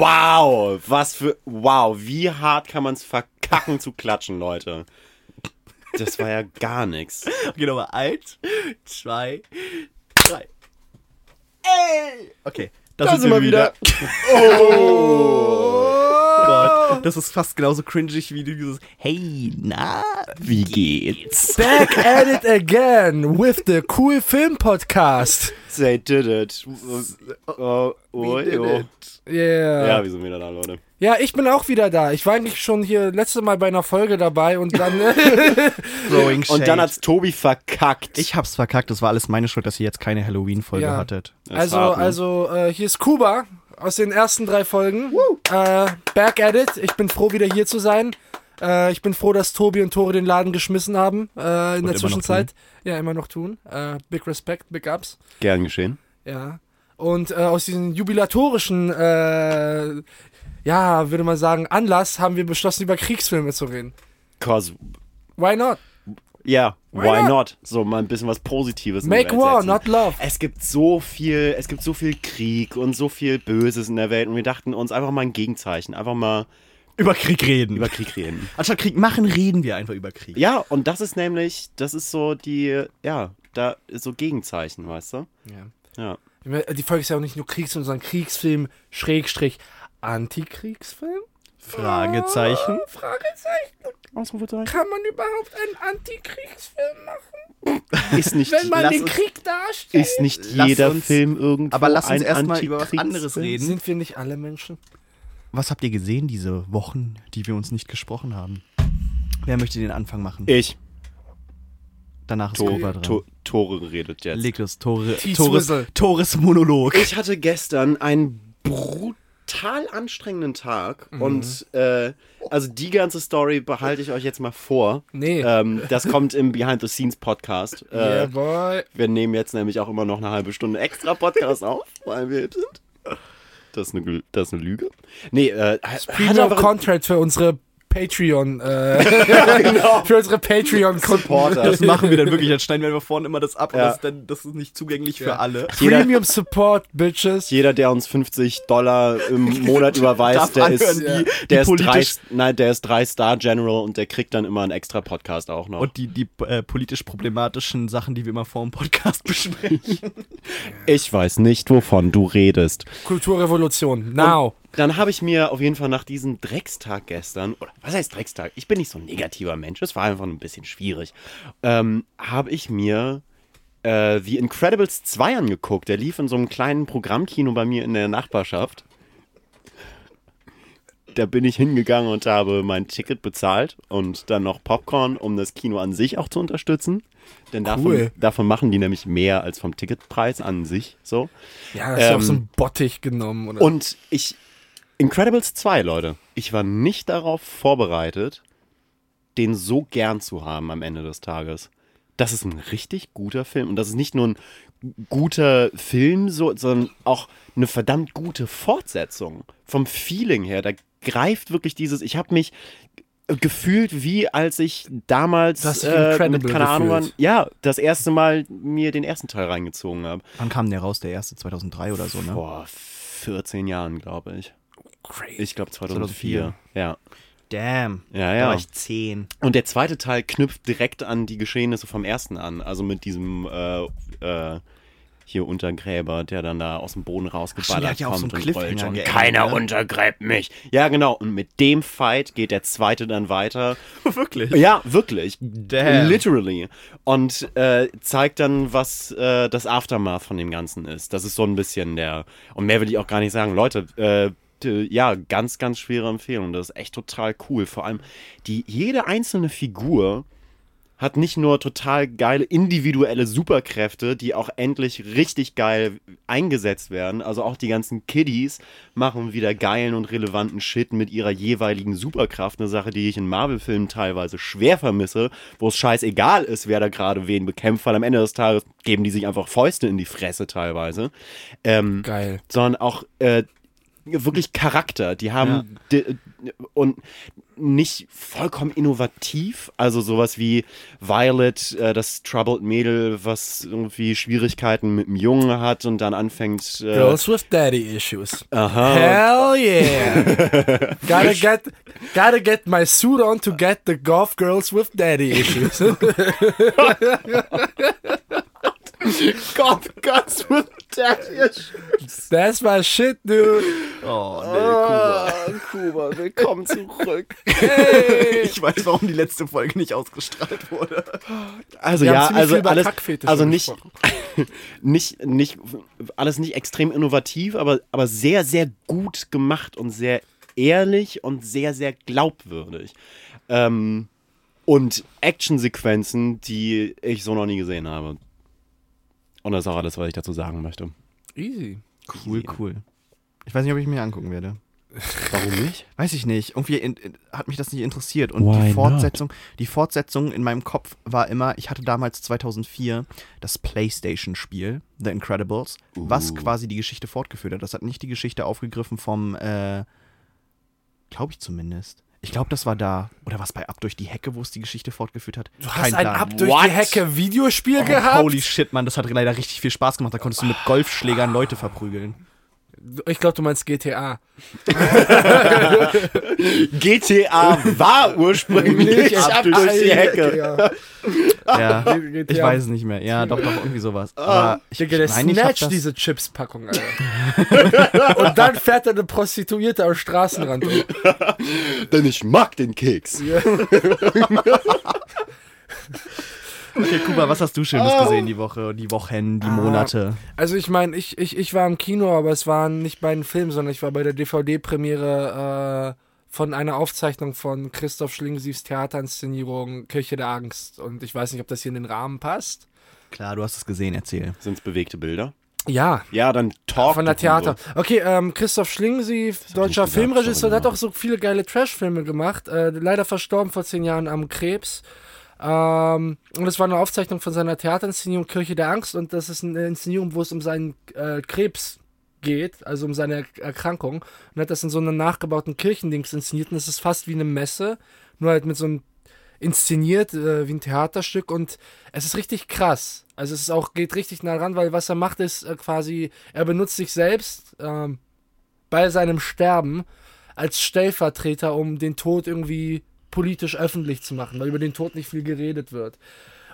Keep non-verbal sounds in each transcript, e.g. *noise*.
Wow, was für. Wow, wie hart kann man es verkacken zu klatschen, Leute? Das war ja gar nichts. Okay, nochmal. Eins, zwei, drei. Ey! Okay, da, Da sind wir wieder. *laughs* Gott, das ist fast genauso cringig wie dieses Hey, na, Wie geht's? Back at it again with the Cool Film Podcast. They did it. Oh, oh, We did oh. it. Yeah. Ja, wir sind wieder da, Leute. Ja, ich bin auch wieder da. Ich war eigentlich schon hier letzte Mal bei einer Folge dabei und dann. *laughs* *laughs* Throwing Und dann shade. hat's Tobi verkackt. Ich hab's verkackt, das war alles meine Schuld, dass ihr jetzt keine Halloween-Folge Ja. hattet. Das also, ne? also äh, hier ist Kuba aus den ersten drei Folgen. Äh, back at it. Ich bin froh, wieder hier zu sein. Äh, ich bin froh, dass Tobi und Tore den Laden geschmissen haben äh, in Und der Zwischenzeit. Ja, immer noch tun. Äh, big Respect, Big Ups. Gern geschehen. Ja. Und äh, aus diesem jubilatorischen, äh, ja, würde man sagen, Anlass haben wir beschlossen, über Kriegsfilme zu reden. Cause, Why not? Ja, Why why, not? not? So mal ein bisschen was Positives. in Make war, not love. Es gibt so viel, es gibt so viel Krieg und so viel Böses in der Welt und wir dachten uns einfach mal ein Gegenzeichen, einfach mal Über Krieg reden. über Krieg reden. *laughs* Anstatt Krieg machen, reden wir einfach über Krieg. Ja, und das ist nämlich, das ist so die, ja, da ist so Gegenzeichen, weißt du? Ja. Die Folge ist ja auch nicht nur Kriegsfilm, sondern Kriegsfilm, Schrägstrich, Antikriegsfilm? Fragezeichen. Ah, Fragezeichen. Ausrufezeichen. Kann man überhaupt einen Antikriegsfilm machen? Ist nicht, Wenn man lass den uns- Krieg darstellt? ist nicht Lass jeder uns- Film irgendwo aber lass uns ein erstmal über was anderes reden. Sind wir nicht alle Menschen? Was habt ihr gesehen diese Wochen, die wir uns nicht gesprochen haben? Wer möchte den Anfang machen? Ich. Danach ist To Cobra dran. to Tore redet jetzt. Leg los, Tore. Tores, Tores Monolog. Ich hatte gestern einen brutal anstrengenden Tag und äh, also die ganze Story behalte ich euch jetzt mal vor. Nee. Ähm, das kommt im Behind the Scenes Podcast. Äh, yeah, boy. Wir nehmen jetzt nämlich auch immer noch eine halbe Stunde extra Podcast auf, weil wir hip sind. Das ist eine, das ist eine Lüge. Nee, äh, Premium einfach- Contract für unsere Patreon, äh, *laughs* genau. für unsere Patreon-Kunden. Supporter. Das machen wir dann wirklich. Dann schneiden wir vorne immer das ab. Ja. Und das, dann, das ist nicht zugänglich Ja. für alle. Jeder- Premium Support, Bitches. Jeder, der uns 50 Dollar im *laughs* Monat überweist, der ist, die- die der, ist drei, nein, der ist drei Star General und der kriegt dann immer einen extra Podcast auch noch. Und die, die äh, politisch problematischen Sachen, die wir immer vor dem Podcast *laughs* besprechen. ich weiß nicht, wovon du redest. Kulturrevolution. Now. Dann habe ich mir auf jeden Fall nach diesem Dreckstag gestern, oder was heißt Dreckstag? Ich bin nicht so ein negativer Mensch, es war einfach ein bisschen schwierig. Ähm, habe ich mir äh, The Incredibles 2 angeguckt. Der lief in so einem kleinen Programmkino bei mir in der Nachbarschaft. Da bin ich hingegangen und habe mein Ticket bezahlt und dann noch Popcorn, um das Kino an sich auch zu unterstützen. Denn davon, Cool. davon machen die nämlich mehr als vom Ticketpreis an sich. So. Ja, das ist auf Ähm, so einen Bottich genommen. Oder? Und ich. Incredibles 2, Leute. Ich war nicht darauf vorbereitet, den so gern zu haben am Ende des Tages. Das ist ein richtig guter Film. Und das ist nicht nur ein guter Film, so, sondern auch eine verdammt gute Fortsetzung. Vom Feeling her. Da greift wirklich dieses. Ich habe mich gefühlt, wie als ich damals dich äh, mit, keine Ahnung, wann, ja, das erste Mal mir den ersten Teil reingezogen habe. Wann kam der raus? Der erste 2003 oder so, ne? Vor 14 Jahren, glaube ich. Crazy. Ich glaube 2004. 2004. Ja. Damn. Ja, Da ja. war ich 10. Und der zweite Teil knüpft direkt an die Geschehnisse vom ersten an. Also mit diesem äh, äh, hier Untergräber, der dann da aus dem Boden rausgeballert hat ja auch so kommt einen und rollt und keiner ne? untergräbt mich. Ja, genau. Und mit dem Fight geht der zweite dann weiter. *laughs* Wirklich? Ja, wirklich. Damn. Literally. Und äh, zeigt dann, was äh, das Aftermath von dem Ganzen ist. Das ist so ein bisschen der. Und mehr will ich auch gar nicht sagen. Leute, äh, ja, ganz, ganz schwere Empfehlung. Das ist echt total cool. Vor allem, die, jede einzelne Figur hat nicht nur total geile individuelle Superkräfte, die auch endlich richtig geil eingesetzt werden. Also auch die ganzen Kiddies machen wieder geilen und relevanten Shit mit ihrer jeweiligen Superkraft. Eine Sache, die ich in Marvel-Filmen teilweise schwer vermisse, wo es scheißegal ist, wer da gerade wen bekämpft, weil am Ende des Tages geben die sich einfach Fäuste in die Fresse teilweise. Ähm, Geil. sondern auch äh, wirklich Charakter. Die haben di- und nicht vollkommen innovativ. Also sowas wie Violet, äh, das Troubled Mädel, was irgendwie Schwierigkeiten mit dem Jungen hat und dann anfängt. Äh, Girls with daddy issues. Aha. Hell *laughs* yeah. gotta get gotta get my suit on to get the golf girls with daddy issues. *laughs* *laughs* God, Guts with Daddy. That's my shit, dude. Oh, nee, Kuba. Ah, Kuba, willkommen zurück. *laughs* Ich weiß, warum die letzte Folge nicht ausgestrahlt wurde. Also Wir ja, also viel über alles, also nicht, *laughs* nicht, nicht, alles nicht extrem innovativ, aber, aber sehr, sehr gut gemacht und sehr ehrlich und sehr, sehr glaubwürdig. Ähm, und Actionsequenzen, die ich so noch nie gesehen habe. Und das ist auch alles, was ich dazu sagen möchte. Easy. Cool, cool. Ich weiß nicht, ob ich mir angucken werde. Warum nicht? Weiß ich nicht. Irgendwie in, in, hat mich das nicht interessiert. Und Why die not? Fortsetzung, die Fortsetzung in meinem Kopf war immer, ich hatte damals 2004 das PlayStation-Spiel, The Incredibles, was Uh. quasi die Geschichte fortgeführt hat. Das hat nicht die Geschichte aufgegriffen vom, äh, glaube ich zumindest. Ich glaube, das war da. Oder was bei Ab durch die Hecke, wo es die Geschichte fortgeführt hat? Du hast ein Ab durch die Hecke Videospiel Oh, gehabt? Holy shit, Mann, das hat leider richtig viel Spaß gemacht. Da konntest du mit Golfschlägern Leute verprügeln. Ich glaube, du meinst GTA. GTA *laughs* war ursprünglich ab durch die Hecke. Ja. Ja, ich weiß es nicht mehr. Ja, doch, doch, irgendwie sowas. Aber ich, Digga, der ich ich hab snatcht das, diese Chips-Packung, Alter. *laughs* Und dann fährt er eine Prostituierte am Straßenrand um. Denn ich mag den Keks. *laughs* Okay, Kuba, was hast du Schönes gesehen die Woche, die Wochen, die Monate? Also ich meine, ich, ich, ich war im Kino, aber es waren nicht bei einem Film, sondern ich war bei der DVD-Premiere äh, von einer Aufzeichnung von Christoph Schlingensiefs Theaterinszenierung Kirche der Angst. Und ich weiß nicht, ob das hier in den Rahmen passt. Klar, du hast es gesehen, erzähl. Sind es bewegte Bilder? Ja, Ja, dann talk. von der Theater. Hugo. Okay, ähm, Christoph Schlingensief, deutscher Filmregisseur, der hat auch so viele geile Trash-Filme gemacht. Äh, leider verstorben vor zehn Jahren am Krebs. Ähm, und es war eine Aufzeichnung von seiner Theaterinszenierung Kirche der Angst und das ist eine Inszenierung, wo es um seinen äh, Krebs geht, also um seine Erkrankung. Und hat das in so einem nachgebauten Kirchendings inszeniert und es ist fast wie eine Messe, nur halt mit so einem inszeniert äh, wie ein Theaterstück und es ist richtig krass. Also es ist auch geht richtig nah ran, weil was er macht ist äh, quasi, er benutzt sich selbst ähm, bei seinem Sterben als Stellvertreter, um den Tod irgendwie politisch öffentlich zu machen, weil über den Tod nicht viel geredet wird.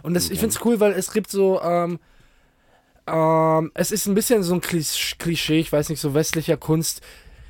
Und das, ich finde es cool, weil es gibt so, ähm, ähm, es ist ein bisschen so ein Klisch- Klischee, ich weiß nicht, so westlicher Kunst.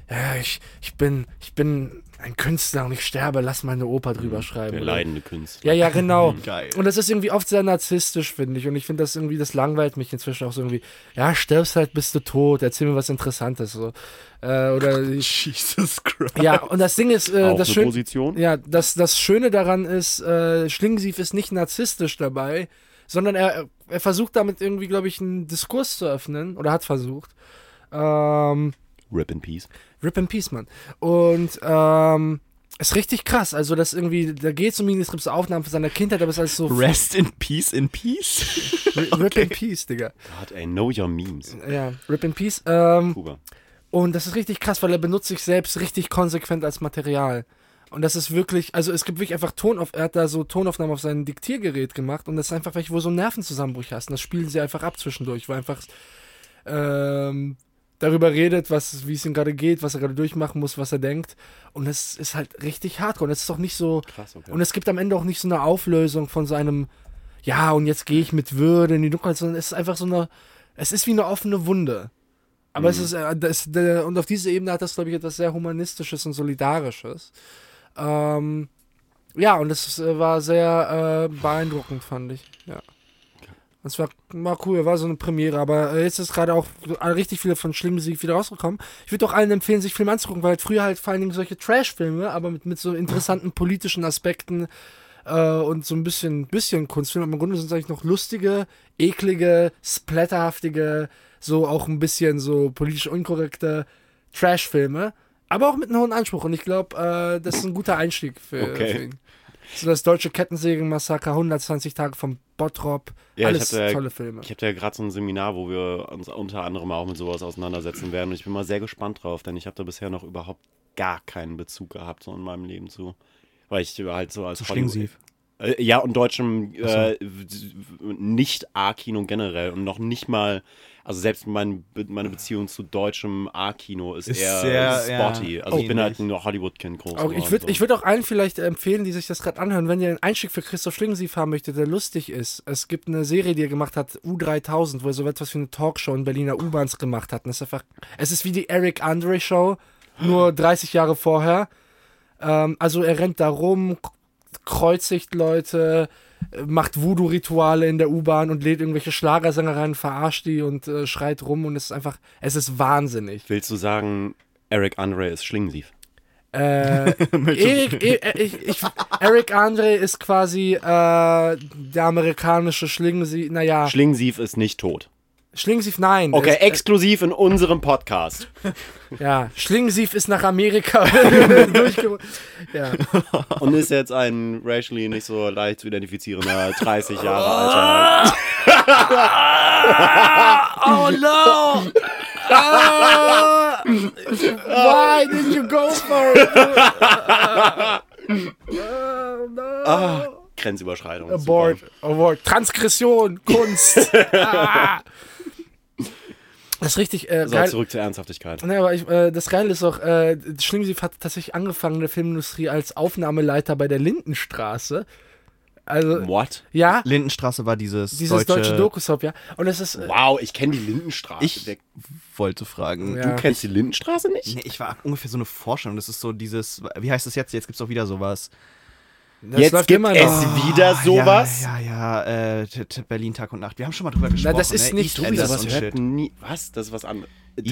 Ja, ich, ich bin, ich bin ein Künstler und ich sterbe, lass mal eine Oper drüber schreiben. Der oder- leidende Künstler. ja, ja, genau. Geil. Und das ist irgendwie oft sehr narzisstisch, finde ich. Und ich finde das irgendwie, das langweilt mich inzwischen auch so irgendwie. Ja, stirbst halt, bist du tot, erzähl mir was Interessantes. So. Äh, oder ich, Jesus Christ. ja, und das Ding ist, äh, Auch das eine Schöne. Ja, das, das Schöne daran ist, äh, Schlingensief ist nicht narzisstisch dabei, sondern er, er versucht damit irgendwie, glaube ich, einen Diskurs zu öffnen, oder hat versucht. Ähm, Rip in Peace. Rip in Peace, Mann. Und ähm, ist richtig krass. Also, das irgendwie, da geht es um ihn, es gibt so Aufnahmen von seiner Kindheit, aber es ist alles so Rest in Peace in Peace. *laughs* Rip in Peace, Digga. God, ey, know your memes. Ja, Rip in Peace. Ähm, Kuba. und das ist richtig krass, weil er benutzt sich selbst richtig konsequent als Material. Und das ist wirklich, also es gibt wirklich einfach Tonauf, er hat da so Tonaufnahmen auf sein Diktiergerät gemacht und das ist einfach welche, wo so einen Nervenzusammenbruch hast. Und das spielen sie einfach ab zwischendurch, wo er einfach ähm, darüber redet, was, wie es ihm gerade geht, was er gerade durchmachen muss, was er denkt. Und es ist halt richtig hardcore. Und es ist auch nicht so, Krass, okay. und es gibt am Ende auch nicht so eine Auflösung von seinem, ja, und jetzt gehe ich mit Würde in die Dunkelheit, sondern es ist einfach so eine, es ist wie eine offene Wunde. Aber es ist, äh, das, und auf dieser Ebene hat das, glaube ich, etwas sehr Humanistisches und Solidarisches. Ähm, ja, und das äh, war sehr äh, beeindruckend, fand ich. Ja. Das war, war cool, war so eine Premiere, aber äh, jetzt ist gerade auch äh, richtig viele von Schlimmmusik wieder rausgekommen. Ich würde auch allen empfehlen, sich Filme anzugucken, weil halt früher halt vor allen Dingen solche Trash-Filme, aber mit, mit so interessanten politischen Aspekten äh, und so ein bisschen, bisschen Kunstfilme. Aber im Grunde sind es eigentlich noch lustige, eklige, splatterhaftige, so auch ein bisschen so politisch unkorrekte Trash-Filme, aber auch mit einem hohen Anspruch. Und ich glaube, äh, das ist ein guter Einstieg für, Okay. für ihn. So das deutsche Kettensägen-Massaker, 120 Tage vom Bottrop, Ja, ich alles da- tolle Filme. Ich habe da gerade so ein Seminar, wo wir uns unter anderem auch mit sowas auseinandersetzen werden. Und ich bin mal sehr gespannt drauf, denn ich habe da bisher noch überhaupt gar keinen Bezug gehabt so in meinem Leben zu Weil ich halt so als So Hollywood- ja, und deutschem äh, nicht A-Kino generell und noch nicht mal, also selbst mein, meine Beziehung zu deutschem A-Kino ist, Ist eher sehr, spotty. ja, also ich bin halt ein Hollywood-Kind groß Auch ich würde so. ich würd auch allen vielleicht empfehlen, die sich das gerade anhören, wenn ihr einen Einstieg für Christoph Schlingensief haben möchtet, der lustig ist. Es gibt eine Serie, die er gemacht hat, U3000, wo er so etwas wie eine Talkshow in Berliner U-Bahns gemacht hat. Und das ist einfach, es ist wie die Eric Andre Show, nur 30 Jahre vorher. Ähm, also er rennt da rum, kreuzigt Leute, äh, macht Voodoo-Rituale in der U-Bahn und lädt irgendwelche Schlagersänger rein, verarscht die und äh, schreit rum und es ist einfach, es ist wahnsinnig. Willst du sagen, Eric Andre ist Schlingensief? Äh, *laughs* Erik, e, äh, ich, ich, Eric Andre ist quasi äh, der amerikanische Schlingensief. Naja, Schlingensief ist nicht tot. Schlingensief, nein. Okay, Es- exklusiv in unserem Podcast. *laughs* ja, Schlingensief ist nach Amerika. *laughs* Ja. Und ist jetzt ein racially nicht so leicht zu identifizierender 30 Jahre alter. *laughs* Oh no! Ah, why did you go for it? Oh, no. Ah, Grenzüberschreitung. Abort, abort. Transgression, Kunst. ah. Das ist richtig äh, So, geil. zurück zur Ernsthaftigkeit. Nee, aber ich, äh, das Geile ist auch, äh, Schlingensief hat tatsächlich angefangen in der Filmindustrie als Aufnahmeleiter bei der Lindenstraße. Also, What? ja, Lindenstraße war dieses, dieses deutsche, deutsche, Dokusop, ja. Und es ist, äh, Wow, ich kenne die Lindenstraße. Ich wollte fragen. Ja. Du kennst die Lindenstraße nicht? Nee, ich war ungefähr so eine Forschung. Das ist so dieses, wie heißt es jetzt? Jetzt gibt es auch wieder sowas. Das Jetzt läuft gibt immer es noch. wieder sowas. Ja, ja, ja äh, Berlin Tag und Nacht. Wir haben schon mal drüber gesprochen. das ist ne? nicht- EastEnders Sowas hört nie. Was? Das ist was anderes.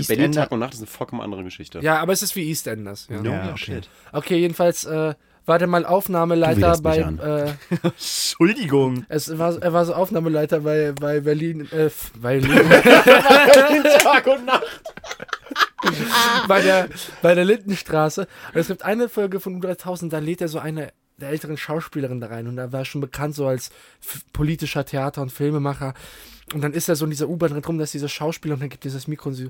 Berlin Tag und Nacht ist eine vollkommen andere Geschichte. Ja, aber es ist wie EastEnders. Ja. No, Ja, okay. shit. Okay, jedenfalls äh, war der mal Aufnahmeleiter bei. mich an. Äh, Entschuldigung. es war, er war so Aufnahmeleiter bei, bei Berlin. Äh, bei, *laughs* Tag und Nacht. bei, der, bei der Lindenstraße. Und es gibt eine Folge von U3000, da lädt er so eine der älteren Schauspielerin da rein. Und da war er schon bekannt so als politischer Theater- und Filmemacher. Und dann ist er so in dieser U-Bahn drin rum, da ist dieser Schauspieler und dann gibt dieses Mikro und so,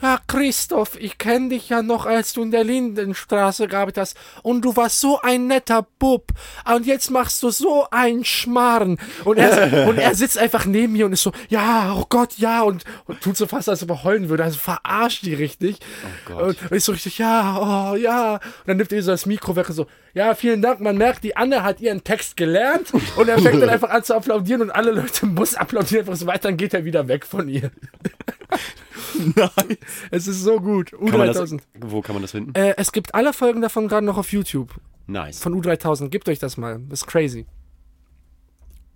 ja, Christoph, ich kenne dich ja noch, als du in der Lindenstraße gearbeitet hast. Und du warst so ein netter Bub. Und jetzt machst du so einen Schmarrn. Und er, *laughs* und er sitzt einfach neben mir und ist so, ja, oh Gott, ja. Und, und tut so fast, als ob er heulen würde. Also verarscht die richtig. Oh Gott. Und, ich so richtig, ja, oh, ja. Und dann nimmt er so das Mikro weg und so, ja, vielen Dank. Man merkt, die Anne hat ihren Text gelernt. Und er fängt dann *laughs* einfach an zu applaudieren und alle Leute Bus applaudieren einfach so weiter. Dann geht er wieder weg von ihr. *laughs* *laughs* Nein. Es ist so gut. Kann man das, U3000. wo kann man das finden? Äh, es gibt alle Folgen davon gerade noch auf YouTube. Nice. Von U3000. Gebt euch das mal. Das ist crazy.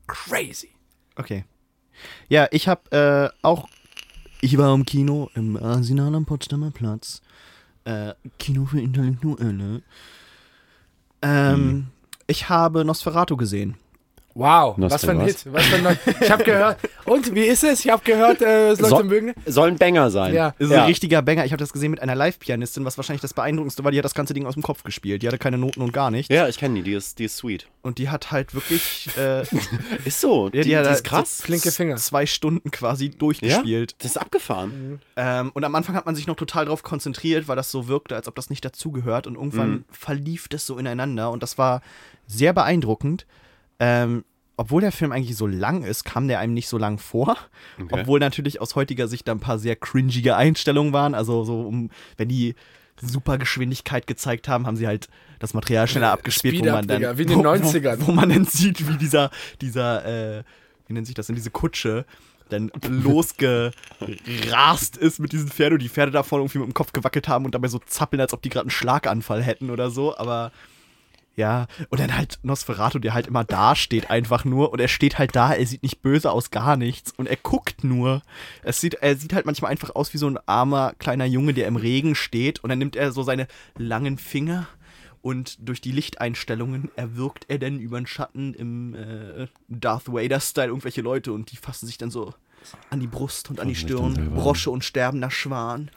Crazy. Okay. Ja, ich habe äh, auch. Ich war im Kino im Arsenal am Potsdamer Platz. Äh, Kino für Intellektuelle. Ähm, Ich habe Nosferatu gesehen. Wow, was für ein was? Hit. Was für ein ich habe gehört. Und wie ist es? Ich habe gehört, äh, es Leute So- mögen. Soll ein Banger sein. Ja. Das ist ein richtiger Banger. Ich habe das gesehen mit einer Live-Pianistin, was wahrscheinlich das Beeindruckendste war. Die hat das ganze Ding aus dem Kopf gespielt. Die hatte keine Noten und gar nichts. Ja, ich kenne die. Die ist, die ist sweet. Und die hat halt wirklich. Äh, *laughs* Ist so. Die, ja, die, hat ist halt krass. so Flinke Finger. Zwei Stunden quasi ja? durchgespielt. Das ist abgefahren. Ähm, und am Anfang hat man sich noch total drauf konzentriert, weil das so wirkte, als ob das nicht dazugehört. Und irgendwann Mhm. verlief das so ineinander. Und das war sehr beeindruckend. Ähm, obwohl der Film eigentlich so lang ist, kam der einem nicht so lang vor. Okay. Obwohl natürlich aus heutiger Sicht da ein paar sehr cringige Einstellungen waren. Also so, um, wenn die Supergeschwindigkeit gezeigt haben, haben sie halt das Material schneller abgespielt, Speed wo man dann, wie in den wo, 90ern. Wo, wo man dann sieht, wie dieser, dieser, äh, wie nennt sich das denn, diese Kutsche dann losgerast ist mit diesen Pferden und die Pferde davon irgendwie mit dem Kopf gewackelt haben und dabei so zappeln, als ob die gerade einen Schlaganfall hätten oder so, aber ja, und dann halt Nosferatu, der halt immer da steht, einfach nur. Und er steht halt da, er sieht nicht böse aus, gar nichts. Und er guckt nur. Es sieht, er sieht halt manchmal einfach aus wie so ein armer kleiner Junge, der im Regen steht. Und dann nimmt er so seine langen Finger und durch die Lichteinstellungen erwirkt er dann über den Schatten im äh, Darth Vader-Style irgendwelche Leute und die fassen sich dann so an die Brust und an die Stirn. Brosche und sterbender Schwan.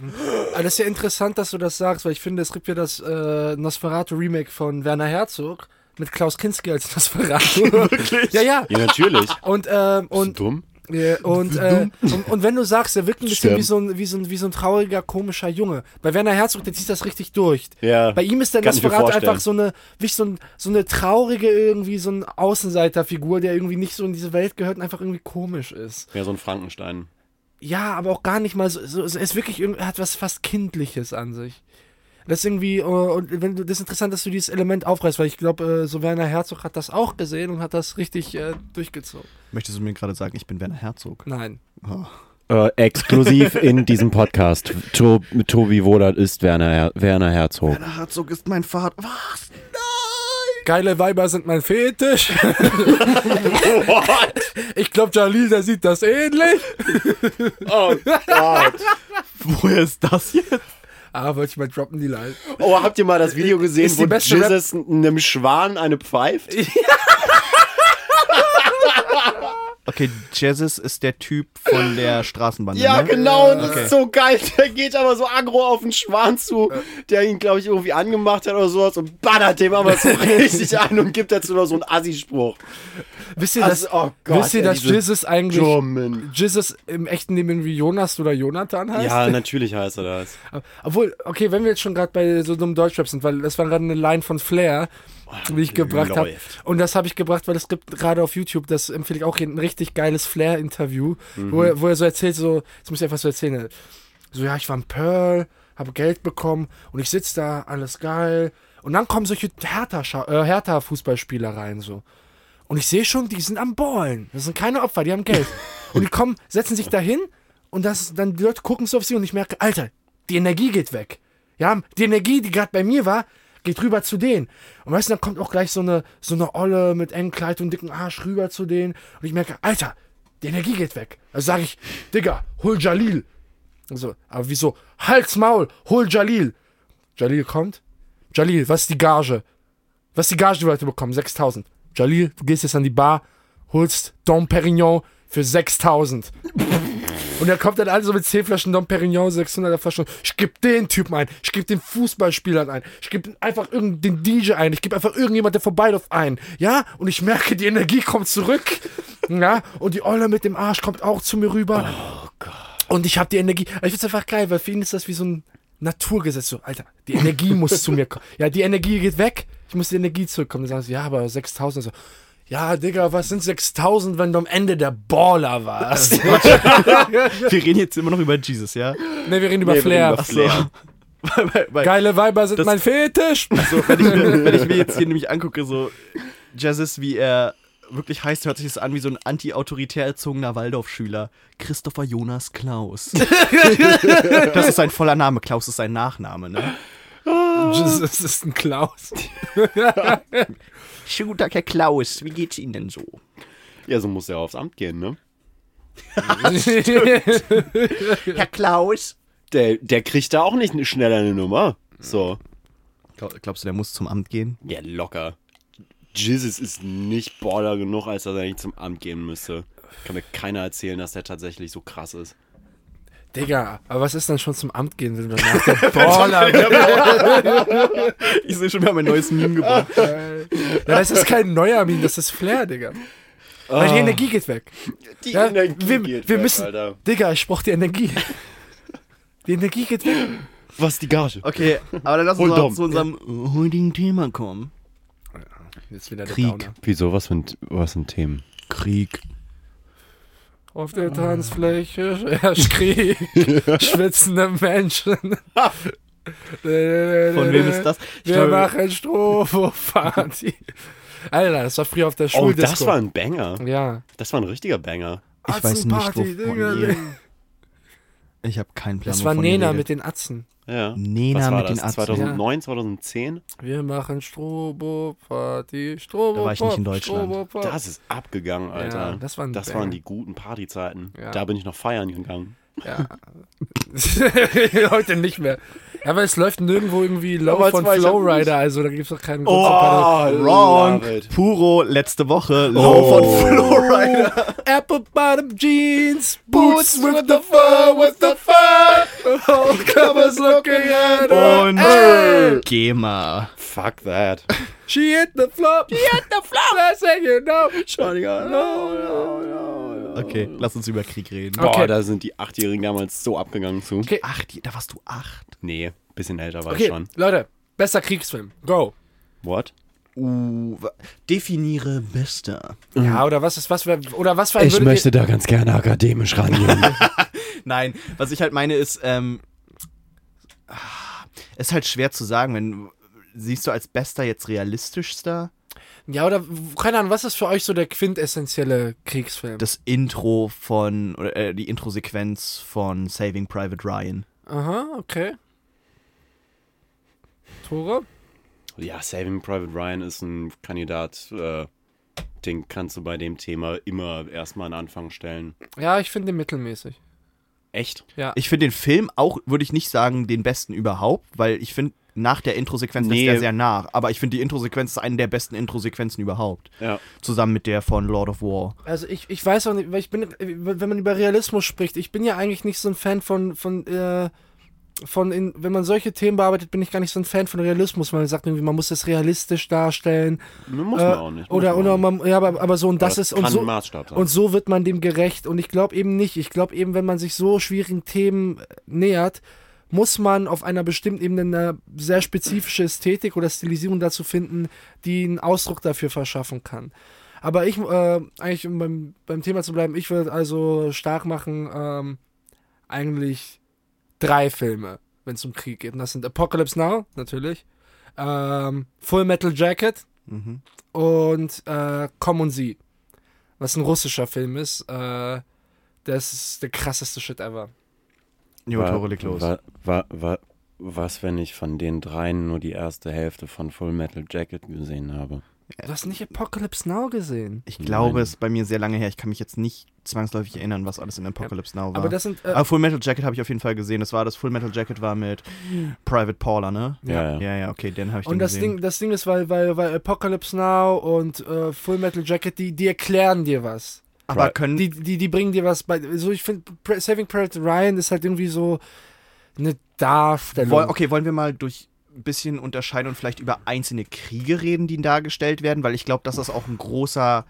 Aber das ist ja interessant, dass du das sagst, weil ich finde, es gibt ja das äh, Nosferatu-Remake von Werner Herzog mit Klaus Kinski als Nosferatu. *laughs* ja, ja. Ja, natürlich. Und, ähm, Und und dumm? Ja, und, äh, und, und wenn du sagst, er wirkt ein bisschen wie so, ein, wie, so ein, wie so ein trauriger, komischer Junge. Bei Werner Herzog, der zieht das richtig durch. Ja, Bei ihm ist mir Nosferatu vorstellen. einfach so eine, wie so, ein, so eine traurige, irgendwie so ein Außenseiterfigur, der irgendwie nicht so in diese Welt gehört und einfach irgendwie komisch ist. Ja, so ein Frankenstein. Ja, aber auch gar nicht mal so, so er ist wirklich, er hat was fast Kindliches an sich. Das ist irgendwie, äh, und wenn du, das ist interessant, dass du dieses Element aufreißt, weil ich glaube, äh, so Werner Herzog hat das auch gesehen und hat das richtig äh, durchgezogen. Möchtest du mir gerade sagen, ich bin Werner Herzog? Nein. Oh. Äh, exklusiv in diesem Podcast. To Tobi Wohlert ist Werner, Her Werner Herzog. Werner Herzog ist mein Vater. Was? Nein! Geile Weiber sind mein Fetisch. *laughs* ich glaube, Jalil, der sieht das ähnlich. Oh Gott. *laughs* Woher ist das jetzt? Ah, wollte ich mal droppen, die Line. Oh, habt ihr mal das Video gesehen, wo Jesus einem Schwan eine pfeift? *laughs* *laughs* Okay, Jesus ist der Typ von der *laughs* Straßenbande. Ja, ne? genau, und das Okay. ist so geil. Der geht aber so aggro auf den Schwan zu, der ihn, glaube ich, irgendwie angemacht hat oder sowas und ballert dem aber so *laughs* richtig an und gibt dazu noch so einen Assi-Spruch. Wisst ihr, Also, dass, oh Gott, wisst ihr, dass Jesus eigentlich German. Jesus im echten Leben wie Jonas oder Jonathan heißt? Ja, natürlich heißt er das. *laughs* Obwohl, okay, wenn wir jetzt schon gerade bei so einem Deutschrap sind, weil das war gerade eine Line von Flair, die ich gebracht habe. Und das habe ich gebracht, weil es gibt gerade auf YouTube, das empfehle ich auch hier, ein richtig geiles Flair-Interview, wo, er, wo er so erzählt, so, jetzt muss ich einfach so erzählen, so, ja, ich war in Pearl, habe Geld bekommen und ich sitze da, alles geil. Und dann kommen solche Hertha-Scha- äh, Hertha-Fußballspieler rein, so. Und ich sehe schon, die sind am Ballen. Das sind keine Opfer, die haben Geld. *laughs* und die kommen, setzen sich dahin und das, dann die Leute gucken so auf sie und ich merke, Alter, die Energie geht weg. Ja, die Energie, die gerade bei mir war, geht rüber zu denen. Und weißt du, dann kommt auch gleich so eine, so eine Olle mit engem Kleid und dicken Arsch rüber zu denen. Und ich merke, Alter, die Energie geht weg. Also sage ich, Digga, hol Jalil. So, aber wieso? Hals, Maul, hol Jalil. Jalil kommt. Jalil, was ist die Gage? Was ist die Gage, die wir heute bekommen? 6000. Jalil, du gehst jetzt an die Bar, holst Dom Perignon für 6000. Und er kommt dann also mit 10 Flaschen Dom Perignon, 600er Flaschen. Ich geb den Typen ein. Ich geb den Fußballspielern ein. Ich geb einfach irgendeinen DJ ein. Ich geb einfach irgendjemand, der vorbeiläuft, ein. Ja? Und ich merke, die Energie kommt zurück. *laughs* Ja? Und die Olle mit dem Arsch kommt auch zu mir rüber. Oh Gott. Und ich habe die Energie. Ich find's einfach geil, weil für ihn ist das wie so ein Naturgesetz. So, Alter, die Energie muss zu mir kommen. *laughs* Ja, die Energie geht weg. Ich muss die Energie zurückkommen. Dann sagen sie, ja, aber 6000. So, ja, Digga, was sind 6000, wenn du am Ende der Baller warst? *laughs* Wir reden jetzt immer noch über Jesus, ja? ne, wir reden über Nee, Flair. reden über Flair. Weil- *laughs* weil- weil- Geile Weiber sind mein Fetisch. So, wenn, ich mir, wenn ich mir jetzt hier nämlich angucke, so Jesus, wie er wirklich heißt, hört sich das an wie so ein anti-autoritär erzogener Waldorfschüler. Christopher Jonas Klaus. *laughs* das ist sein voller Name. Klaus ist sein Nachname, ne? Jesus ist ein Klaus. Schönen guten Tag, Herr Klaus. Wie geht's Ihnen denn so? Ja, so muss er aufs Amt gehen, ne? *laughs* Herr Klaus. Der, der kriegt da auch nicht schneller eine Nummer. So. Glaubst du, der muss zum Amt gehen? Ja, locker. Jesus ist nicht Baller genug, als dass er nicht zum Amt gehen müsste. Kann mir keiner erzählen, dass der tatsächlich so krass ist. Digga, aber was ist dann schon zum Amt gehen, wenn du nach *laughs* der Baller *laughs* Ich sehe schon, wir haben ein neues Meme gebracht. Ja, das ist kein neuer Meme, das ist Flair, Digga. Weil die Energie geht weg. Die Ja, Energie wir, geht wir weg, müssen. Alter. Digga, ich brauch die Energie. Die Energie geht weg. Was die Gage? Okay, aber dann lass uns mal zu unserem heutigen Thema kommen. Jetzt wieder der Krieg. Wieso? Was ein, was für ein Themen? Krieg. Auf der Tanzfläche herrscht Krieg. *laughs* Schwitzende Menschen. Von wem ist das? Ich Wir glaube- machen Strobo-Party. Alter, das war früher auf der Oh, Schuldisco. das war ein Banger. Ja. Das war ein richtiger Banger. Ich weiß nicht, wovon ihr-. Ich habe keinen Plan. Das war Nena mit den Atzen. Ja. Nena Was war mit das? den Atzen. 2009, 2010? Wir machen Strobo-Party, Strobo Da war ich nicht in Deutschland. Das ist abgegangen, Alter. Ja, das war ein das waren die guten Partyzeiten. Ja. Da bin ich noch feiern gegangen. Ja. *laughs* Heute nicht mehr. Ja, aber es läuft nirgendwo irgendwie Low Damals von Flowrider, also da gibt's doch keinen Grund Oh, zu paddeln. Wrong. Puro, letzte Woche. Low Oh. von Flowrider. *laughs* Apple bottom jeans, boots with the fur, with the fur. All comers looking at her. Und Hey. GEMA. Fuck that. She hit the flop. She hit the flop. That's how you know. Got- no, no, no, no. Okay, lass uns über Krieg reden. Boah, Okay. da sind die Achtjährigen damals so abgegangen zu. Okay. Ach, die, da warst du acht. Nee, bisschen älter war ich Okay, schon. Leute, bester Kriegsfilm. Go. What? Uh, definiere bester. Ja, oder was ist, was wär, oder was für ein würdet ihr- da ganz gerne akademisch rangehen. *laughs* Nein, was ich halt meine ist, ähm, ah, ist halt schwer zu sagen, wenn siehst du als bester jetzt realistischster Ja, oder, keine Ahnung, was ist für euch so der quintessentielle Kriegsfilm? das Intro von oder äh, die Introsequenz von Saving Private Ryan. Aha, okay. Tore? ja, Saving Private Ryan ist ein Kandidat, äh, den kannst du bei dem Thema immer erstmal an Anfang stellen. Ja, ich finde den mittelmäßig. Echt? Ja. Ich finde den Film auch, würde ich nicht sagen, den besten überhaupt, weil ich finde, nach der Introsequenz lässt Nee. er sehr nach. Aber ich finde, die Introsequenz ist eine der besten Introsequenzen überhaupt. Ja. Zusammen mit der von Lord of War. Also ich, ich weiß auch nicht, weil ich bin, wenn man über Realismus spricht, ich bin ja eigentlich nicht so ein Fan von, von, äh, von in, wenn man solche Themen bearbeitet, bin ich gar nicht so ein Fan von Realismus, weil man sagt irgendwie, man muss das realistisch darstellen. Muss äh, man auch nicht. muss Oder, man oder auch nicht. man, ja, aber, aber so und das Aber ist, und so, und so wird man dem gerecht. Und ich glaube eben nicht. Ich glaube eben, wenn man sich so schwierigen Themen äh, nähert, muss man auf einer bestimmten Ebene eine sehr spezifische Ästhetik oder Stilisierung dazu finden, die einen Ausdruck dafür verschaffen kann. Aber ich, äh, eigentlich um beim, beim Thema zu bleiben, ich würde also stark machen, ähm, eigentlich drei Filme, wenn es um Krieg geht. Und das sind Apocalypse Now, natürlich, ähm, Full Metal Jacket Mhm. und äh, Komm und Sie, was ein russischer Film ist. Äh, das ist der krasseste Shit ever. Jo, Tore, leg los. Wa, wa, wa, was, wenn ich von den dreien nur die erste Hälfte von Full Metal Jacket gesehen habe? Du hast nicht Apocalypse Now gesehen. Ich glaube, Nein. es ist bei mir sehr lange her. Ich kann mich jetzt nicht zwangsläufig erinnern, was alles in Apocalypse Now war. Aber das sind. Äh, Aber Full Metal Jacket habe ich auf jeden Fall gesehen. Das war das Full Metal Jacket war mit Private Paula, ne? Ja, ja. Ja, ja, okay, den habe ich und dann das gesehen. Ding, das Ding ist, weil, weil, weil Apocalypse Now und äh, Full Metal Jacket, die, die erklären dir was. Aber können Die, die, die bringen dir was bei. So, ich finde, Saving Private Ryan ist halt irgendwie so eine Darstellung. Woll, okay, wollen wir mal durch ein bisschen unterscheiden und vielleicht über einzelne Kriege reden, die dargestellt werden, weil ich glaube, das ist auch ein großer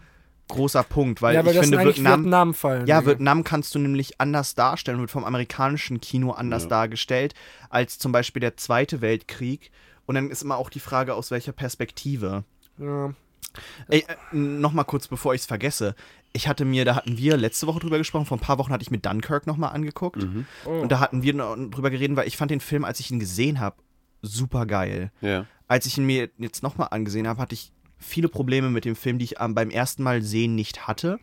großer Punkt, weil ja, ich das finde sind eigentlich Vietnam Vietnam-Fallen. Ja, Digga. Vietnam kannst du nämlich anders darstellen, wird vom amerikanischen Kino anders Ja. dargestellt als zum Beispiel der Zweite Weltkrieg. Und dann ist immer auch die Frage, aus welcher Perspektive. Ja. Ey, äh, nochmal kurz, bevor ich es vergesse. Ich hatte mir, da hatten wir letzte Woche drüber gesprochen, vor ein paar Wochen hatte ich mir Dunkirk nochmal angeguckt. Mhm. Oh. Und da hatten wir drüber geredet, weil ich fand den Film, als ich ihn gesehen habe, super geil. Ja. Als ich ihn mir jetzt nochmal angesehen habe, hatte ich viele Probleme mit dem Film, die ich ähm, beim ersten Mal sehen nicht hatte.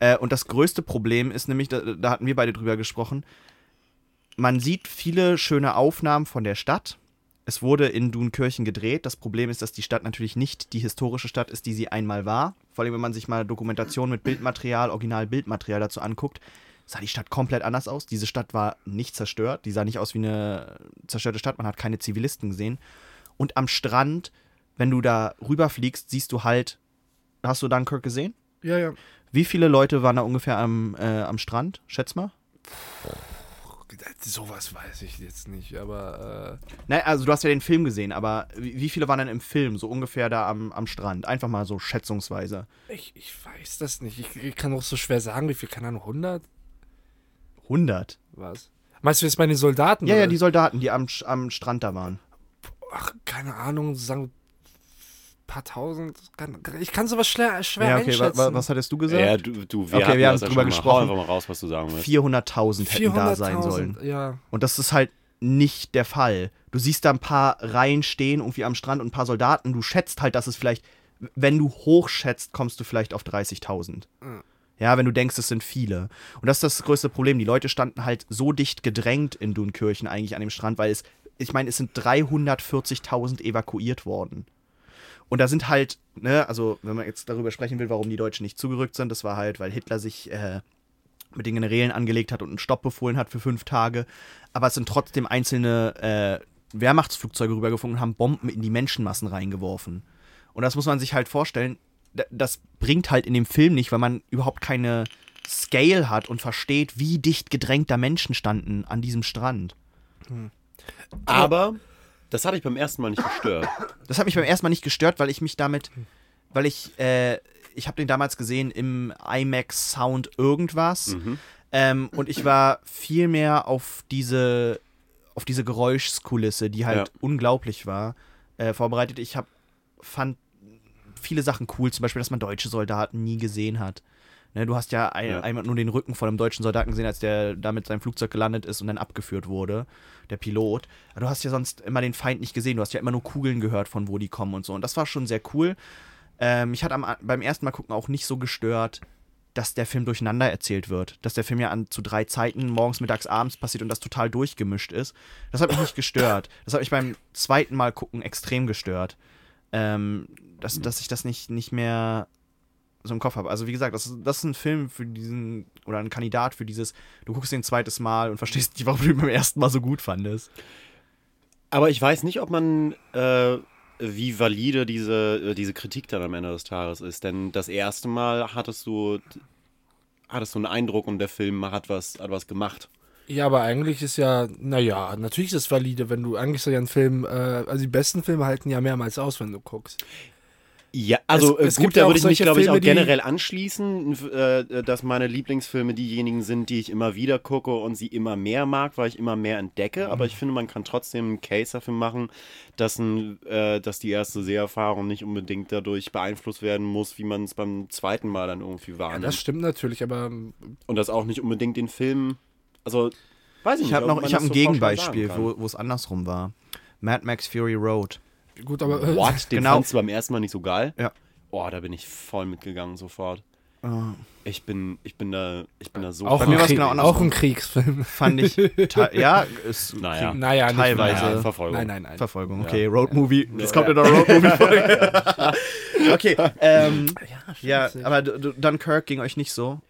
Äh, und das größte Problem ist nämlich, da, da hatten wir beide drüber gesprochen, man sieht viele schöne Aufnahmen von der Stadt. Es wurde in Dunkirchen gedreht. Das Problem ist, dass die Stadt natürlich nicht die historische Stadt ist, die sie einmal war. Vor allem, wenn man sich mal Dokumentation mit Bildmaterial, Original-Bildmaterial dazu anguckt, sah die Stadt komplett anders aus. Diese Stadt war nicht zerstört. Die sah nicht aus wie eine zerstörte Stadt. Man hat keine Zivilisten gesehen. Und am Strand, wenn du da rüberfliegst, siehst du halt. Hast du Dunkirk gesehen? ja, ja. Wie viele Leute waren da ungefähr am, äh, am Strand? Schätz mal. Sowas weiß ich jetzt nicht, aber. Nein, also du hast ja den Film gesehen, aber wie, viele waren denn im Film so ungefähr da am, am Strand? Einfach mal so schätzungsweise. Äh, ich, ich weiß das nicht. Ich, ich kann auch so schwer sagen, wie viel, keine Ahnung, 100? 100? Was? Meinst du jetzt bei den Soldaten? Ja, ja, oder? die Soldaten, die am, am Strand da waren. Ach, keine Ahnung, sagen paar tausend. Ich kann sowas schwer, schwer Ja, okay, wa, einschätzen. wa, was hattest du gesagt? Ja, du, du wir, Okay, wir haben drüber schon mal. gesprochen. Hau einfach mal raus, was du sagen willst. 400.000 hätten da sein 400.000, sollen. Ja. Und das ist halt nicht der Fall. Du siehst da ein paar Reihen stehen, irgendwie am Strand und ein paar Soldaten. Du schätzt halt, dass es vielleicht, wenn du hochschätzt, kommst du vielleicht auf 30.000. Mhm. Ja, wenn du denkst, es sind viele. Und das ist das größte Problem. Die Leute standen halt so dicht gedrängt in Dunkirchen eigentlich an dem Strand, weil es, ich meine, es sind 340.000 evakuiert worden. Und da sind halt, ne, also wenn man jetzt darüber sprechen will, warum die Deutschen nicht zugerückt sind, das war halt, weil Hitler sich äh, mit den Generälen angelegt hat und einen Stopp befohlen hat für fünf Tage. Aber es sind trotzdem einzelne äh, Wehrmachtsflugzeuge rübergeflogen und haben Bomben in die Menschenmassen reingeworfen. Und das muss man sich halt vorstellen, das bringt halt in dem Film nicht, weil man überhaupt keine Scale hat und versteht, wie dicht gedrängt da Menschen standen an diesem Strand. Aber das hatte ich beim ersten Mal nicht gestört. Das hat mich beim ersten Mal nicht gestört, weil ich mich damit, weil ich, äh, ich habe den damals gesehen im IMAX Sound irgendwas. Mhm. Ähm, und ich war viel mehr auf diese, auf diese Geräuschskulisse, die halt Ja. unglaublich war, äh, vorbereitet. Ich hab, fand viele Sachen cool, zum Beispiel, dass man deutsche Soldaten nie gesehen hat. Ne, du hast ja, ein, Ja. einmal nur den Rücken von einem deutschen Soldaten gesehen, als der da mit seinem Flugzeug gelandet ist und dann abgeführt wurde, der Pilot. Aber du hast ja sonst immer den Feind nicht gesehen, du hast ja immer nur Kugeln gehört, von wo die kommen und so. Und das war schon sehr cool. Ähm, mich hat am, beim ersten Mal gucken auch nicht so gestört, dass der Film durcheinander erzählt wird. Dass der Film ja an, zu drei Zeiten, morgens, mittags, abends passiert und das total durchgemischt ist. Das hat mich nicht gestört. Das hat mich beim zweiten Mal gucken extrem gestört. Ähm, dass, dass ich das nicht, nicht mehr so im Kopf habe. Also wie gesagt, das ist, das ist ein Film für diesen, oder ein Kandidat für dieses, du guckst den ein zweites Mal und verstehst nicht, warum du ihn beim ersten Mal so gut fandest. Aber ich weiß nicht, ob man, äh, wie valide diese, äh, diese Kritik dann am Ende des Tages ist. Denn das erste Mal hattest du, hattest du einen Eindruck und der Film hat was, hat was gemacht. Ja, aber eigentlich ist ja, naja, natürlich ist es valide, wenn du, eigentlich soll ja ein Film, äh, also die besten Filme halten ja mehrmals aus, wenn du guckst. Ja, also Es- es äh, gibt gut, ja da auch würde ich mich, glaube ich, auch generell anschließen, äh, dass meine Lieblingsfilme diejenigen sind, die ich immer wieder gucke und sie immer mehr mag, weil ich immer mehr entdecke. Aber ich finde, man kann trotzdem einen Case dafür machen, dass, ein, äh, dass die erste Seherfahrung nicht unbedingt dadurch beeinflusst werden muss, wie man es beim zweiten Mal dann irgendwie Ja, wahrnimmt. das stimmt natürlich, aber und das auch nicht unbedingt den Film, also weiß ich Ich nicht. habe ob noch, ich habe ein so Gegenbeispiel, wo es andersrum war. Mad Max Fury Road. Gut, aber äh, What? Den Genau. fandst du beim ersten Mal nicht so geil? Ja. Oh, da bin ich voll mitgegangen sofort. Äh, Ich bin, ich bin da, ich bin da so auch, Bei ein mir Krieg, genau auch ein Kriegsfilm. fand ich, *laughs* ja, ist Naja. Naja, teilweise Naja, Verfolgung. Nein, nein, nein. Verfolgung. Ja. Okay, Road Movie. Das Ja. kommt in der Road Movie Folge. *laughs* okay, ähm, Ja, ja, stimmt. aber Dunkirk ging euch nicht so.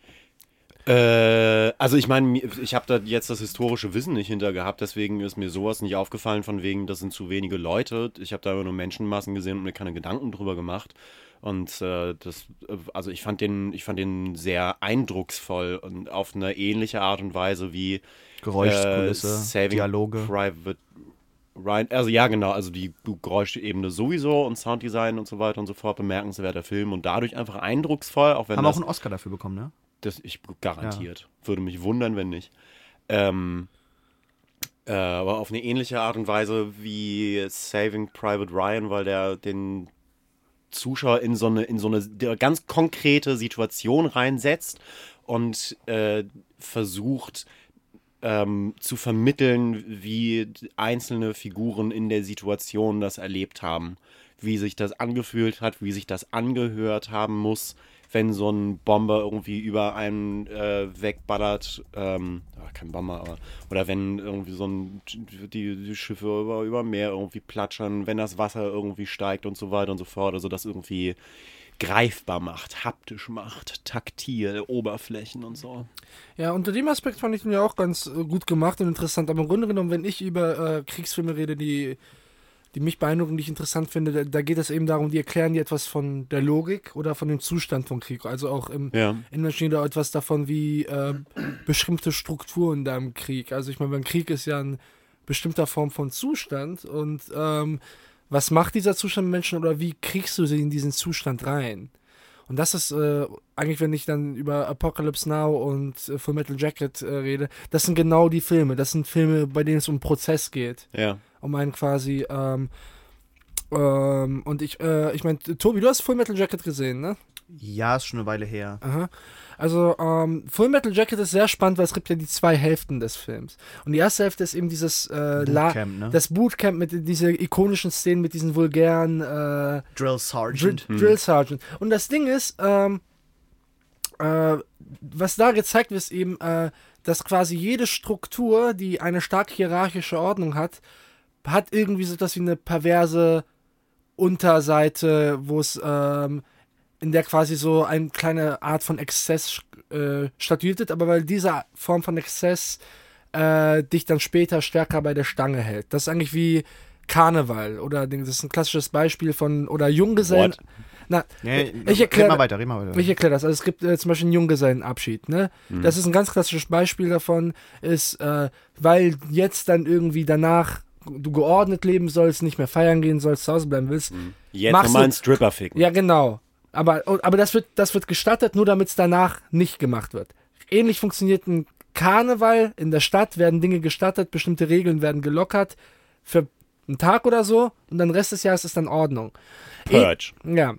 Äh, also ich meine, ich habe da jetzt das historische Wissen nicht hinter gehabt, deswegen ist mir sowas nicht aufgefallen, von wegen, das sind zu wenige Leute. Ich habe da immer nur Menschenmassen gesehen und mir keine Gedanken drüber gemacht. Und äh, das, äh, also ich fand den, ich fand den sehr eindrucksvoll und auf eine ähnliche Art und Weise wie Geräuschkulisse, äh, Saving Dialoge. Private Ryan. Also ja, genau, also die Geräuschebene sowieso und Sounddesign und so weiter und so fort, bemerkenswerter Film und dadurch einfach eindrucksvoll, auch wenn Haben das auch einen Oscar dafür bekommen, ne? das ich garantiert. Würde mich wundern, wenn nicht. Ähm, äh, aber auf eine ähnliche Art und Weise wie Saving Private Ryan, weil der den Zuschauer in so eine, in so eine ganz konkrete Situation reinsetzt und äh, versucht ähm, zu vermitteln, wie einzelne Figuren in der Situation das erlebt haben, wie sich das angefühlt hat, wie sich das angehört haben muss, wenn so ein Bomber irgendwie über einen äh, wegballert, ähm, ah, kein Bomber, aber, oder wenn irgendwie so ein, die, die Schiffe über, über Meer irgendwie platschern, wenn das Wasser irgendwie steigt und so weiter und so fort, also das irgendwie greifbar macht, haptisch macht, taktil, Oberflächen und so. Ja, unter dem Aspekt fand ich ihn ja auch ganz äh, gut gemacht und interessant. Aber im Grunde genommen, wenn ich über äh, Kriegsfilme rede, die, die mich beeindrucken, die ich interessant finde, da, da geht es eben darum, die erklären dir etwas von der Logik oder von dem Zustand von Krieg. Also auch im Ja. Da etwas davon, wie äh, bestimmte Strukturen da im Krieg. Also ich meine, beim Krieg ist ja eine bestimmter Form von Zustand und ähm, was macht dieser Zustand mit Menschen oder wie kriegst du sie in diesen Zustand rein? Und das ist äh, eigentlich, wenn ich dann über Apocalypse Now und äh, Full Metal Jacket äh, rede, das sind genau die Filme. Das sind Filme, bei denen es um Prozess geht. Ja. Um einen quasi, ähm, ähm, und ich, äh, ich meine, Tobi, du hast Full Metal Jacket gesehen, ne? Ja, ist schon eine Weile her. Aha. Also, ähm, Full Metal Jacket ist sehr spannend, weil es gibt ja die zwei Hälften des Films. Und die erste Hälfte ist eben dieses äh, Bootcamp, ne? das Bootcamp mit dieser ikonischen Szenen, mit diesen vulgären äh, Drill Sergeant. Drill Sergeant. Und das Ding ist, ähm, äh, was da gezeigt wird, ist eben, äh, dass quasi jede Struktur, die eine stark hierarchische Ordnung hat, hat irgendwie so etwas wie eine perverse Unterseite, wo es ähm, in der quasi so eine kleine Art von Exzess äh, statuiert, aber weil diese Form von Exzess äh, dich dann später stärker bei der Stange hält. Das ist eigentlich wie Karneval oder das ist ein klassisches Beispiel von oder Junggesellen. What? Na, Nee, ich red erkläre mal weiter, mal weiter. ich erkläre das. Also es gibt äh, zum Beispiel einen Junggesellenabschied. Ne? Das ist ein ganz klassisches Beispiel davon, ist, äh, weil jetzt dann irgendwie danach du geordnet leben sollst, nicht mehr feiern gehen sollst, zu Hause bleiben willst. Jetzt Machst nochmal einen Stripper ficken. Ja, genau. Aber, aber das, wird, das wird gestattet, nur damit es danach nicht gemacht wird. Ähnlich funktioniert ein Karneval. In der Stadt werden Dinge gestattet, bestimmte Regeln werden gelockert für einen Tag oder so und dann Rest des Jahres ist dann Ordnung. Purge. Eh, ja.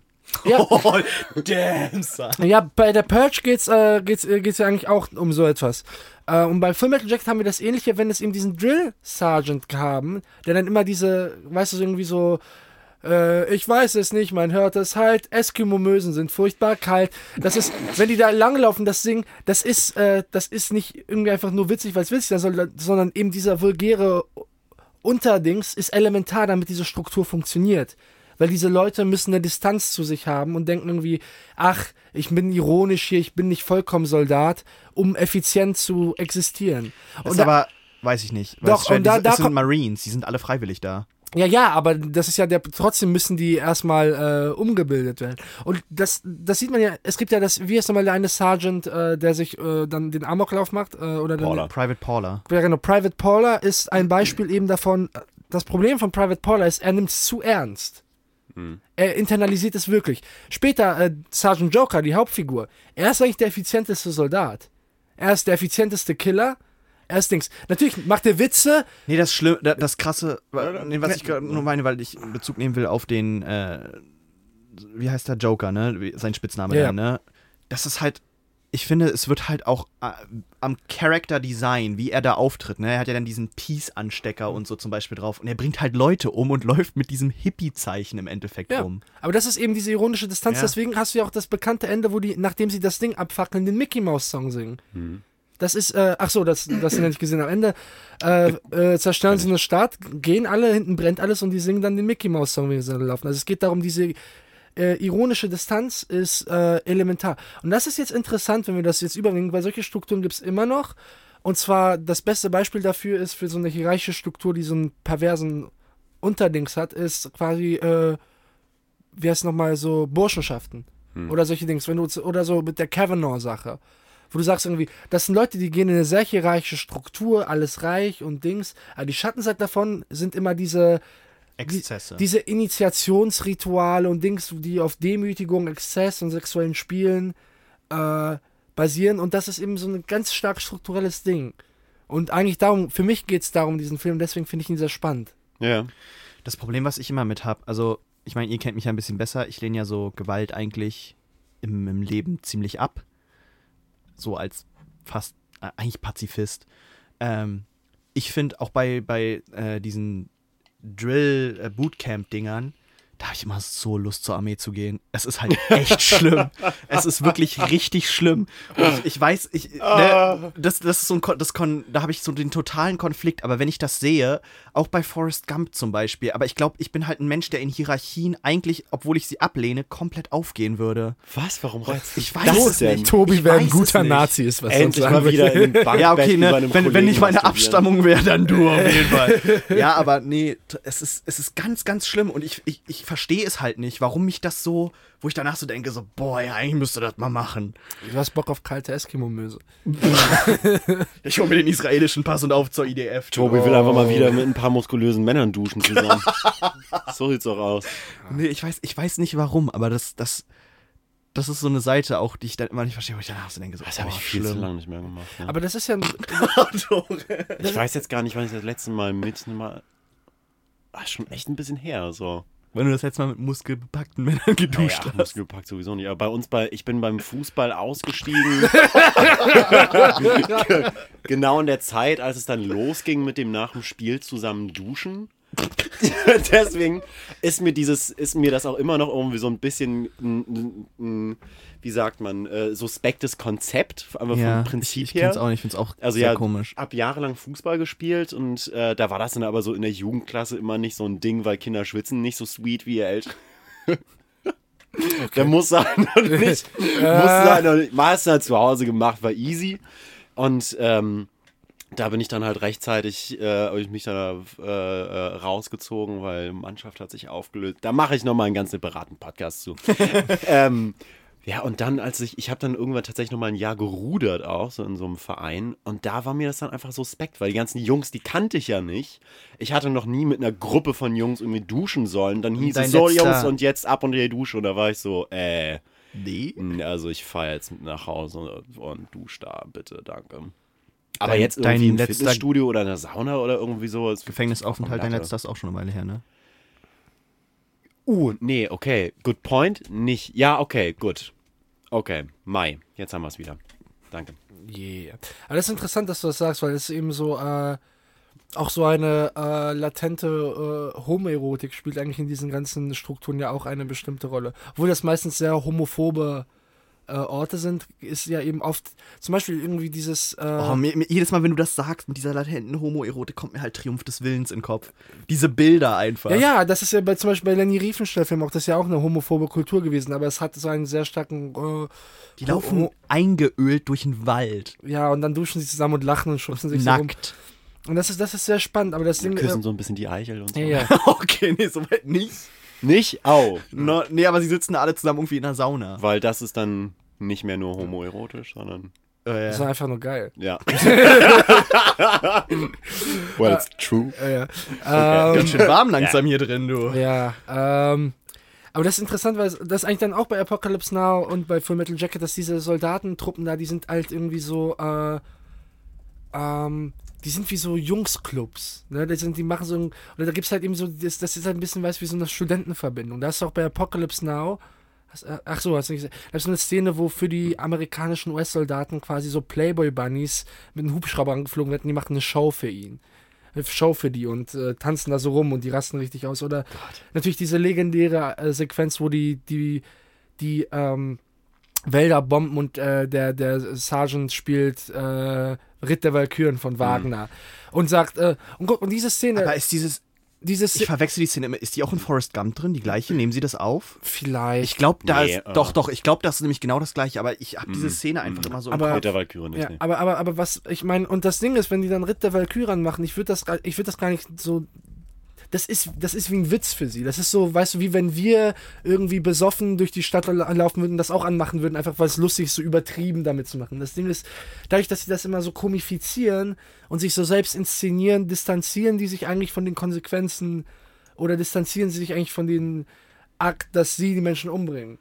Ja, *laughs* Oh, damn, son. ja, bei der Purge geht's, äh, geht's, äh, geht's ja eigentlich auch um so etwas. Äh, und bei Fullmetal Jacket haben wir das ähnliche, wenn es eben diesen Drill Sergeant haben, der dann immer diese, weißt du, so irgendwie so, äh, ich weiß es nicht, man hört es halt, Eskimo-Mösen sind furchtbar kalt. Das ist, wenn die da langlaufen, das singen, das ist, äh, das ist nicht irgendwie einfach nur witzig, weil es witzig ist, sondern- eben dieser vulgäre Unterdings ist elementar, damit diese Struktur funktioniert. Weil diese Leute müssen eine Distanz zu sich haben und denken irgendwie, ach, ich bin ironisch hier, ich bin nicht vollkommen Soldat, um effizient zu existieren. Das Und ist da, aber, weiß ich nicht. Doch, es, und da- die, da es sind Marines, die sind alle freiwillig da. Ja, ja, aber das ist ja der, trotzdem müssen die erstmal äh, umgebildet werden. Und das, das sieht man ja, es gibt ja das, wie ist nochmal der eine Sergeant, äh, der sich äh, dann den Amoklauf macht, äh, oder dann, Paula. Private Paula. Ja, genau. Private Paula ist ein Beispiel eben davon. Das Problem von Private Paula ist, er nimmt es zu ernst. Er internalisiert es wirklich. Später, äh, Sergeant Joker, die Hauptfigur, er ist eigentlich der effizienteste Soldat. Er ist der effizienteste Killer. Er ist Dings. Natürlich macht er Witze. Nee, das Schlimme, das, das krasse, nee, was ich gerade nur meine, weil ich Bezug nehmen will auf den, äh, wie heißt der Joker, ne? Sein Spitzname, Ja. da, ne? Das ist halt, ich finde, es wird halt auch äh, am Character Design, wie er da auftritt, ne? Er hat ja dann diesen Peace-Anstecker und so zum Beispiel drauf und er bringt halt Leute um und *laughs* läuft mit diesem Hippie-Zeichen im Endeffekt Ja. rum. Aber das ist eben diese ironische Distanz. Ja. Deswegen hast du ja auch das bekannte Ende, wo die, nachdem sie das Ding abfackeln, den Mickey Mouse Song singen. Das ist, äh, ach so, das, das ja nicht gesehen. Am Ende äh, äh, zerstören sie eine Stadt, gehen alle, hinten brennt alles und die singen dann den Mickey Mouse Song, wie sie laufen. Also es geht darum, diese äh, ironische Distanz ist äh, elementar. Und das ist jetzt interessant, wenn wir das jetzt überbringen, weil solche Strukturen gibt es immer noch. Und zwar das beste Beispiel dafür ist für so eine hierarchische Struktur, die so einen perversen Unterdings hat, ist quasi, äh, wie heißt nochmal, so Burschenschaften. Oder solche Dings. Wenn du, oder so mit der Kavanaugh-Sache. Wo du sagst irgendwie, das sind Leute, die gehen in eine sehr hierarchische Struktur, alles reich und Dings. Aber die Schattenseite davon sind immer diese, Exzesse. diese Initiationsrituale und Dings, die auf Demütigung, Exzess und sexuellen Spielen äh, basieren. Und das ist eben so ein ganz stark strukturelles Ding. Und eigentlich darum, für mich geht es darum, diesen Film, deswegen finde ich ihn sehr spannend. Ja. Das Problem, was ich immer mit habe, also ich meine, ihr kennt mich ja ein bisschen besser. Ich lehne ja so Gewalt eigentlich im, im Leben ziemlich ab. So als fast äh, eigentlich Pazifist. Ähm, ich finde auch bei, bei äh, diesen Drill-Bootcamp-Dingern, da habe ich immer so Lust zur Armee zu gehen. Es ist halt echt schlimm. Es ist wirklich richtig schlimm. Und ich, ich weiß, ich, ne, das, das ist so ein, das Kon, da habe ich so den totalen Konflikt. Aber wenn ich das sehe, auch bei Forrest Gump zum Beispiel, aber ich glaube, ich bin halt ein Mensch, der in Hierarchien eigentlich, obwohl ich sie ablehne, komplett aufgehen würde. Was? Warum reizt Ich weiß das es denn? nicht. Tobi Ich wäre ein guter. Nazi, ist was Endlich sonst mal wieder in Ja, okay, ne? Wenn, wenn nicht meine. Abstammung wäre, dann du auf jeden *laughs* Fall. ja, aber nee, es ist, es ist ganz, ganz schlimm und ich, ich, ich verstehe es halt nicht, warum mich das so, wo ich danach so denke, so, boah, ja, eigentlich müsste das mal machen. Du hast Bock auf kalte Eskimo-Möse. *laughs* Ich hole mir den israelischen Pass und auf zur IDF. Tobi will einfach mal wieder mit ein paar muskulösen Männern duschen zusammen. *laughs* so sieht's doch aus. Nee, ich weiß, ich weiß nicht warum, aber das, das, das ist so eine Seite auch, die ich dann immer nicht verstehe, wo ich danach so denke, so, Das habe boah, ich viel zu lange nicht mehr gemacht. Ja. Aber das ist ja ein, *laughs* ich weiß jetzt gar nicht, wann ich das letzte Mal mit mal. Ach, schon echt ein bisschen her. So. Wenn du das jetzt mal mit muskelbepackten Männern geduscht Naja, hast. Muskelpackt sowieso nicht. Aber bei uns bei, ich bin beim Fußball ausgestiegen. *laughs* genau in der Zeit, als es dann losging mit dem nach dem Spiel zusammen duschen. *laughs* Deswegen ist mir dieses, ist mir das auch immer noch irgendwie so ein bisschen, ein, ein, ein, wie sagt man, äh, suspektes Konzept, aber vom Prinzip ich, ich her. kenn's auch nicht, ich find's auch Also sehr ja, komisch. hab jahrelang Fußball gespielt und äh, da war das dann aber so in der Jugendklasse immer nicht so ein Ding, weil Kinder schwitzen nicht so sweet wie ihr Eltern. *laughs* Der muss sein und nicht. *laughs* muss sein und nicht. Meistens halt zu Hause gemacht, war easy. Und ähm, da bin ich dann halt rechtzeitig, äh, ich mich da äh, äh, rausgezogen, weil Mannschaft hat sich aufgelöst. Da mache ich nochmal einen ganz separaten Podcast zu. *laughs* ähm, Ja, und dann, als ich, ich habe dann irgendwann tatsächlich noch mal ein Jahr gerudert auch, so in so einem Verein. Und da war mir das dann einfach suspekt, weil die ganzen Jungs, die kannte ich ja nicht. Ich hatte noch nie mit einer Gruppe von Jungs irgendwie duschen sollen. Dann hieß Dein es so, letzter- Jungs, und jetzt ab unter die Dusche. Und da war ich so, äh, Nee. also ich fahre jetzt nach Hause und dusch da, bitte, danke. Aber Dein- jetzt dein irgendwie im letzter- Fitnessstudio oder in der Sauna oder irgendwie sowas. Gefängnisaufenthalt, dein letzter ist auch schon eine Weile her, ne? Uh, nee, okay. Good point. Nicht. Ja, okay, gut. Okay, Mai. Jetzt haben wir es wieder. Danke. Yeah. Aber das ist interessant, dass du das sagst, weil es eben so äh, auch so eine äh, latente äh, Homoerotik spielt eigentlich in diesen ganzen Strukturen ja auch eine bestimmte Rolle. Obwohl das meistens sehr homophobe äh, Orte sind, ist ja eben oft zum Beispiel irgendwie dieses äh, Oh, mir, mir, jedes Mal, wenn du das sagst, mit dieser latenten Homoerotik, kommt mir halt Triumph des Willens in den Kopf. Diese Bilder einfach. Ja, ja, das ist ja bei, zum Beispiel bei Lenny Riefenstahl-Film auch, das ist ja auch eine homophobe Kultur gewesen, aber es hat so einen sehr starken, äh, Die laufen eingeölt durch den Wald. ja, und dann duschen sie zusammen und lachen und schubsen sich so rum. Nackt. Und das ist, das ist sehr spannend, aber das Ding Küssen so ein bisschen die Eichel und so. äh, ja, ja. *laughs* okay, nee, soweit nicht. Nicht? Au. No, nee, aber sie sitzen alle zusammen irgendwie in der Sauna. Weil das ist dann nicht mehr nur homoerotisch, sondern. Äh, Das ist einfach nur geil. Ja. *laughs* well, it's true. Ja, ja. Ganz Ähm, schön warm langsam hier drin, du. ja, ähm, aber das ist interessant, weil das ist eigentlich dann auch bei Apocalypse Now und bei Full Metal Jacket, dass diese Soldatentruppen da, die sind halt irgendwie so, äh, ähm, die sind wie so Jungsclubs. Ne? Die, sind, die machen so ein, oder da gibt es halt eben so, das, das ist halt ein bisschen, weißt wie so eine Studentenverbindung. Da ist auch bei Apocalypse Now, hast- äh, ach so, hast du nicht gesagt, da ist so eine Szene, wo für die amerikanischen US-Soldaten quasi so Playboy-Bunnies mit einem Hubschrauber angeflogen werden, die machen eine Show für ihn. Eine Show für die und äh, tanzen da so rum und die rasten richtig aus. Oder natürlich diese legendäre äh, Sequenz, wo die, die, die, ähm, Wälder bomben und äh, der, der Sergeant spielt äh, Ritt der Walküren von Wagner und sagt, äh, und guck, und diese Szene, Aber ist dieses. diese Ich Szene, verwechsel die Szene immer. Ist die auch in Forrest Gump drin, die gleiche? Nehmen Sie das auf? vielleicht. Ich glaube, da Nee, ist. äh. Doch, doch, ich glaube, das ist nämlich genau das gleiche, aber ich habe diese Szene einfach immer so im Aber- Kopf. Mit der Valkyrie nicht. ja, nee. aber, aber, aber was, ich meine, und das Ding ist, wenn die dann Ritt der Walküren machen, ich würde das, ich würd das gar nicht so. Das ist, das ist wie ein Witz für sie. Das ist so, weißt du, wie wenn wir irgendwie besoffen durch die Stadt la- laufen würden, das auch anmachen würden, einfach weil es lustig ist, so übertrieben damit zu machen. Das Ding ist, dadurch, dass sie das immer so komifizieren und sich so selbst inszenieren, distanzieren die sich eigentlich von den Konsequenzen oder distanzieren sie sich eigentlich von dem Akt, dass sie die Menschen umbringen.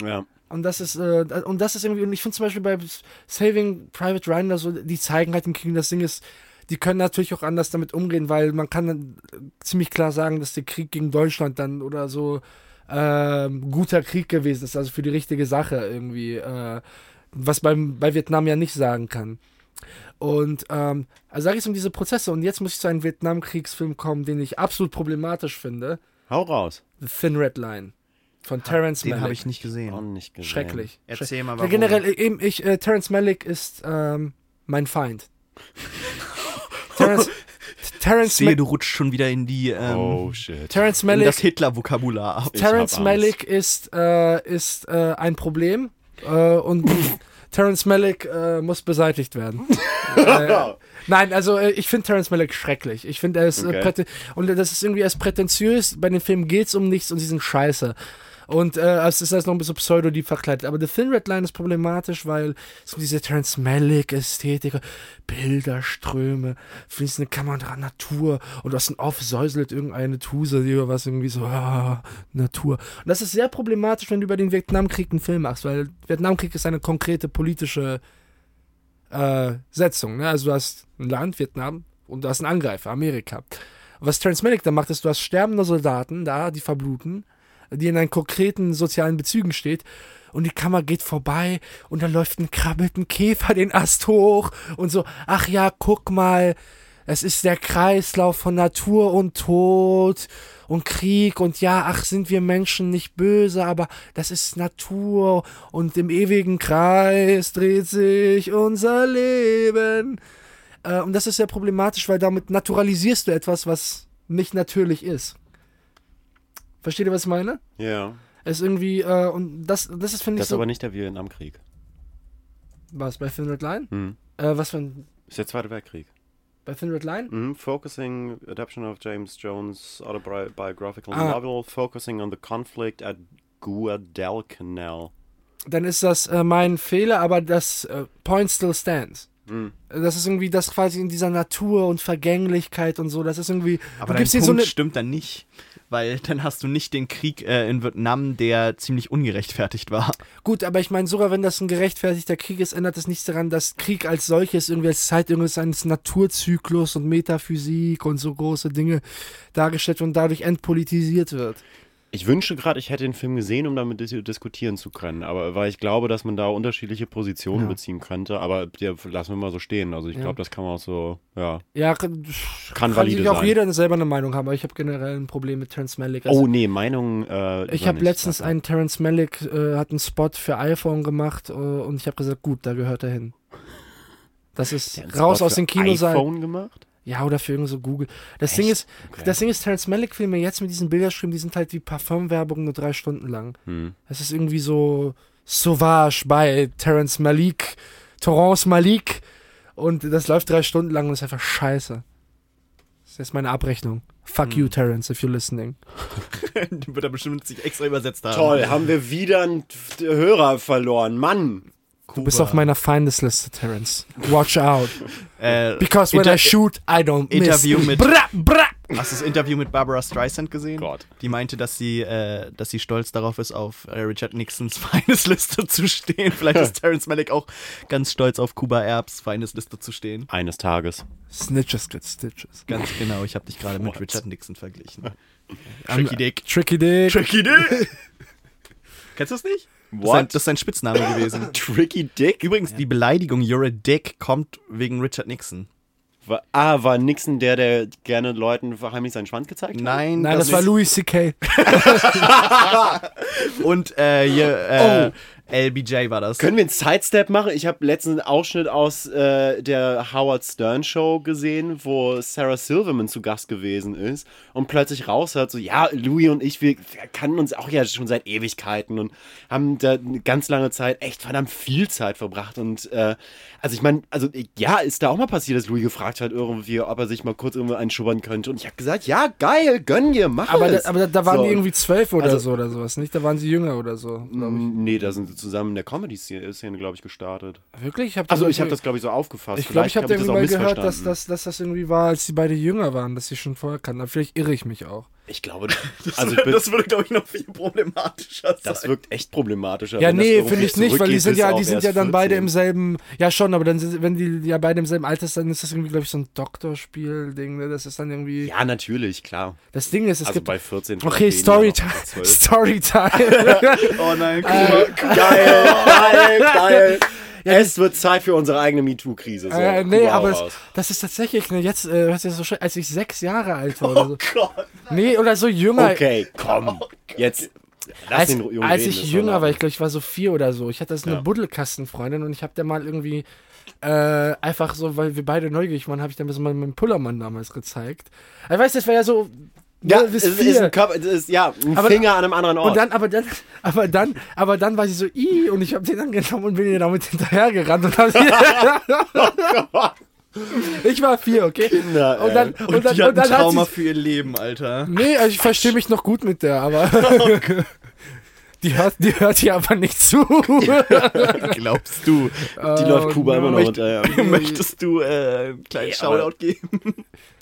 Ja. Und das ist, äh, und das ist irgendwie, und ich finde zum Beispiel bei Saving Private Ryan, also die zeigen halt im Krieg, das Ding ist, die können natürlich auch anders damit umgehen, weil man kann dann ziemlich klar sagen, dass der Krieg gegen Deutschland dann oder so ähm, guter Krieg gewesen ist, also für die richtige Sache irgendwie, äh, was beim, bei Vietnam ja nicht sagen kann. Und ähm, also sage ich um diese Prozesse und jetzt muss ich zu einem Vietnamkriegsfilm kommen, den ich absolut problematisch finde. Hau raus. The Thin Red Line von Terrence Den Malick. habe ich nicht gesehen. Auch nicht gesehen. Schrecklich. Erzähl mal, Ja, warum. generell, äh, eben, ich, äh, Terrence Malick ist ähm, mein Feind. *laughs* Terrence, Terrence, Sehe, du rutschst schon wieder in die ähm, Oh shit. Terrence in Malick, das Hitler-Vokabular ab. Terrence. Malick ist, äh, ist äh, ein Problem äh, und *laughs* Terrence Malick äh, muss beseitigt werden. *laughs* äh, nein, also äh, ich finde Terrence Malick schrecklich. Ich finde, er ist Okay. und das ist irgendwie erst prätentiös. Bei den Filmen geht's um nichts und sie sind scheiße. Und äh, es ist erst noch ein bisschen pseudo die verkleidet. Aber The Thin Red Line ist problematisch, weil so diese Terrence Malick-Ästhetik, Bilderströme, fließende Kamera, Natur und aus dem Off säuselt irgendeine Tuse, über was irgendwie so, ah, Natur. Und das ist sehr problematisch, wenn du über den Vietnamkrieg einen Film machst, weil Vietnamkrieg ist eine konkrete politische äh, Setzung. Ne? Also du hast ein Land, Vietnam, und du hast einen Angreifer, Amerika. Und was Terrence Malick da macht, ist, du hast sterbende Soldaten da, die verbluten, die in einen konkreten sozialen Bezügen steht. Und die Kamera geht vorbei und dann läuft ein krabbelt ein Käfer den Ast hoch und so, ach ja, guck mal, es ist der Kreislauf von Natur und Tod und Krieg und ja, ach, sind wir Menschen nicht böse, aber das ist Natur und im ewigen Kreis dreht sich unser Leben. Äh, und das ist sehr problematisch, weil damit naturalisierst du etwas, was nicht natürlich ist. Versteht ihr, was ich meine? Ja. Es ist irgendwie, äh, und das, das ist, finde ich, Das ist so. aber nicht der Vietnamkrieg. was, bei Thin Red Line? Hm. Äh, was für ein, Ist der Zweite Weltkrieg. bei Thin Red Line? Mhm. Focusing adaptation of James Jones' autobiographical Ah. novel, focusing on the conflict at Guadalcanal. dann ist das äh, mein Fehler, aber das äh, Point still stands. Hm. Das ist irgendwie das quasi in dieser Natur und Vergänglichkeit und so. Das ist irgendwie. Aber dein Punkt so eine. stimmt dann nicht. Weil dann hast du nicht den Krieg äh, in Vietnam, der ziemlich ungerechtfertigt war. Gut, aber ich meine, sogar wenn das ein gerechtfertigter Krieg ist, ändert das nichts daran, dass Krieg als solches irgendwie als Zeit eines Naturzyklus und Metaphysik und so große Dinge dargestellt und dadurch entpolitisiert wird. Ich wünsche gerade, ich hätte den Film gesehen, um damit dis diskutieren zu können. Aber weil ich glaube, dass man da unterschiedliche Positionen Ja. beziehen könnte. Aber ja, lassen wir mal so stehen. Also ich Ja. glaube, das kann man auch so, ja. Ja, kann, Kann valide sich auch sein. jeder selber eine Meinung haben, aber ich habe generell ein Problem mit Terrence Malick. Also, Oh nee, Meinung. Äh, ich habe letztens einen Terrence Malick, äh, hat einen Spot für iPhone gemacht äh, und ich habe gesagt, gut, da gehört er hin. Das ist raus aus den Kinosaal. iPhone gemacht? Ja, oder für irgend so Google. Das Echt? Ding ist, Okay. das Ding ist, Terrence Malick Filme jetzt mit diesen Bilderstreamen, die sind halt wie Parfumwerbung nur drei Stunden lang. Hm. Es ist irgendwie so Sauvage bei Terrence Malik, Torrance Malik und das läuft drei Stunden lang und ist einfach scheiße. Das ist jetzt meine Abrechnung. Fuck Hm. you, Terrence, if you're listening. *laughs* Den wird er bestimmt sich extra übersetzt haben. Toll, haben wir wieder einen Hörer verloren. Mann. Du bist auf meiner Feindesliste, Terrence. Watch out. *laughs* Äh, Because when Inter- I shoot, I don't miss. Interview mit- Bra, bra. Hast du das Interview mit Barbara Streisand gesehen? Gott. Die meinte, dass sie, äh, dass sie stolz darauf ist, auf äh, Richard Nixons *laughs* Feindesliste zu stehen. Vielleicht ist *laughs* Terrence Malick auch ganz stolz auf Kuba Erbs Feindesliste zu stehen. Eines Tages. Snitches get stitches. Ganz genau, ich habe dich gerade mit? Richard Nixon verglichen. Tricky Dick. Tricky Dick. Tricky Dick! Kennst du das nicht? Das ist, sein, What? das ist sein Spitzname gewesen. *laughs* Tricky Dick? Übrigens, die Beleidigung You're a Dick kommt wegen Richard Nixon. War, ah, war Nixon der, der gerne Leuten heimlich seinen Schwanz gezeigt hat? Nein, Nein, das, war nicht. Louis C.K. *laughs* *laughs* Und äh, hier, äh, LBJ war das. Können wir einen Sidestep machen? Ich habe letztens einen Ausschnitt aus äh, der Howard Stern Show gesehen, wo Sarah Silverman zu Gast gewesen ist und plötzlich raushört, so, ja, Louis und ich, wir, wir kannten uns auch ja schon seit Ewigkeiten und haben da eine ganz lange Zeit echt verdammt viel Zeit verbracht und äh, also ich meine, also ja, ist da auch mal passiert, dass Louis gefragt hat irgendwie, ob er sich mal kurz irgendwo einschubbern könnte und ich habe gesagt, ja, geil, gönn dir, mach Aber, da, es. aber da, da waren So, die irgendwie zwölf oder also- so oder sowas, nicht? Da waren sie jünger oder so. Nee, da sind sie zusammen in der Comedy-Szene, glaube ich, gestartet. Wirklich? Ich hab Also ich habe das, glaube ich, so aufgefasst. Ich glaube, ich habe Vielleicht irgendwie mal gehört, dass, dass, dass das irgendwie war, als die beide jünger waren, dass sie schon vorher kannten. Aber vielleicht irre ich mich auch. Ich glaube, *laughs* also ich bin, das würde, glaube ich, noch viel problematischer sein. das wirkt echt problematischer. Ja, das nee, finde ich nicht, weil die sind ja, die sind ja dann beide 14. im selben. Ja, schon, aber dann sind, wenn die ja beide im selben Alter sind, dann ist das irgendwie, glaube ich, so ein Doktorspiel-Ding. Ne? Das ist dann irgendwie. Ja, natürlich, klar. Das Ding ist, es also gibt. bei 14 Okay, *laughs* Storytime. noch bei 12. Storytime. oh nein, Äh, Geil, geil, geil. Es wird Zeit für unsere eigene MeToo-Krise. So, äh, nee, Kuba aber es, das ist tatsächlich, ne, jetzt, äh, was ist so schön, als ich sechs Jahre alt war oder so. Gott. Nee, oder so jünger. Okay, komm. Jetzt lass als, den Jungen als reden, ich jünger war, ich glaube, ich war so vier oder so. Ich hatte das eine Ja. Buddelkastenfreundin und ich habe der mal irgendwie äh, einfach so, weil wir beide neugierig waren, habe ich dann mal meinen Pullermann damals gezeigt. Ich weiß, das war ja so. Ja, ne, es bis ist, vier. ein Körper, es ist ja ein Aber- Finger an einem anderen Ort. und dann, aber dann, aber dann, aber dann war sie so, i und ich habe den dann genommen und bin ihr damit hinterhergerannt und hab sie, *laughs* Ich war vier, okay? Kinder, und dann, ey. und dann, die hat und ein dann hat Trauma sie, für ihr Leben, Alter. Nee, also ich verstehe mich noch gut mit der, aber *laughs* *laughs* die hört, die hört hier aber nicht zu. Glaubst du? die läuft Kuba immer noch Möcht- hinterher. Möchtest du äh, einen kleinen Ja, Shoutout geben?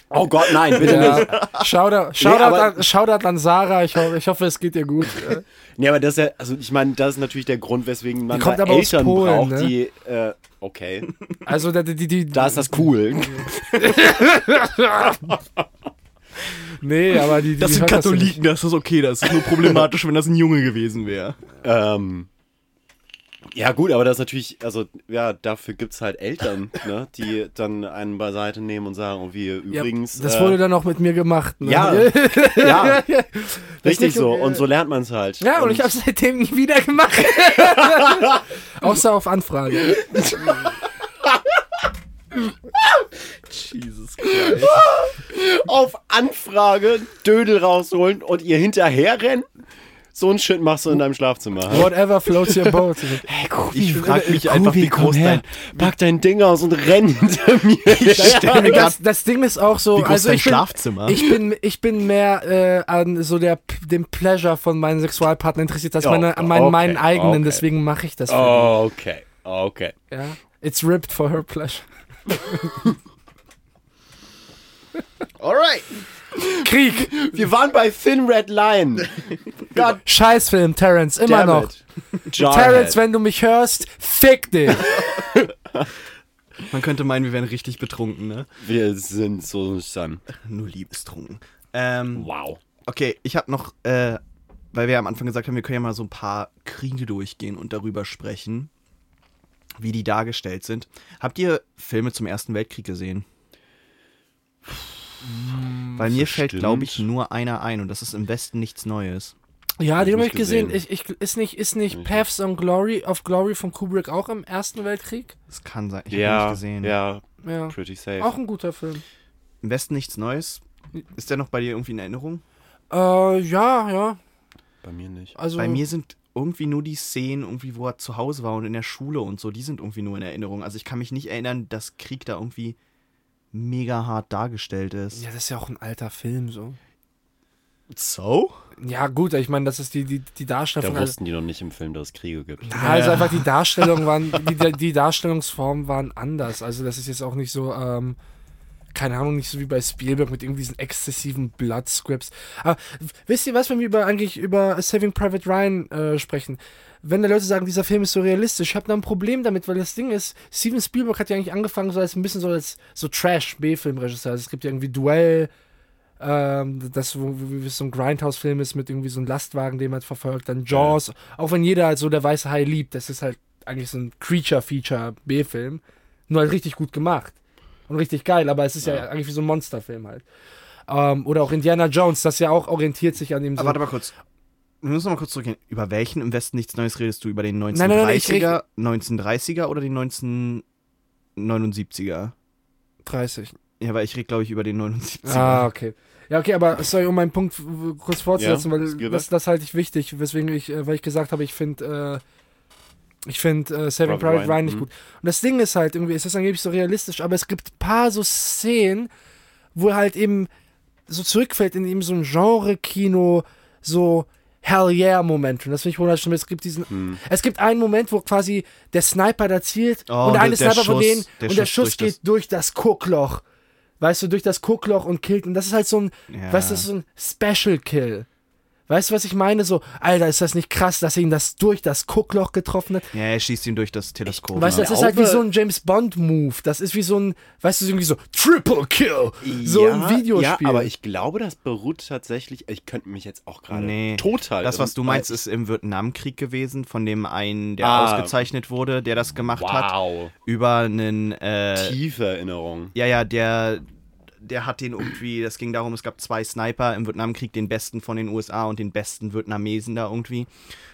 Oh Gott, nein, bitte nicht. Ja. Shoutout, Shoutout, aber- an, Shoutout an Sarah, ich, ho ich hoffe, es geht dir gut. *laughs* Nee, aber das ist ja, also ich meine, das ist natürlich der Grund, weswegen man da Eltern Polen, braucht, ne? die, äh, okay, Also, die, die, die, da ist das cool. *laughs* Nee, aber die, die Das sind nicht. Katholiken, das ist okay. Das ist nur problematisch, wenn das ein Junge gewesen wäre. ähm, ja gut, aber das ist natürlich, also ja, dafür gibt es halt Eltern, *laughs* ne, die dann einen beiseite nehmen und sagen, oh, wie Ja, übrigens. das äh, wurde dann auch mit mir gemacht. Ne? Ja, *laughs* ja, richtig so. okay. Und so lernt man es halt. Ja, und ich habe seitdem nie wieder gemacht. *laughs* Außer auf Anfrage. Jesus Christ. auf Anfrage Dödel rausholen und ihr hinterherrennen? So ein Shit machst du in deinem Schlafzimmer. Whatever floats your boat. Hey, Kubi, Ich frag mich einfach, wie groß her, pack dein Ding aus und renn hinter mir. *laughs* mir das, das Ding ist auch so, Wie groß also dein ich bin, Schlafzimmer? ich bin, ich bin mehr äh, an so der, dem Pleasure von meinem Sexualpartner interessiert als Oh, meine, an meinen, okay, meinen eigenen, okay. deswegen mache ich das. Oh, okay, okay. Ja? It's ripped for her pleasure. *laughs* Alright. Krieg! Wir waren bei Thin Red Line. God Scheißfilm, Terrence, immer damn noch. Terrence, wenn du mich hörst, fick dich! *laughs* Man könnte meinen, wir wären richtig betrunken, ne? Wir sind so san. Nur liebestrunken. Ähm, Wow. okay, ich habe noch, äh, weil wir am Anfang gesagt haben, wir können ja mal so ein paar Kriege durchgehen und darüber sprechen, wie die dargestellt sind. Habt ihr Filme zum Ersten Weltkrieg gesehen? Weil mir fällt, glaube ich, nur einer ein und das ist im Westen nichts Neues. Ja, den ich habe ich gesehen. gesehen. Ich, ich, ist nicht, ist nicht Paths on Glory, of Glory von Kubrick auch im Ersten Weltkrieg? Das kann sein. Ich habe ihn Ja, nicht gesehen. ja, Ja. pretty safe. Auch ein guter Film. Im Westen nichts Neues. Ist der noch bei dir irgendwie in Erinnerung? Äh, ja, ja. Bei mir nicht. Also, Bei mir sind irgendwie nur die Szenen, irgendwie, wo er zu Hause war und in der Schule und so, die sind irgendwie nur in Erinnerung. Also ich kann mich nicht erinnern, dass Krieg da irgendwie mega hart dargestellt ist. ja, das ist ja auch ein alter Film, so. So? Ja, gut, ich meine, das ist die, die, die Darstellung Da wussten die noch nicht im Film, dass es Kriege gibt. Ja, also einfach die Darstellung waren, die, die Darstellungsformen waren anders. Also das ist jetzt auch nicht so, ähm, keine Ahnung, nicht so wie bei Spielberg mit irgendwie diesen exzessiven Bloodscripts. Aber wisst ihr was, wenn wir über, eigentlich über Saving Private Ryan äh, sprechen? Wenn da Leute sagen, dieser Film ist so realistisch, ich habe da ein Problem damit, weil das Ding ist, Steven Spielberg hat ja eigentlich angefangen so als ein bisschen so als so Trash-B-Filmregisseur. Also es gibt ja irgendwie Duell, ähm, das, wo, wie so ein Grindhouse-Film ist mit irgendwie so einem Lastwagen, den man verfolgt, dann Jaws, auch wenn jeder halt so der weiße Hai liebt, das ist halt eigentlich so ein Creature-Feature-B-Film, nur halt richtig gut gemacht und richtig geil, aber es ist ja, Ja. eigentlich wie so ein Monsterfilm halt. Ähm, oder auch Indiana Jones, das ja auch orientiert sich an dem so. Aber warte mal kurz. Wir müssen mal kurz zurückgehen. Über welchen im Westen nichts Neues redest du? Über den 1930er, Nein, nein, nein, ich rede- 1930er oder den 1979er? 30. Ja, weil ich rede, glaube ich, über den 79er. Ah, okay. Ja, okay, aber sorry, um meinen Punkt w- kurz fortzusetzen, Ja, weil das geht das, halte ich wichtig, weswegen ich, äh, weil ich gesagt habe, ich finde, äh, ich finde äh, Saving Private Ryan, Ryan nicht mhm. gut. Und das Ding ist halt irgendwie, es ist angeblich so realistisch, aber es gibt ein paar so Szenen, wo er halt eben so zurückfällt in eben so ein Genre-Kino, so Hell yeah Moment. Und das finde ich wunderschön. Es gibt diesen, Hm. es gibt einen Moment, wo quasi der Sniper da zielt Oh, und eine Sniper von Schuss- denen der und der Schuss durch geht durch das Guckloch. Weißt du, durch das Guckloch und killt. Und das ist halt so ein, Ja. weißt du, das ist so ein Special Kill. Weißt du, was ich meine? So, Alter, ist das nicht krass, dass er ihn das durch das Guckloch getroffen hat? Ja, er schießt ihn durch das Teleskop. Weißt du, das ist halt wie so ein James Bond-Move. Das ist wie so ein, weißt du, irgendwie so Triple Kill. So ja, im Videospiel. Ja, aber ich glaube, das beruht tatsächlich. Ich könnte mich jetzt auch gerade Nee. total. Das, was du meinst, ist im Vietnamkrieg gewesen, von dem einen, der Ah. ausgezeichnet wurde, der das gemacht hat. Wow. Über einen. Äh, Tiefe Erinnerung. ja, ja, der. Der hat den irgendwie, das ging darum, es gab zwei Sniper im Vietnamkrieg, den besten von den USA und den besten Vietnamesen da irgendwie.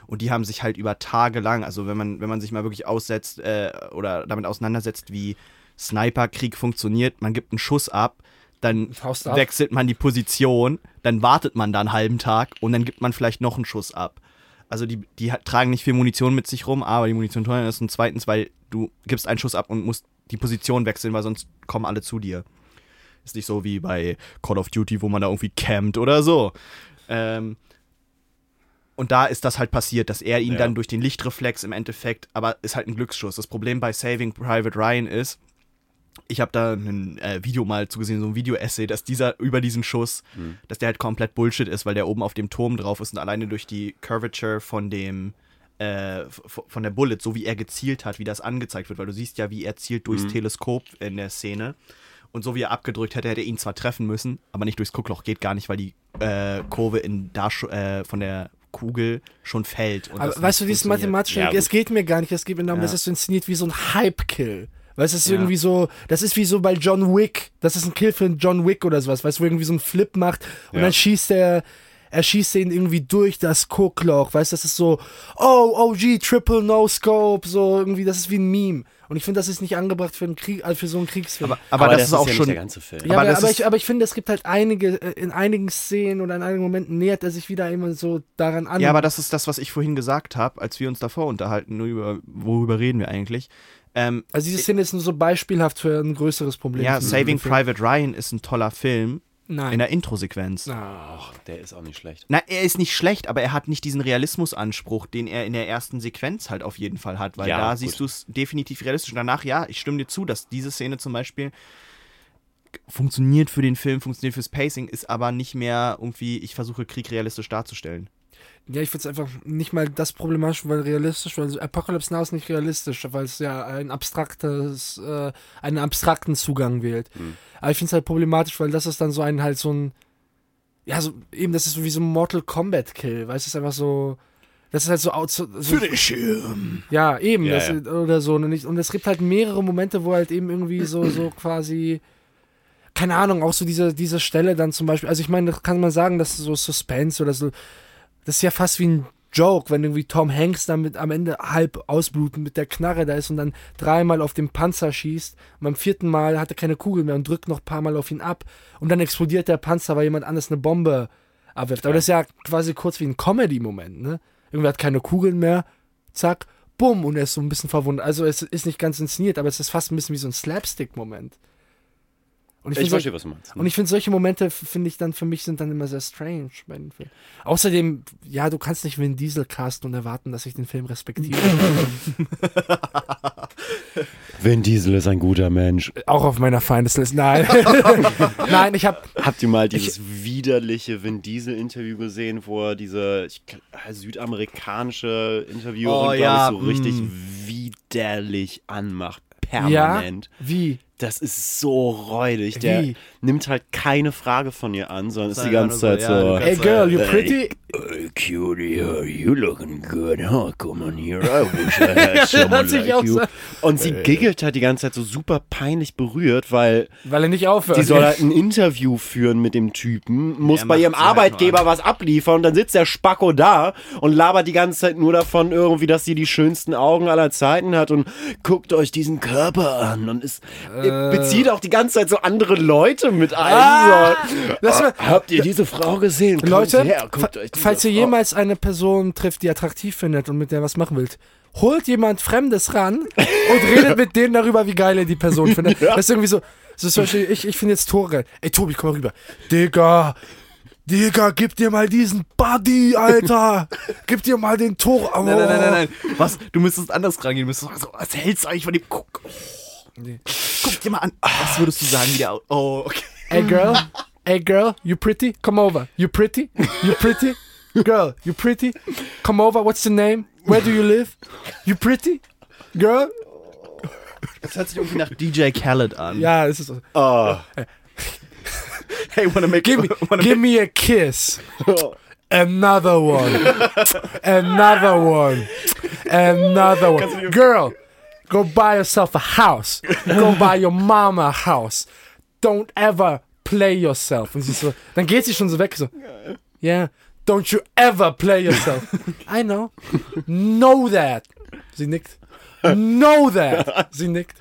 Und die haben sich halt über Tage lang, also wenn man, wenn man sich mal wirklich aussetzt äh, oder damit auseinandersetzt, wie Sniperkrieg funktioniert, man gibt einen Schuss ab, dann ab. wechselt man die Position, dann wartet man da einen halben Tag und dann gibt man vielleicht noch einen Schuss ab. Also die, die tragen nicht viel Munition mit sich rum, aber die Munition teuer ist und zweitens, weil du gibst einen Schuss ab und musst die Position wechseln, weil sonst kommen alle zu dir. Ist nicht so wie bei Call of Duty, wo man da irgendwie campt oder so. Ähm, und da ist das halt passiert, dass er ihn Ja. dann durch den Lichtreflex im Endeffekt, aber ist halt ein Glücksschuss. Das Problem bei Saving Private Ryan ist, ich habe da ein äh, Video mal zugesehen, so ein Video-Essay, dass dieser über diesen Schuss, Hm. dass der halt komplett Bullshit ist, weil der oben auf dem Turm drauf ist und alleine durch die Curvature von dem äh, von der Bullet, so wie er gezielt hat, wie das angezeigt wird, weil du siehst ja, wie er zielt durchs Mhm. Teleskop in der Szene. Und so wie er abgedrückt hätte, hätte er ihn zwar treffen müssen, aber nicht durchs Guckloch. Geht gar nicht, weil die äh, Kurve in da äh, von der Kugel schon fällt. und Aber weißt du, dieses funktioniert. mathematische, Ja, es geht mir gar nicht, es geht mir darum, Ja. dass es so inszeniert wie so ein Hype-Kill. Weißt du, es ist Ja. irgendwie so, das ist wie so bei John Wick, das ist ein Kill für einen John Wick oder sowas, weißt du, wo er irgendwie so einen Flip macht und Ja. dann schießt er, er schießt den irgendwie durch das Guckloch, weißt du, das ist so, oh, OG, Triple No Scope, so irgendwie, das ist wie ein Meme. Und ich finde, das ist nicht angebracht für, einen Krieg, also für so einen Kriegsfilm. Aber, aber, das, ist auch ja schon. nicht der ganze Film. ja, aber aber, das aber, ich, aber ich finde, es gibt halt einige, äh, in einigen Szenen oder in einigen Momenten nähert er sich wieder immer so daran an. Ja, aber das ist das, was ich vorhin gesagt habe, als wir uns davor unterhalten. Nur über, worüber reden wir eigentlich? Ähm, also diese Szene ist nur so beispielhaft für ein größeres Problem. ja, Saving. Private Ryan ist ein toller Film Nein. in der Introsequenz. Ach, der ist auch nicht schlecht. Na, er ist nicht schlecht, aber er hat nicht diesen Realismusanspruch, den er in der ersten Sequenz halt auf jeden Fall hat, weil Ja, da gut. siehst du es definitiv realistisch. Und danach, ja, ich stimme dir zu, dass diese Szene zum Beispiel funktioniert für den Film, funktioniert fürs Pacing, ist aber nicht mehr irgendwie, ich versuche Krieg realistisch darzustellen. Ja, ich finde es einfach nicht mal das problematisch, weil realistisch, weil Apocalypse Now ist nicht realistisch, weil es ja ein abstraktes, äh, einen abstrakten Zugang wählt. Hm. Aber ich finde es halt problematisch, weil das ist dann so ein halt so ein, ja, so eben, das ist so wie so ein Mortal Kombat Kill, weißt du, es ist einfach so, das ist halt so, so, so ja, eben, Ja, das, ja. oder so. Und, ich, und es gibt halt mehrere Momente, wo halt eben irgendwie so, so *clears throat* quasi, keine Ahnung, auch so diese, diese Stelle dann zum Beispiel, also ich meine, das kann man sagen, dass so Suspense oder so, das ist ja fast wie ein Joke, wenn irgendwie Tom Hanks dann mit am Ende halb ausbluten mit der Knarre da ist und dann dreimal auf den Panzer schießt und beim vierten Mal hat er keine Kugel mehr und drückt noch ein paar Mal auf ihn ab und dann explodiert der Panzer, weil jemand anders eine Bombe abwirft. Aber das ist ja quasi kurz wie ein Comedy-Moment, ne? Irgendwer hat keine Kugeln mehr, zack, bumm, und er ist so ein bisschen verwundert. Also es ist nicht ganz inszeniert, aber es ist fast ein bisschen wie so ein Slapstick-Moment. Und Ich, find verstehe, was du meinst. und ich finde, solche Momente, finde ich dann, für mich sind dann immer sehr strange bei den Filmen. Außerdem, ja, du kannst nicht Vin Diesel casten und erwarten, dass ich den Film respektiere. *laughs* Vin Diesel ist ein guter Mensch. Auch auf meiner Feindesliste. Nein. *laughs* Nein, ich habe Habt ihr mal dieses widerliche Vin Diesel-Interview gesehen, wo er diese ich, südamerikanische Interviewerin, Oh, glaube ja, ich, so richtig mm. widerlich anmacht. Ja. Permanent. Wie? Das ist so räudig. Der Wie? nimmt halt keine Frage von ihr an, sondern ist die ganze Zeit so, ja, Hey girl, you pretty? Hey, cutie, are you looking good? Huh? Come on here. I *laughs* wish I had someone like you. so- Und sie giggelt halt die ganze Zeit so super peinlich berührt, weil Weil er nicht aufhört. die soll halt *laughs* ein Interview führen mit dem Typen, muss bei ihrem sie halt Arbeitgeber nur was abliefern und dann sitzt der Spacko da und labert die ganze Zeit nur davon irgendwie, dass sie die schönsten Augen aller Zeiten hat und guckt euch diesen Körper an und ist, bezieht auch die ganze Zeit so andere Leute mit ein. Ah! so. Mal- Ah, habt ihr diese Frau gesehen? Kommt Leute, her, falls ihr Frau- jemals eine Person trifft, die attraktiv findet und mit der was machen wollt, holt jemand Fremdes ran und redet mit denen darüber, wie geil ihr die Person *laughs* findet. Das ist irgendwie so, so zum Beispiel, ich, ich finde jetzt Tore. Ey, Tobi, komm mal rüber. Digga, Digga, gib dir mal diesen Buddy, Alter. gib dir mal den Tor. Oh. Nein, nein, nein, nein, nein. Was? Du müsstest anders rangehen. Du müsstest sagen, so, was hältst du eigentlich von dem? Guck, Nee. guck dir mal an. Was würdest du sagen, wie der. Oh, okay. Hey girl, hey girl, you pretty? Come over. You pretty? You pretty? Girl, you pretty? Come over. What's your name? Where do you live? You pretty? Girl? Das hört sich irgendwie nach DJ Khaled an. Ja, es ist so. Oh. Hey, wanna make, Give me, *laughs* wanna give me a kiss. Another one. Another one. Another one. Girl, go buy yourself a house. Go buy your mama a house. Don't ever play yourself. Und sie so, dann geht sie schon so weg, so. Yeah, don't you ever play yourself. *laughs* I know. Know that. Sie nickt. Know that. Sie nickt.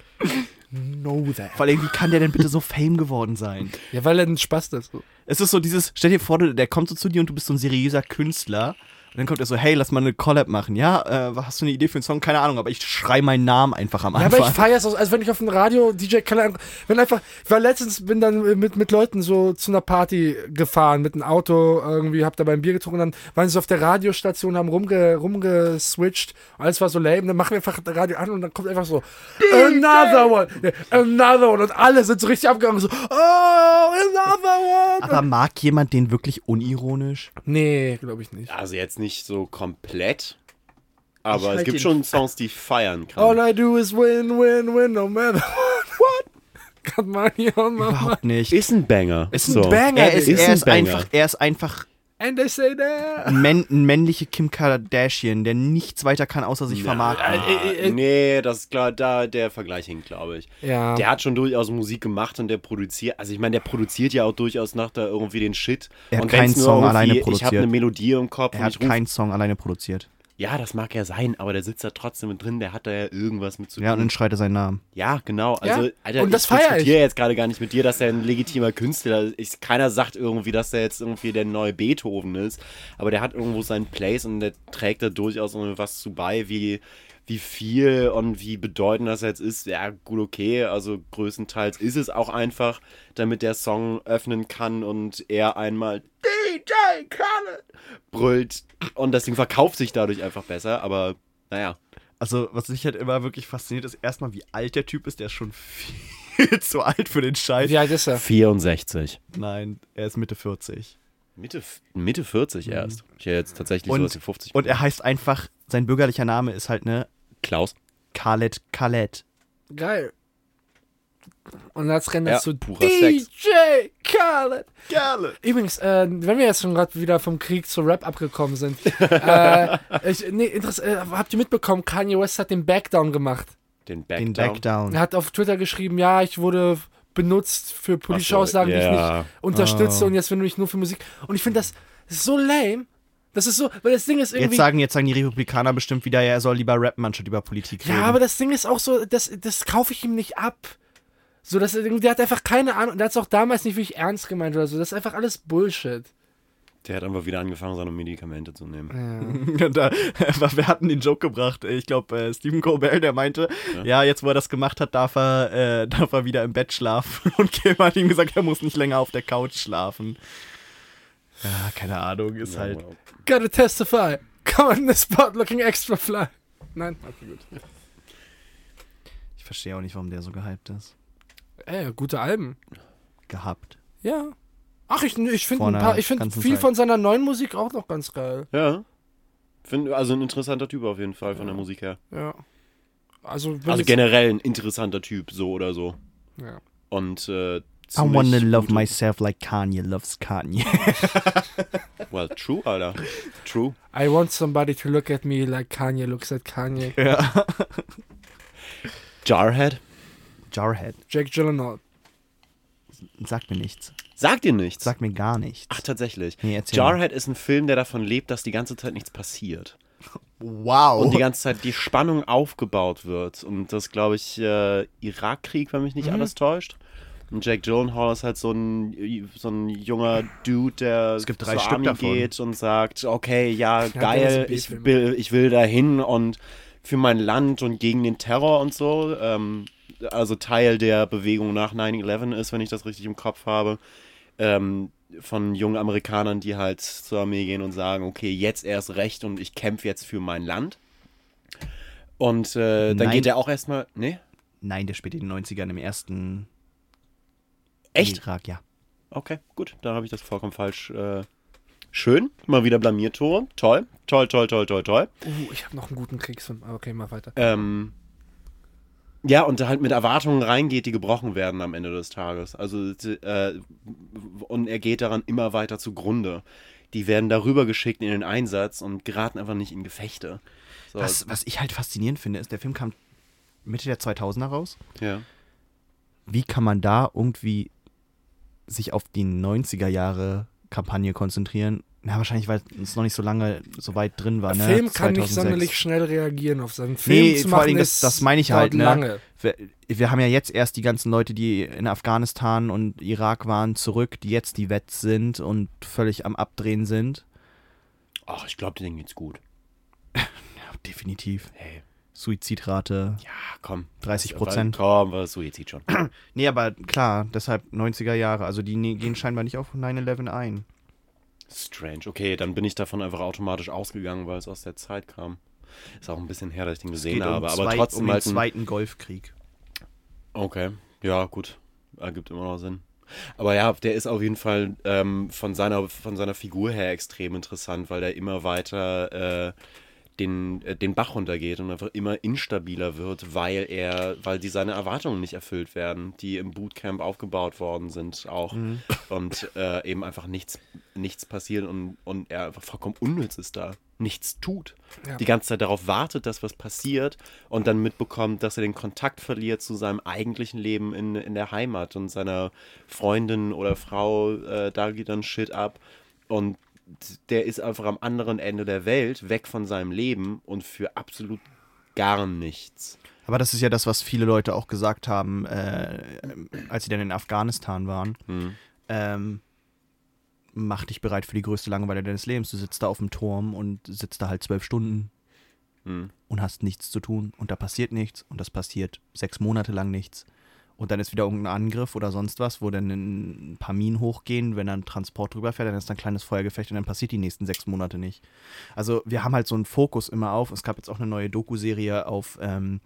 Know that. Vor allem, wie kann der denn bitte so Fame geworden sein? Ja, weil er ein Spaß ist. Es ist so dieses, stell dir vor, der kommt so zu dir und du bist so ein seriöser Künstler. Und dann kommt er so, hey, lass mal eine Collab machen. Ja, äh, hast du eine Idee für einen Song? Keine Ahnung, aber ich schrei meinen Namen einfach am Ja, aber ich Anfang. feiere es auch, also wenn ich auf dem Radio DJ Keller, wenn einfach, ich war letztens, bin dann mit, mit Leuten so zu einer Party gefahren, mit einem Auto, irgendwie, hab dabei ein Bier getrunken, dann waren sie so auf der Radiostation, haben rumge, rumgeswitcht, alles war so lame, dann machen wir einfach das Radio an und dann kommt einfach so, another one, another one, und alle sind so richtig abgegangen, so, oh, another one. aber mag jemand den wirklich unironisch? nee, glaube ich nicht. Also jetzt nicht so komplett, aber halt es gibt den- schon Songs, die feiern kann. All I do is win, win, win, no matter what. Got money on my. Überhaupt nicht. ist ein Banger. Ist ein so. Banger. er ist, Ist er ein ist Banger. einfach, er ist einfach, And they say that. Ein, Män ein männliche Kim Kardashian, der nichts weiter kann, außer sich vermarkten. Ah, äh, äh, nee, das ist klar, da der Vergleich hinkt, glaube ich. Ja. Der hat schon durchaus Musik gemacht und der produziert, also ich meine, der produziert ja auch durchaus nach da irgendwie den Shit. Er hat keinen Song alleine Ich habe produziert. eine Melodie im Kopf Er und hat keinen Song alleine produziert. Ja, das mag ja sein, aber der sitzt da trotzdem mit drin, der hat da ja irgendwas mit zu tun. Ja, und dann schreit er seinen Namen. Ja, genau. Also, Ja, Alter, und das ich diskutiere jetzt gerade gar nicht mit dir, dass er ein legitimer Künstler ist. Keiner sagt irgendwie, dass er jetzt irgendwie der neue Beethoven ist. Aber der hat irgendwo seinen Place und der trägt da durchaus irgendwie was zu bei, wie, wie viel und wie bedeutend das jetzt ist. Ja, gut, okay. Also größtenteils ist es auch einfach, damit der Song öffnen kann und er einmal DJ Khaled brüllt. Und das Ding verkauft sich dadurch einfach besser. Aber naja. Also, was mich halt immer wirklich fasziniert, ist erstmal, wie alt der Typ ist. Der ist schon *laughs* viel zu alt für den Scheiß. Wie alt ist er? 64. Nein, er ist Mitte 40. Mitte, Mitte 40 erst. Ich hätte jetzt tatsächlich Und- sowas wie 50. Und er heißt einfach, sein bürgerlicher Name ist halt, ne, Klaus. Khaled Khaled. Geil. Und als rennt er Ja, zu DJ Sex. Khaled. Khaled. Übrigens, äh, wenn wir jetzt schon gerade wieder vom Krieg zu Rap abgekommen sind, *laughs* äh, ich, nee, äh, habt ihr mitbekommen, Kanye West hat den Backdown gemacht. Den Den Backdown. Backdown. Er hat auf Twitter geschrieben, ja, ich wurde benutzt für politische Aussagen, die ich nicht unterstütze Oh. und jetzt will ich nur für Musik. Und ich finde das so lame. Das ist so, weil das Ding ist irgendwie. Jetzt sagen, jetzt sagen die Republikaner bestimmt wieder, ja, er soll lieber rappen, anstatt über Politik reden. Ja, aber das Ding ist auch so, das, das kaufe ich ihm nicht ab. So, das, der hat einfach keine Ahnung, der hat es auch damals nicht wirklich ernst gemeint oder so. Das ist einfach alles Bullshit. Der hat einfach wieder angefangen, seine Medikamente zu nehmen. Ja. *laughs* da, *laughs* wir hatten den Joke gebracht. Ich glaube, äh, Stephen Colbert, der meinte, ja. jetzt wo er das gemacht hat, darf er, äh, darf er wieder im Bett schlafen. *laughs* Und Kim hat ihm gesagt, er muss nicht länger auf der Couch schlafen. Ja, keine Ahnung, ist halt. Gotta testify. Come on the spot looking extra fly. Nein? Okay, gut. Ich verstehe auch nicht, warum der so gehypt ist. Ey, gute Alben. Gehabt. Ja. Ach, ich, ich finde ganzen viel Zeit. von seiner neuen Musik auch noch ganz geil. Ja. Find, also ein interessanter Typ auf jeden Fall von der Musik her. Ja. Also, Also generell ein interessanter Typ, so oder so. Ja. Und äh, I wanna love myself like Kanye loves Kanye. *laughs* Well, true, Alter. True. I want somebody to look at me like Kanye looks at Kanye. ja. Jarhead? Jarhead. Jake Gyllenhaal. Sagt mir nichts. Sagt dir nichts? Sagt mir gar nichts. Ach, tatsächlich. Nee, erzähl mal. Jarhead ist ein Film, der davon lebt, dass die ganze Zeit nichts passiert. Wow. Und die ganze Zeit die Spannung aufgebaut wird. Und das, glaube ich, äh, Irakkrieg, wenn mich nicht alles täuscht. Und Jack Gyllenhaal ist halt so ein, so ein junger Dude, der Es gibt drei zur Stück Army davon. geht und sagt, okay, ja, geil, ich will, ich will dahin und für mein Land und gegen den Terror und so. Ähm, also Teil der Bewegung nach 9-11 ist, wenn ich das richtig im Kopf habe. Ähm, von jungen Amerikanern, die halt zur Armee gehen und sagen, okay, jetzt erst recht und ich kämpfe jetzt für mein Land. Und äh, dann Nein. geht er auch erstmal. Nee? Nein, der spielt in den 90ern im ersten Echt? Irak, ja. Okay, gut, dann habe ich das vollkommen falsch. Äh, schön, mal wieder Blamiertore. Toll, toll, toll, toll, toll, toll. Uh, ich habe noch einen guten Kriegsfilm. Okay, mal weiter. Ähm, ja, und da halt mit Erwartungen reingeht, die gebrochen werden am Ende des Tages. Also, äh, und er geht daran immer weiter zugrunde. Die werden darüber geschickt in den Einsatz und geraten einfach nicht in Gefechte. So, Was, was ich halt faszinierend finde, ist, der Film kam Mitte der 2000er raus. ja. Wie kann man da irgendwie sich auf die 90er Jahre Kampagne konzentrieren? Na, wahrscheinlich, weil es noch nicht so lange so weit drin war. Der Ne? Film kann nicht 2006. sonderlich schnell reagieren auf seinen Film Nee, zu vor. Dingen, das, das meine ich halt. Ne? lange. Wir, wir haben ja jetzt erst die ganzen Leute, die in Afghanistan und Irak waren, zurück, die jetzt die Wets sind und völlig am Abdrehen sind. Ach, ich glaube, denen geht's gut. *laughs* Ja, definitiv. Hey, Suizidrate. ja, komm. 30 Prozent. Komm, was Suizid schon. *clears throat* Nee, aber klar, deshalb 90er Jahre. Also die ne- gehen scheinbar nicht auf 9-11 ein. Strange. Okay, dann bin ich davon einfach automatisch ausgegangen, weil es aus der Zeit kam. Ist auch ein bisschen her, dass ich den Es gesehen geht um habe, zwei- aber trotzdem um den halt ein Zweiten Golfkrieg. Okay, ja, gut. Ergibt immer noch Sinn. Aber ja, der ist auf jeden Fall ähm, von, seiner, von seiner Figur her extrem interessant, weil der immer weiter äh, den, äh, den Bach runtergeht und einfach immer instabiler wird, weil er, weil die seine Erwartungen nicht erfüllt werden, die im Bootcamp aufgebaut worden sind auch. Und äh, eben einfach nichts, nichts passiert und, und er einfach vollkommen unnütz ist da, nichts tut, Ja. die ganze Zeit darauf wartet, dass was passiert und dann mitbekommt, dass er den Kontakt verliert zu seinem eigentlichen Leben in, in der Heimat und seiner Freundin oder Frau, äh, da geht dann Shit ab. Und der ist einfach am anderen Ende der Welt, weg von seinem Leben und für absolut gar nichts. Aber das ist ja das, was viele Leute auch gesagt haben, äh, als sie dann in Afghanistan waren. Hm. Ähm, mach dich bereit für die größte Langeweile deines Lebens. Du sitzt da auf dem Turm und sitzt da halt zwölf Stunden Hm. und hast nichts zu tun und da passiert nichts und das passiert sechs Monate lang nichts. Und dann ist wieder irgendein Angriff oder sonst was, wo dann ein paar Minen hochgehen, wenn dann ein Transport drüber fährt, dann ist da ein kleines Feuergefecht und dann passiert die nächsten sechs Monate nicht. Also wir haben halt so einen Fokus immer auf. Es gab jetzt auch eine neue Doku-Serie auf, ähm,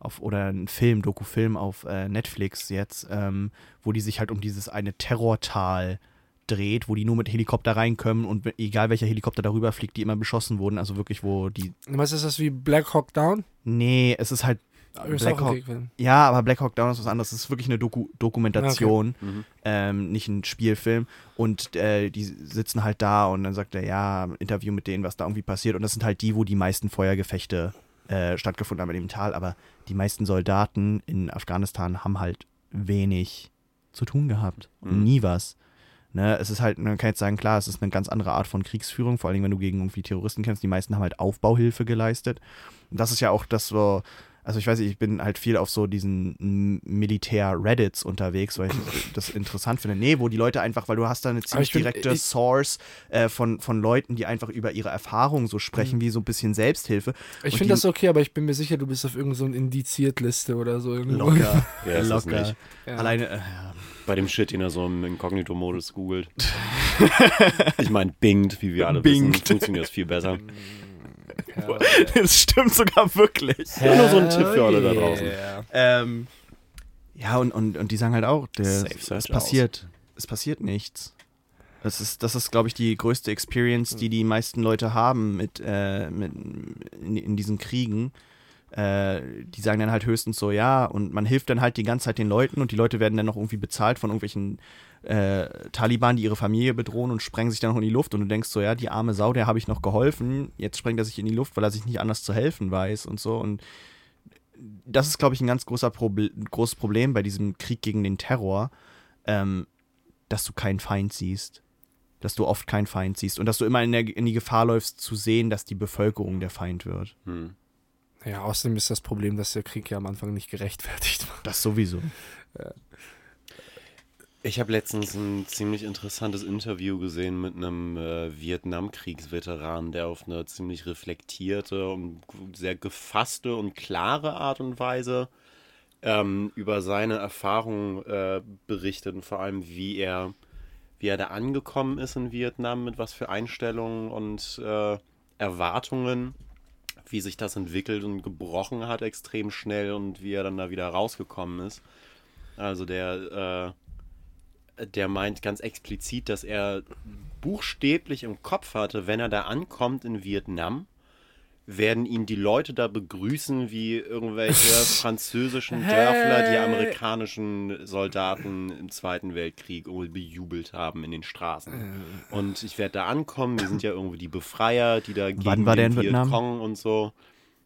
auf oder ein Film, Doku-Film auf äh, Netflix jetzt, ähm, wo die sich halt um dieses eine Terrortal dreht, wo die nur mit Helikopter reinkommen und egal welcher Helikopter darüber fliegt, die immer beschossen wurden. Also wirklich, wo die. Was ist das wie Black Hawk Down? Nee, es ist halt Black Hawk- ja, aber Black Hawk Down ist was anderes. Es ist wirklich eine Doku Dokumentation, Mhm. ähm, nicht ein Spielfilm. Und äh, die sitzen halt da und dann sagt er, ja, Interview mit denen, was da irgendwie passiert. Und das sind halt die, wo die meisten Feuergefechte äh, stattgefunden haben in dem Tal. Aber die meisten Soldaten in Afghanistan haben halt wenig zu tun gehabt. Mhm. Nie was. Ne, es ist halt, man kann jetzt sagen, klar, es ist eine ganz andere Art von Kriegsführung, vor allem wenn du gegen irgendwie Terroristen kämpfst. Die meisten haben halt Aufbauhilfe geleistet. Und das ist ja auch das so, also ich weiß nicht, ich bin halt viel auf so diesen Militär-Reddits unterwegs, weil ich *clears throat* das interessant finde. Nee, wo die Leute einfach, weil du hast da eine ziemlich find, direkte ich- Source äh, von, von Leuten, die einfach über ihre Erfahrungen so sprechen, wie so ein bisschen Selbsthilfe. Ich finde das okay, aber ich bin mir sicher, du bist auf irgendeiner so Indiziert-Liste oder so. irgendwo. Locker. *laughs* Ja, locker. nicht. Ja. Alleine, äh, ja. Bei dem Shit, den er so im Inkognito-Modus googelt. *laughs* ich meine, bingt, wie wir alle Bingt. wissen, funktioniert das viel besser. *laughs* *laughs* das stimmt sogar wirklich. Nur so ein Tipp für alle da draußen. Yeah. Ähm, ja, und, und, und die sagen halt auch, der, es passiert, es passiert nichts. Das ist, das ist, glaube ich, die größte Experience, die die meisten Leute haben mit, äh, mit in, in diesen Kriegen. Äh, die sagen dann halt höchstens so, ja, und man hilft dann halt die ganze Zeit den Leuten und die Leute werden dann noch irgendwie bezahlt von irgendwelchen äh, Taliban, die ihre Familie bedrohen und sprengen sich dann noch in die Luft und du denkst so, ja, die arme Sau, der habe ich noch geholfen, jetzt sprengt er sich in die Luft, weil er sich nicht anders zu helfen weiß und so und das ist, glaube ich, ein ganz großer Proble großes Problem bei diesem Krieg gegen den Terror, ähm, dass du keinen Feind siehst. Dass du oft keinen Feind siehst und dass du immer in, der, in die Gefahr läufst zu sehen, dass die Bevölkerung der Feind wird. Hm. Ja, außerdem ist das Problem, dass der Krieg ja am Anfang nicht gerechtfertigt war. Das sowieso. Ich habe letztens ein ziemlich interessantes Interview gesehen mit einem äh, Vietnamkriegsveteran, der auf eine ziemlich reflektierte und sehr gefasste und klare Art und Weise ähm, über seine Erfahrungen äh, berichtet und vor allem, wie er, wie er da angekommen ist in Vietnam, mit was für Einstellungen und äh, Erwartungen, wie sich das entwickelt und gebrochen hat extrem schnell und wie er dann da wieder rausgekommen ist. Also der, äh, der meint ganz explizit, dass er buchstäblich im Kopf hatte, wenn er da ankommt in Vietnam, werden ihn die Leute da begrüßen wie irgendwelche *laughs* französischen Dörfler, die Hey. amerikanischen Soldaten im Zweiten Weltkrieg bejubelt haben in den Straßen. Und ich werde da ankommen, wir sind ja irgendwie die Befreier, die da gegen Wann war der den in Vietnam? Und so.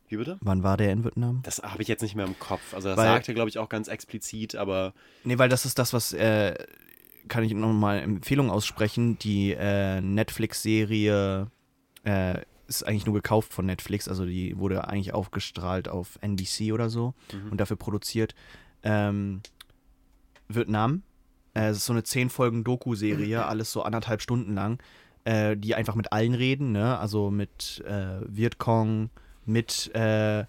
Wie bitte? Wann war der in Vietnam? Das habe ich jetzt nicht mehr im Kopf. Also das Weil- sagt er, glaube ich, auch ganz explizit, aber Nee, weil das ist das, was, äh, kann ich nochmal Empfehlung aussprechen. Die äh, Netflix-Serie äh, ist eigentlich nur gekauft von Netflix, also die wurde eigentlich aufgestrahlt auf NBC oder so und dafür produziert. Ähm, Vietnam. Äh, es ist so eine zehn Folgen Doku-Serie, *clears throat* alles so anderthalb Stunden lang, äh, die einfach mit allen reden, ne? Also mit äh, Vietcong, mit äh,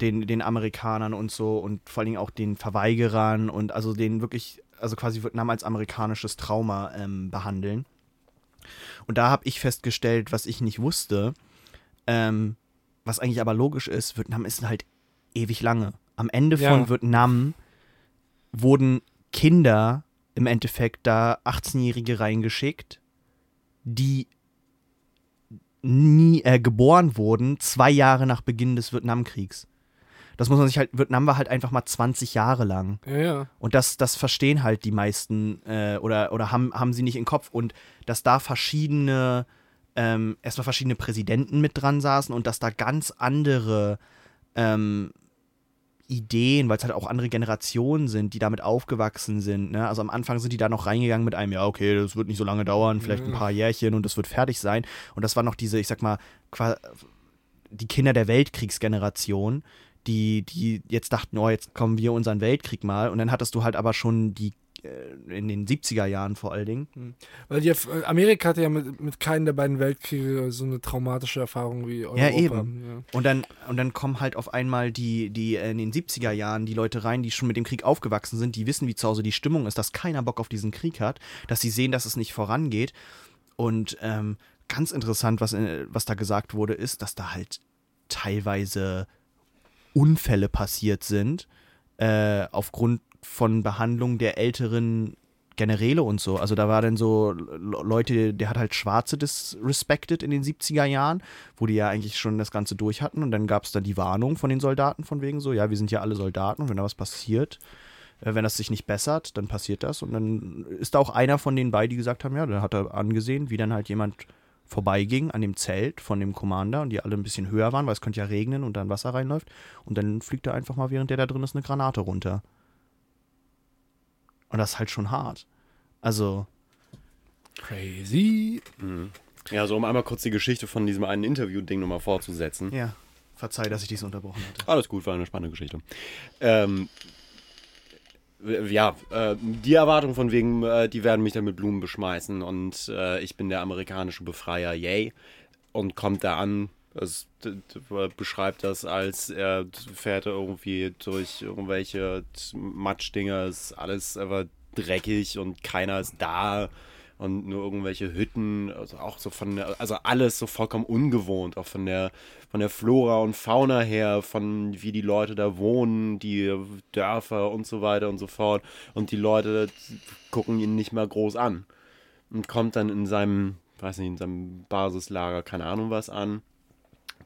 den, den Amerikanern und so und vor allen Dingen auch den Verweigerern und also den wirklich, also quasi Vietnam als amerikanisches Trauma ähm, behandeln. Und da habe ich festgestellt, was ich nicht wusste, ähm, was eigentlich aber logisch ist, Vietnam ist halt ewig lange. Am Ende Ja. von Vietnam wurden Kinder im Endeffekt da 18-Jährige reingeschickt, die nie äh, geboren wurden, zwei Jahre nach Beginn des Vietnamkriegs. Das muss man sich halt, Vietnam war halt einfach mal 20 Jahre lang. Ja, ja. Und das, das verstehen halt die meisten äh, oder, oder haben, haben sie nicht im Kopf. Und dass da verschiedene, ähm, erstmal verschiedene Präsidenten mit dran saßen und dass da ganz andere ähm, Ideen, weil es halt auch andere Generationen sind, die damit aufgewachsen sind. Ne? Also am Anfang sind die da noch reingegangen mit einem, ja, okay, das wird nicht so lange dauern, vielleicht ein paar Jährchen und das wird fertig sein. Und das war noch diese, ich sag mal, die Kinder der Weltkriegsgeneration, die, die jetzt dachten, oh, jetzt kommen wir unseren Weltkrieg mal. Und dann hattest du halt aber schon die äh, in den 70er Jahren vor allen Dingen. Weil die, Amerika hatte ja mit, mit keinem der beiden Weltkriege so eine traumatische Erfahrung wie Europa. Ja, eben. Und dann, und dann kommen halt auf einmal die, die äh, in den 70er Jahren die Leute rein, die schon mit dem Krieg aufgewachsen sind, die wissen, wie zu Hause die Stimmung ist, dass keiner Bock auf diesen Krieg hat, dass sie sehen, dass es nicht vorangeht. Und ähm, ganz interessant, was, äh, was da gesagt wurde, ist, dass da halt teilweise Unfälle passiert sind, äh, aufgrund von Behandlung der älteren Generäle und so. Also da war dann so Le- Leute, der hat halt Schwarze disrespected in den 70er Jahren, wo die ja eigentlich schon das Ganze durch hatten und dann gab es dann die Warnung von den Soldaten von wegen so, ja, wir sind ja alle Soldaten und wenn da was passiert, äh, wenn das sich nicht bessert, dann passiert das und dann ist da auch einer von den beiden, die gesagt haben, ja, dann hat er angesehen, wie dann halt jemand vorbeiging an dem Zelt von dem Commander und die alle ein bisschen höher waren, weil es könnte ja regnen und dann Wasser reinläuft und dann fliegt er einfach mal, während der da drin ist, eine Granate runter. Und das ist halt schon hart. Also, Crazy. Ja, so um einmal kurz die Geschichte von diesem einen Interview-Ding nochmal fortzusetzen. ja, verzeih, dass ich dies unterbrochen hatte. Alles gut, war eine spannende Geschichte. Ähm, ja, äh, die Erwartung von wegen, äh, die werden mich dann mit Blumen beschmeißen und äh, ich bin der amerikanische Befreier, yay. Und kommt da an, es, beschreibt das als, er fährt irgendwie durch irgendwelche Matschdinger, ist alles einfach dreckig und keiner ist da und nur irgendwelche Hütten, also auch so von der, also alles so vollkommen ungewohnt, auch von der, von der Flora und Fauna her, von wie die Leute da wohnen, die Dörfer und so weiter und so fort. Und die Leute gucken ihn nicht mal groß an. Und kommt dann in seinem, weiß nicht, in seinem Basislager, keine Ahnung was an,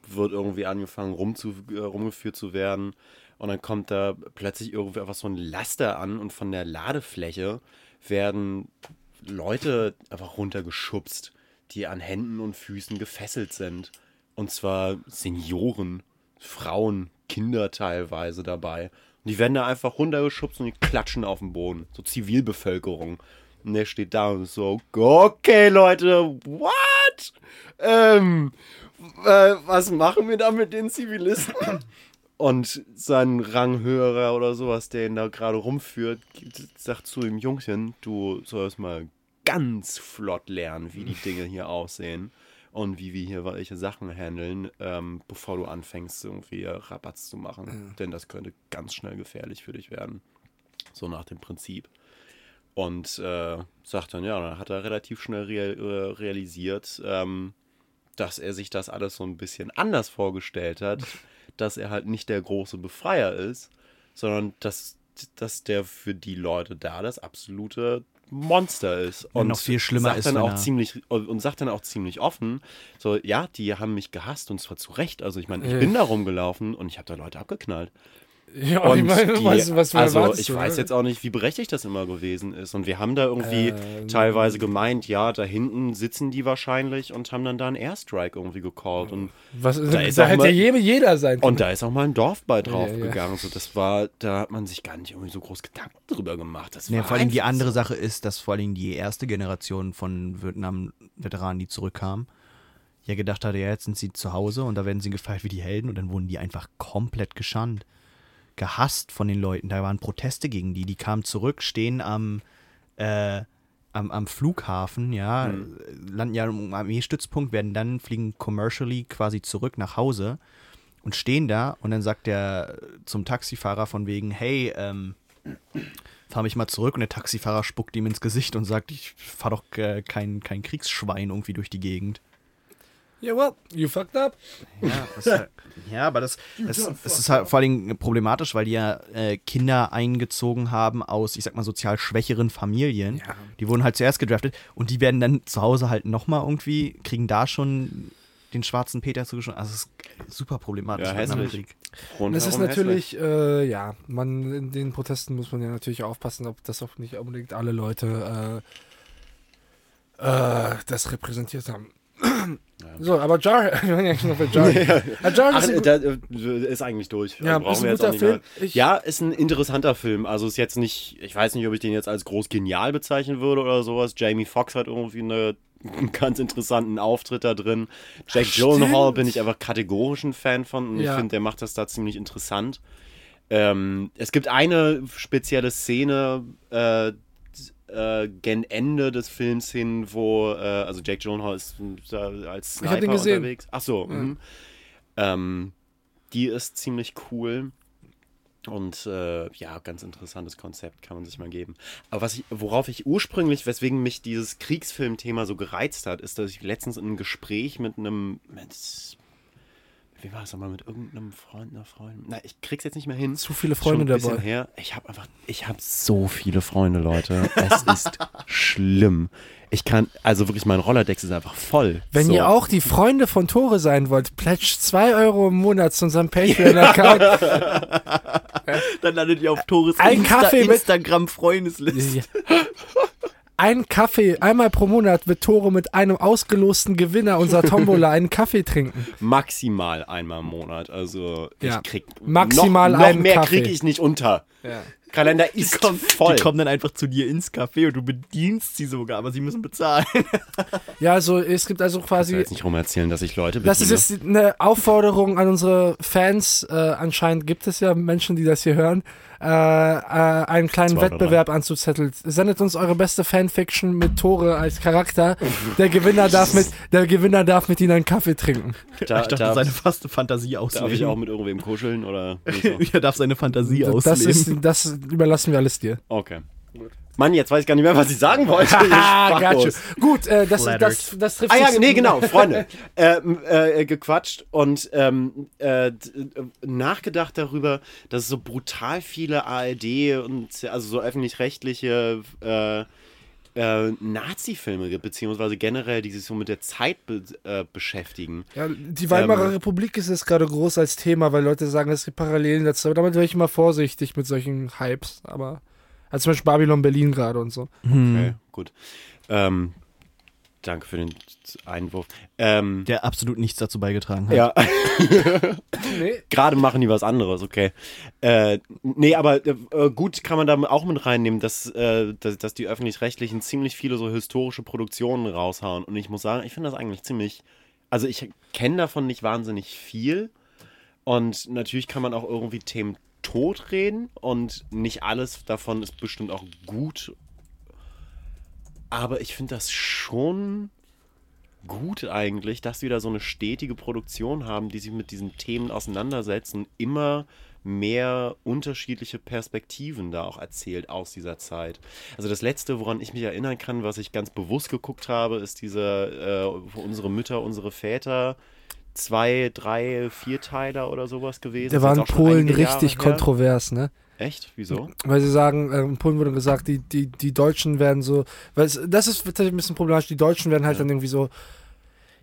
wird irgendwie angefangen rumzu, äh, rumgeführt zu werden. Und dann kommt da plötzlich irgendwie einfach so ein Laster an und von der Ladefläche werden Leute einfach runtergeschubst, die an Händen und Füßen gefesselt sind. Und zwar Senioren, Frauen, Kinder teilweise dabei. Und die werden da einfach runtergeschubst und die klatschen auf den Boden. So Zivilbevölkerung. Und der steht da und ist so, okay Leute, what? Ähm, äh, was machen wir da mit den Zivilisten? Und sein Ranghöherer oder sowas, der ihn da gerade rumführt, sagt zu ihm, Jungchen, du sollst mal ganz flott lernen, wie die Dinge hier aussehen und wie wir hier welche Sachen handeln, ähm, bevor du anfängst, irgendwie Rabatz zu machen. Denn das könnte ganz schnell gefährlich für dich werden. So nach dem Prinzip. Und äh, sagt dann, ja, dann hat er relativ schnell real, äh, realisiert, ähm, dass er sich das alles so ein bisschen anders vorgestellt hat, *laughs* dass er halt nicht der große Befreier ist, sondern dass, dass der für die Leute da das absolute Monster ist. Und noch viel schlimmer sagt ist, dann auch ziemlich und sagt dann auch ziemlich offen, so ja, die haben mich gehasst und zwar zu Recht. Also ich meine, ich Ja. bin da rumgelaufen und ich habe da Leute abgeknallt. Ja, Und ich meine, die, was, was also ich du, weiß ne? jetzt auch nicht, wie berechtigt das immer gewesen ist. Und wir haben da irgendwie Ähm. teilweise gemeint, ja, da hinten sitzen die wahrscheinlich und haben dann da einen Airstrike irgendwie gecallt. Und, Was, Da da, ist da auch hätte mal- jeder, jeder sein können. und da ist auch mal ein Dorf bei drauf Ja, ja. So, das war, da hat man sich gar nicht irgendwie so groß Gedanken drüber gemacht. Das Nee, vor allem die andere. Sache ist, dass vor allem die erste Generation von Vietnam-Veteranen, die zurückkamen, ja gedacht hatte, ja, jetzt sind sie zu Hause und da werden sie gefeiert wie die Helden und dann wurden die einfach komplett geschandt. Gehasst von den Leuten. Da waren Proteste gegen die. Die kamen zurück, stehen am, äh, am, am Flughafen, ja, landen ja am Armeestützpunkt, werden dann fliegen commercially quasi zurück nach Hause und stehen da und dann sagt der zum Taxifahrer von wegen, hey, ähm, fahr mich mal zurück und der Taxifahrer spuckt ihm ins Gesicht und sagt, ich fahr doch äh, kein, kein Kriegsschwein irgendwie durch die Gegend. Ja, well, you fucked up. Ja, halt, *laughs* ja aber das, das, das ist halt vor allem problematisch, weil die ja äh, Kinder eingezogen haben aus, ich sag mal, sozial schwächeren Familien. Ja. Die wurden halt zuerst gedraftet und die werden dann zu Hause halt nochmal irgendwie, kriegen da schon den schwarzen Peter zugeschossen. Also es ist super problematisch. Ja, hässlich. Krieg. Rundherum Das ist natürlich, äh, ja, man, in den Protesten muss man ja natürlich aufpassen, ob das auch nicht unbedingt alle Leute äh, äh, das repräsentiert haben. *clears throat* So, aber Jar, *laughs* Jar. Ja, Jar Ach, ist da, äh, ist eigentlich durch. Ja, Also ist ein wir jetzt auch nicht mehr-. Ich- ja, ist ein interessanter Film. Also ist jetzt nicht, ich weiß nicht, ob ich den jetzt als groß genial bezeichnen würde oder sowas. Jamie Foxx hat irgendwie eine, einen *laughs* ganz interessanten Auftritt da drin. Jack Ach, Gyllenhaal bin ich einfach kategorisch ein Fan von und ich Ja. finde, der macht das da ziemlich interessant. Ähm, es gibt eine spezielle Szene äh, äh, gen Ende des Films hin, wo, äh, also Jack Gyllenhaal ist äh, als Ich Sniper den gesehen. unterwegs. Ach so, mhm. ähm, die ist ziemlich cool. Und äh, ja, ganz interessantes Konzept kann man sich mal geben. Aber was ich, worauf ich ursprünglich, weswegen mich dieses Kriegsfilmthema so gereizt hat, ist, dass ich letztens in einem Gespräch mit einem, mit, wie war es nochmal, mit irgendeinem Freund, einer Freundin, na, ich krieg's jetzt nicht mehr hin. zu viele Schon Freunde ein bisschen dabei. Her. Ich habe einfach, ich habe so viele Freunde, Leute. Es *laughs* ist schlimm. Ich kann, also wirklich, mein Rollerdex ist einfach voll. Wenn so. ihr auch die Freunde von Tore sein wollt, plätscht 2 Euro im Monat zu unserem Patreon-Account. *laughs* Dann landet ihr auf Tores Ein Kaffee mit- Instagram-Freundesliste. *laughs* Ein Kaffee, einmal pro Monat wird Tore mit einem ausgelosten Gewinner unserer Tombola einen Kaffee trinken. maximal einmal im Monat. Also Ja. ich krieg Maximal noch, noch einen mehr Kaffee. kriege ich nicht unter. Ja. Kalender ist kommen, voll. Die kommen dann einfach zu dir ins Café und du bedienst sie sogar, aber sie müssen bezahlen. *laughs* Ja, also es gibt also ich will quasi. jetzt nicht rum erzählen, dass ich Leute Das ist bediene. jetzt eine Aufforderung an unsere Fans. Äh, anscheinend gibt es ja Menschen, die das hier hören, äh, äh, einen kleinen Wettbewerb anzuzetteln. Sendet uns eure beste Fanfiction mit Tore als Charakter. Der Gewinner darf mit, der Gewinner darf mit ihnen einen Kaffee trinken. Da, ich dachte, darf, seine faste Fantasie ausleben. darf ich auch mit irgendwem kuscheln oder *laughs* er darf seine Fantasie Das, ausleben. ist, das überlassen wir alles dir. Okay. Mann, jetzt weiß ich gar nicht mehr, was ich sagen wollte. *laughs* Ah, sprachlos. got you. Gut, äh, das, Flattered. das, das trifft Ah ja, nee, genau, *laughs* Freunde. ähm, äh, gequatscht und ähm, äh, äh, nachgedacht darüber, dass es so brutal viele ARD und also so öffentlich-rechtliche äh, äh, Nazi-Filme gibt, beziehungsweise generell, die sich so mit der Zeit be äh, beschäftigen. Ja, die Weimarer Ähm, Republik ist jetzt gerade groß als Thema, weil Leute sagen, es gibt Parallelen dazu. Aber damit wäre ich immer vorsichtig mit solchen Hypes. Aber also zum Beispiel Babylon Berlin gerade und so. Okay, gut. Ähm, danke für den Einwurf. Ähm, der absolut nichts dazu beigetragen hat. ja. *laughs* Nee. Gerade machen die was anderes, okay. Äh, nee, aber äh, gut kann man da auch mit reinnehmen, dass, äh, dass, dass die Öffentlich-Rechtlichen ziemlich viele so historische Produktionen raushauen. Und ich muss sagen, ich finde das eigentlich ziemlich. Also ich kenne davon nicht wahnsinnig viel. Und natürlich kann man auch irgendwie Themen tot reden. Und nicht alles davon ist bestimmt auch gut. Aber ich finde das schon gut eigentlich, dass wir da so eine stetige Produktion haben, die sich mit diesen Themen auseinandersetzen, immer mehr unterschiedliche Perspektiven da auch erzählt aus dieser Zeit. Also das letzte, woran ich mich erinnern kann, was ich ganz bewusst geguckt habe, ist dieser äh, unsere Mütter, unsere Väter zwei, drei, vierteiler oder sowas gewesen. Der Ist war in Polen richtig her. kontrovers, ne? Echt? Wieso? Weil sie sagen, in Polen wurde gesagt, die, die, die Deutschen werden so, weil es, das ist tatsächlich ein bisschen problematisch, die Deutschen werden halt Ja. dann irgendwie so,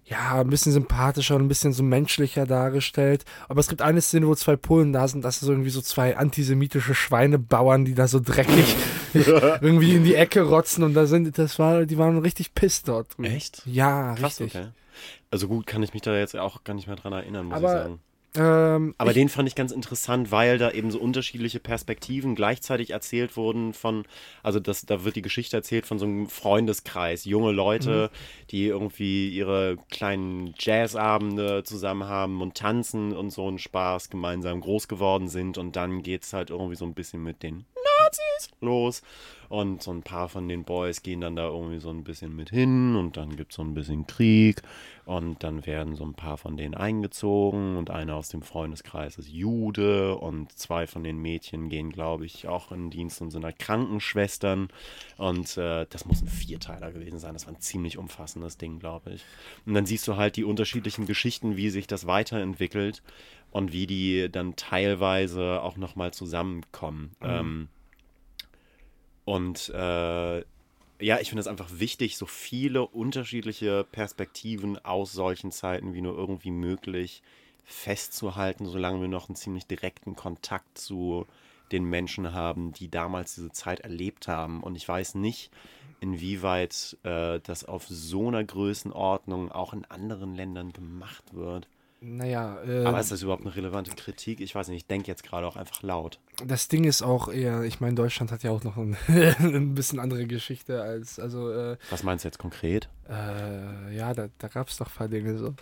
ja, ein bisschen sympathischer und ein bisschen so menschlicher dargestellt. Aber es gibt eine Szene, wo zwei Polen da sind, das sind so irgendwie so zwei antisemitische Schweinebauern, die da so dreckig *laughs* irgendwie in die Ecke rotzen und da sind, das war, die waren richtig piss dort. Echt? Ja, Krass, richtig. okay. Also gut, kann ich mich da jetzt auch gar nicht mehr dran erinnern, muss Aber ich sagen. Ähm, Aber ich, den fand ich ganz interessant, weil da eben so unterschiedliche Perspektiven gleichzeitig erzählt wurden von, also das, da wird die Geschichte erzählt von so einem Freundeskreis, junge Leute, die irgendwie ihre kleinen Jazzabende zusammen haben und tanzen und so einen Spaß gemeinsam groß geworden sind. Und dann geht's halt irgendwie so ein bisschen mit den Nazis los. Und so ein paar von den Boys gehen dann da irgendwie so ein bisschen mit hin. Und dann gibt's so ein bisschen Krieg und dann werden so ein paar von denen eingezogen und einer aus dem Freundeskreis ist Jude und zwei von den Mädchen gehen, glaube ich, auch in Dienst und sind halt Krankenschwestern. Und äh, das muss ein Vierteiler gewesen sein. Das war ein ziemlich umfassendes Ding, glaube ich. Und dann siehst du halt die unterschiedlichen Geschichten, wie sich das weiterentwickelt und wie die dann teilweise auch nochmal zusammenkommen. Ähm, und äh, ja, ich finde es einfach wichtig, so viele unterschiedliche Perspektiven aus solchen Zeiten wie nur irgendwie möglich festzuhalten, solange wir noch einen ziemlich direkten Kontakt zu den Menschen haben, die damals diese Zeit erlebt haben. Und ich weiß nicht, inwieweit äh, das auf so einer Größenordnung auch in anderen Ländern gemacht wird. Naja, äh, Aber ist das überhaupt eine relevante Kritik? Ich weiß nicht, ich denke jetzt gerade auch einfach laut. Das Ding ist auch eher, ich meine, Deutschland hat ja auch noch ein, *laughs* ein bisschen andere Geschichte als, also, äh, Was meinst du jetzt konkret? äh, ja, da, da gab es doch ein paar Dinge so.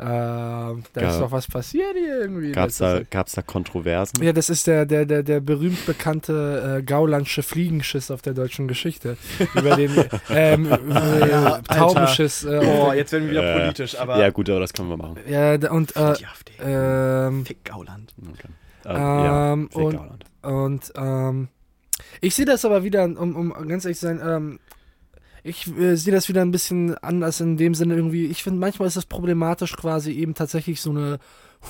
Ähm, da Ja. ist doch was passiert hier irgendwie. Gab es Das da, gab's da Kontroversen? Ja, das ist der, der, der, der berühmt bekannte äh, Gaulandsche Fliegenschiss auf der deutschen Geschichte. Über den *laughs* ähm, äh, Alter. Taubenschiss. Äh, Oh, auf jetzt werden wir wieder Äh, politisch, aber. ja, gut, aber das können wir machen. ja, da- und äh, die AfD. ähm, Fick Gauland. Okay. Äh, ja, Ähm, Fick und-. Und ähm, ich sehe das aber wieder, um, um ganz ehrlich zu sein, ähm, ich äh, sehe das wieder ein bisschen anders in dem Sinne irgendwie. Ich finde, manchmal ist es problematisch, quasi eben tatsächlich so eine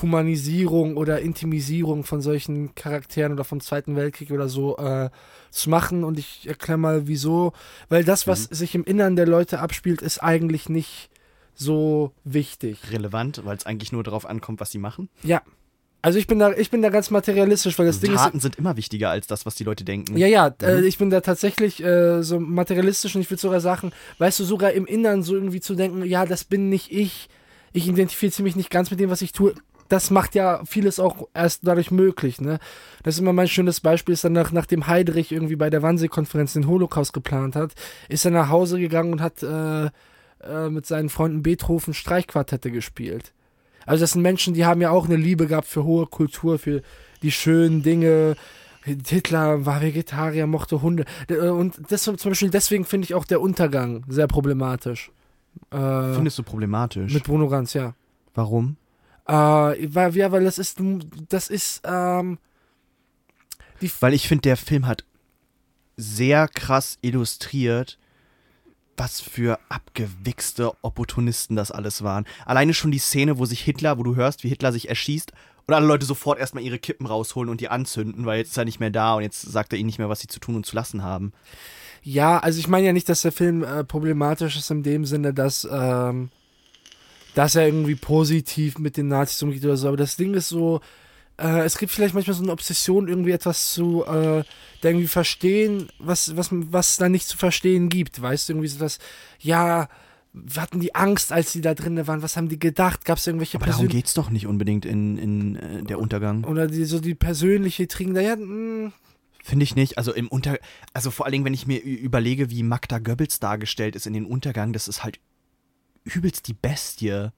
Humanisierung oder Intimisierung von solchen Charakteren oder vom Zweiten Weltkrieg oder so äh, zu machen. Und ich erkläre mal, wieso. Weil das, was Mhm. sich im Innern der Leute abspielt, ist eigentlich nicht so wichtig. Relevant, weil es eigentlich nur darauf ankommt, was sie machen. Ja. Also ich bin da, ich bin da ganz materialistisch, weil das Ding ist. Taten sind immer wichtiger als das, was die Leute denken. Ja, ja, äh, Mhm. ich bin da tatsächlich äh, so materialistisch und ich würde sogar sagen, weißt du, sogar im Innern so irgendwie zu denken, ja, das bin nicht ich, ich identifiziere mich nicht ganz mit dem, was ich tue. Das macht ja vieles auch erst dadurch möglich, ne? Das ist immer mein schönes Beispiel, ist dann nach, nachdem Heidrich irgendwie bei der Wannsee-Konferenz den Holocaust geplant hat, ist er nach Hause gegangen und hat äh, äh, mit seinen Freunden Beethoven Streichquartette gespielt. Also das sind Menschen, die haben ja auch eine Liebe gehabt für hohe Kultur, für die schönen Dinge. Hitler war Vegetarier, mochte Hunde. Äh, Und das zum Beispiel, deswegen finde ich auch der Untergang sehr problematisch. Äh, Findest du problematisch? mit Bruno Ganz, ja. Warum? Äh, weil, ja, weil das ist, das ist, ähm, Weil ich finde, der Film hat sehr krass illustriert, was für abgewichste Opportunisten das alles waren. Alleine schon die Szene, wo sich Hitler, wo du hörst, wie Hitler sich erschießt und alle Leute sofort erstmal ihre Kippen rausholen und die anzünden, weil jetzt ist er nicht mehr da und jetzt sagt er ihnen nicht mehr, was sie zu tun und zu lassen haben. Ja, also ich meine ja nicht, dass der Film äh, problematisch ist in dem Sinne, dass, ähm, dass er irgendwie positiv mit den Nazis umgeht oder so. Aber das Ding ist so, äh, es gibt vielleicht manchmal so eine Obsession, irgendwie etwas zu, äh, da irgendwie verstehen, was, was, was da nicht zu verstehen gibt. Weißt du, irgendwie so das, ja, hatten die Angst, als sie da drin waren? Was haben die gedacht? Gab es irgendwelche Aber darum persönlichen geht's doch nicht unbedingt in, in äh, der Untergang. oder die, so die persönliche Trigen da, ja, mh, Finde ich nicht. Also im Unter, also vor allen Dingen, wenn ich mir überlege, wie Magda Goebbels dargestellt ist in den Untergang, das ist halt übelst die Bestie.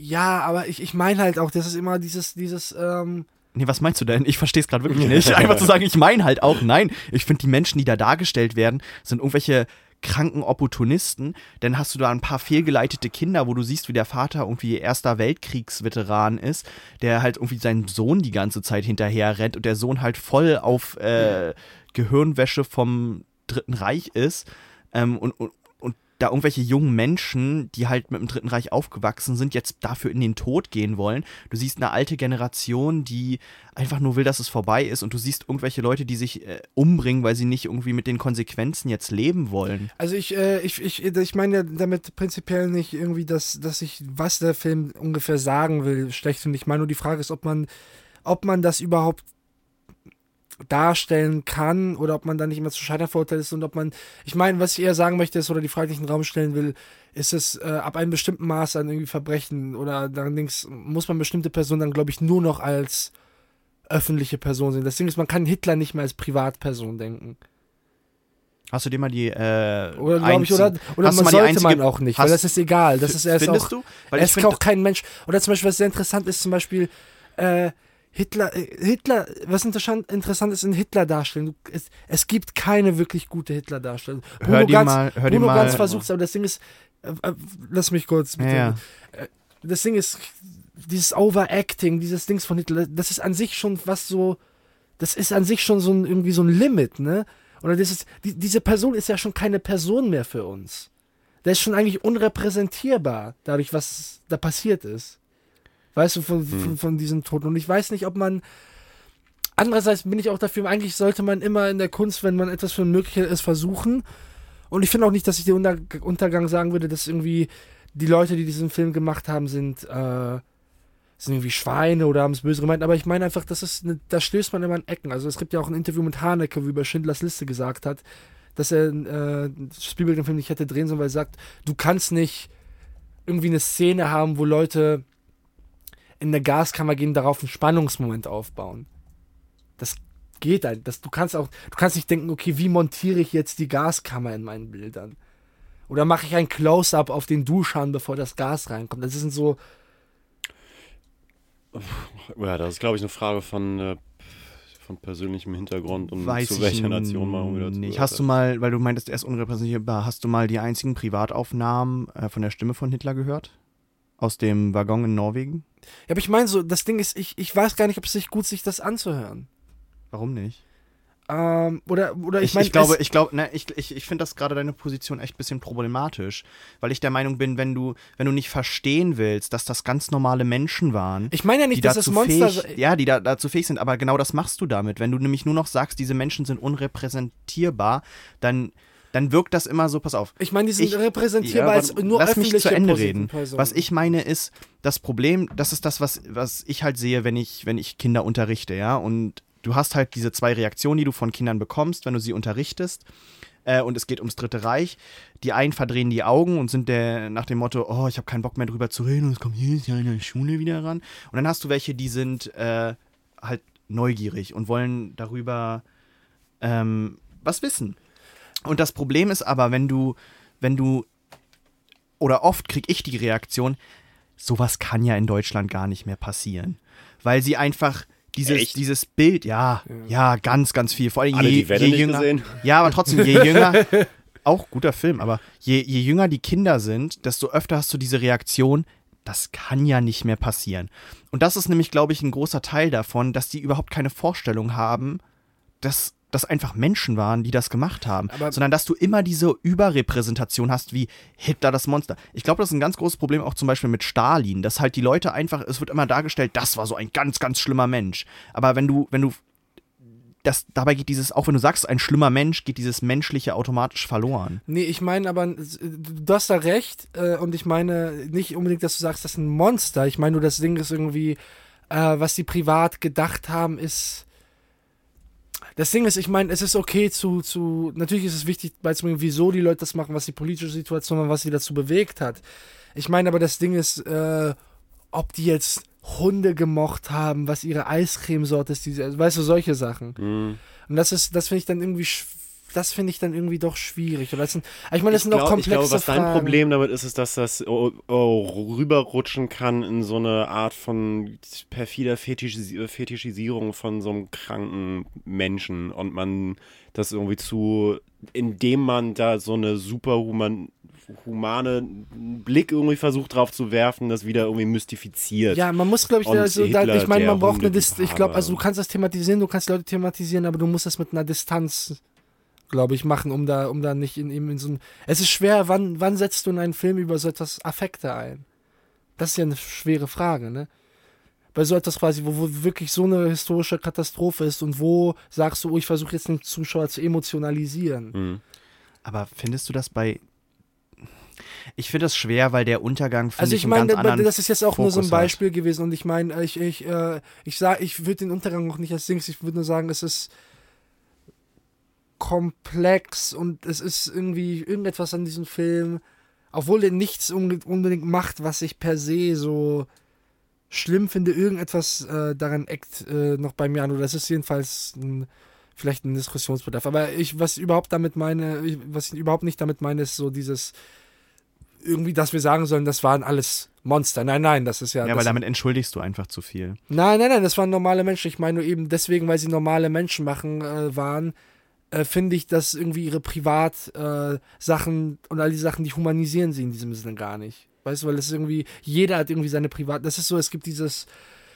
Ja, aber ich, ich meine halt auch, das ist immer dieses, dieses, ähm, Nee, was meinst du denn? Ich verstehe es gerade wirklich *laughs* nicht. Einfach zu sagen, ich meine halt auch, nein. Ich finde, die Menschen, die da dargestellt werden, sind irgendwelche kranken Opportunisten. Dann hast du da ein paar fehlgeleitete Kinder, wo du siehst, wie der Vater irgendwie erster Weltkriegsveteran ist, der halt irgendwie seinen Sohn die ganze Zeit hinterher rennt und der Sohn halt voll auf äh, Gehirnwäsche vom Dritten Reich ist. Ähm, und, und, und da irgendwelche jungen Menschen, die halt mit dem Dritten Reich aufgewachsen sind, jetzt dafür in den Tod gehen wollen. Du siehst eine alte Generation, die einfach nur will, dass es vorbei ist. Und du siehst irgendwelche Leute, die sich äh, umbringen, weil sie nicht irgendwie mit den Konsequenzen jetzt leben wollen. Also ich, äh, ich, ich, ich meine damit prinzipiell nicht irgendwie, dass, dass ich, was der Film ungefähr sagen will, schlecht finde. Ich meine nur die Frage ist, ob man, ob man das überhaupt darstellen kann oder ob man da nicht immer zu scheitern verurteilt ist und ob man, ich meine, was ich eher sagen möchte ist oder die Frage, die ich in den Raum stellen will, ist es äh, ab einem bestimmten Maß an irgendwie Verbrechen oder dann links muss man bestimmte Personen dann, glaube ich, nur noch als öffentliche Person sehen. Das Ding ist, man kann Hitler nicht mehr als Privatperson denken. Hast du dir mal die. Äh, Oder glaube ich, oder, oder Hast man sollte einzige- man auch nicht, weil das ist egal. Das ist erst Findest auch, du? Weil ist finde, auch kein Mensch. Oder zum Beispiel, was sehr interessant ist, zum Beispiel, äh, Hitler, äh, Hitler, was interessant, ist in Hitler-Darstellung, es, es gibt keine wirklich gute Hitler-Darstellung. Hör dir mal- hör dir Bruno mal- Ganz versucht aber das Ding ist, äh, äh, lass mich kurz bitte. Ja, ja. Das Ding ist, dieses Overacting, dieses Dings von Hitler, das ist an sich schon was so, das ist an sich schon so ein, irgendwie so ein Limit, ne? Oder das ist, die, diese Person ist ja schon keine Person mehr für uns. Der ist schon eigentlich unrepräsentierbar, dadurch, was da passiert ist. Weißt du, von, von, von diesen Toten. Und ich weiß nicht, ob man. andererseits bin ich auch dafür, eigentlich sollte man immer in der Kunst, wenn man etwas für möglich ist, versuchen. Und ich finde auch nicht, dass ich den Unter Untergang sagen würde, dass irgendwie die Leute, die diesen Film gemacht haben, sind, äh, sind irgendwie Schweine oder haben es böse gemeint. Aber ich meine einfach, das ist, eine, da stößt man immer an Ecken. Also es gibt ja auch ein Interview mit Haneke, wie über Schindlers Liste gesagt hat, dass er äh, Spielberg den Film nicht hätte drehen sollen, weil er sagt, du kannst nicht irgendwie eine Szene haben, wo Leute in eine Gaskammer gehen, darauf einen Spannungsmoment aufbauen. Das geht halt. Das, du kannst auch, du kannst nicht denken, okay, wie montiere ich jetzt die Gaskammer in meinen Bildern? Oder mache ich ein Close-up auf den Duschhahn, bevor das Gas reinkommt? Das sind so. Ja, das ist, glaube ich, eine Frage von, äh, von persönlichem Hintergrund und Weiß zu welcher ich Nation man wieder nicht. Hast du mal, weil du meintest, er ist unrepräsentierbar, hast du mal die einzigen Privataufnahmen äh, von der Stimme von Hitler gehört? Aus dem Waggon in Norwegen? Ja, aber ich meine so, das Ding ist, ich, ich weiß gar nicht, ob es sich gut sich das anzuhören. Warum nicht? Ähm, oder, oder ich Ich, meine, ich glaube, ich glaube, ne, ich, ich, ich finde das gerade deine Position echt ein bisschen problematisch, weil ich der Meinung bin, wenn du, wenn du nicht verstehen willst, dass das ganz normale Menschen waren, ich meine ja nicht, dass es dazu Monster. fähig, ja, die da, dazu fähig sind, aber genau das machst du damit. Wenn du nämlich nur noch sagst, diese Menschen sind unrepräsentierbar, dann, dann wirkt das immer so, pass auf. ich meine, die sind Ich- repräsentierbar Ja, als nur lass mich öffentliche zu Ende reden. Personen. Was ich meine ist, das Problem, das ist das, was, was ich halt sehe, wenn ich, wenn ich Kinder unterrichte, ja. Und du hast halt diese zwei Reaktionen, die du von Kindern bekommst, wenn du sie unterrichtest. Äh, und es geht ums Dritte Reich. Die einen verdrehen die Augen und sind der, nach dem Motto, oh, ich habe keinen Bock mehr drüber zu reden und es kommt jedes Jahr in der Schule wieder ran. Und dann hast du welche, die sind äh, halt neugierig und wollen darüber ähm, was wissen. Und das Problem ist aber, wenn du, wenn du, oder oft kriege ich die Reaktion, sowas kann ja in Deutschland gar nicht mehr passieren. Weil sie einfach dieses, Echt? dieses Bild, ja, ja, ganz, ganz viel. Vor allem Alle je, die Welle je nicht jünger. gesehen? Ja, aber trotzdem, je *laughs* jünger, auch guter Film, aber je, je jünger die Kinder sind, desto öfter hast du diese Reaktion, das kann ja nicht mehr passieren. Und das ist nämlich, glaube ich, ein großer Teil davon, dass die überhaupt keine Vorstellung haben, dass das einfach Menschen waren, die das gemacht haben, Aber- sondern dass du immer diese Überrepräsentation hast, wie Hitler das Monster. Ich glaube, das ist ein ganz großes Problem auch zum Beispiel mit Stalin, dass halt die Leute einfach, es wird immer dargestellt, das war so ein ganz, ganz schlimmer Mensch. Aber wenn du, wenn du das, dabei geht dieses, auch wenn du sagst, ein schlimmer Mensch, geht dieses Menschliche automatisch verloren. Nee, ich meine aber, du hast da recht äh, und ich meine nicht unbedingt, dass du sagst, das ist ein Monster. Ich meine nur, das Ding ist irgendwie, äh, was die privat gedacht haben, ist. Das Ding ist, ich meine, es ist okay zu, zu, natürlich ist es wichtig beizubringen, wieso die Leute das machen, was die politische Situation war, was sie dazu bewegt hat. Ich meine aber, das Ding ist, äh, ob die jetzt Hunde gemocht haben, was ihre Eiscremesorte ist, diese, weißt du, solche Sachen. Hm. Und das ist, das finde ich dann irgendwie, sch- das finde ich dann irgendwie doch schwierig. Oder sind, ich meine, das sind auch glaub- komplexe Ich glaube, was Fragen. dein Problem damit ist, ist, dass das oh, oh, rüberrutschen kann in so eine Art von perfider Fetischis Fetischisierung von so einem kranken Menschen und man das irgendwie zu, indem man da so eine superhuman humane Blick irgendwie versucht drauf zu werfen, das wieder irgendwie mystifiziert. Ja, man muss, glaube ich, also, da, ich meine, man braucht eine Distanz. Ich glaube, also du kannst das thematisieren, du kannst Leute thematisieren, aber du musst das mit einer Distanz, glaube ich, machen, um da, um da nicht in, eben in so ein. Es ist schwer, wann, wann setzt du in einen Film über so etwas Affekte ein? Das ist ja eine schwere Frage, ne? Bei so etwas quasi, wo, wo wirklich so eine historische Katastrophe ist und wo sagst du, oh, ich versuche jetzt den Zuschauer zu emotionalisieren. Hm. Aber findest du das bei. Ich finde das schwer, weil der Untergang finde Also ich meine, das ist jetzt auch nur so ein Fokus hat. Beispiel gewesen und ich meine, ich, ich, äh, ich sag, ich würde den Untergang noch nicht als Dings, ich würde nur sagen, es ist komplex und es ist irgendwie irgendetwas an diesem Film, obwohl er nichts unbedingt macht, was ich per se so schlimm finde, irgendetwas äh, daran eckt äh, noch bei mir an oder das ist jedenfalls ein, vielleicht ein Diskussionsbedarf. Aber ich, was ich überhaupt damit meine, ich, was ich überhaupt nicht damit meine, ist so dieses irgendwie, dass wir sagen sollen, das waren alles Monster. Nein, nein, das ist ja. Ja, weil damit entschuldigst du einfach zu viel. Nein, nein, nein, das waren normale Menschen. Ich meine nur eben deswegen, weil sie normale Menschen machen äh, waren, äh, finde ich, dass irgendwie ihre Privatsachen äh, und all die Sachen, die humanisieren sie in diesem Sinne gar nicht. Weißt du, weil es irgendwie, jeder hat irgendwie seine Privat. Das ist so, es gibt dieses,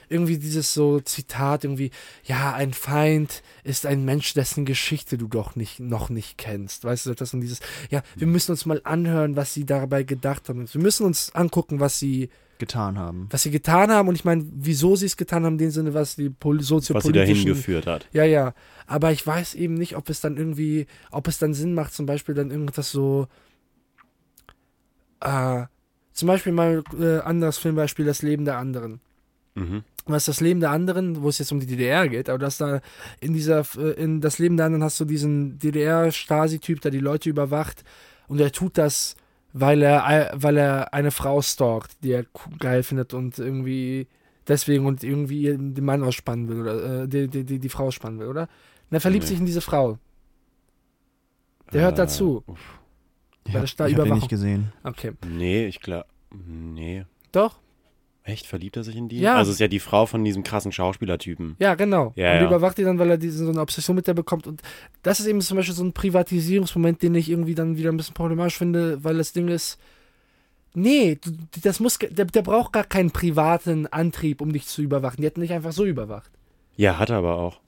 irgendwie dieses so Zitat, irgendwie, ja, ein Feind ist ein Mensch, dessen Geschichte du doch nicht, noch nicht kennst. Weißt du, das und dieses, ja, wir müssen uns mal anhören, was sie dabei gedacht haben. Wir müssen uns angucken, was sie getan haben. was sie getan haben und ich meine, wieso sie es getan haben, in dem Sinne, was die pol- Was sie dahin soziopolitischen geführt hat. Ja, ja. Aber ich weiß eben nicht, ob es dann irgendwie, ob es dann Sinn macht, zum Beispiel dann irgendwas so. Äh, zum Beispiel mal äh, anderes Filmbeispiel, das Leben der anderen. Mhm. Was das Leben der anderen, wo es jetzt um die DDR geht, aber dass da in dieser, äh, in das Leben der anderen hast du diesen DDR-Stasi-Typ, der die Leute überwacht und er tut das, weil er, weil er eine Frau stalkt, die er geil findet und irgendwie deswegen und irgendwie den Mann ausspannen will oder äh, die, die, die, die Frau spannen will, oder? Und er verliebt Nee. sich in diese Frau. Der hört Äh, dazu. uff. Bei der ich hab den nicht gesehen. Okay. Nee, ich glaube. Nee. Doch? Echt? Verliebt er sich in die? Ja. Also es ist ja die Frau von diesem krassen Schauspielertypen. Ja, genau. Ja, und ja. überwacht die dann, weil er diese, so eine Obsession mit der bekommt. Und das ist eben zum Beispiel so ein Privatisierungsmoment, den ich irgendwie dann wieder ein bisschen problematisch finde, weil das Ding ist, nee, das muss, der, der braucht gar keinen privaten Antrieb, um dich zu überwachen. Die hätten dich einfach so überwacht. Ja, hat er aber auch.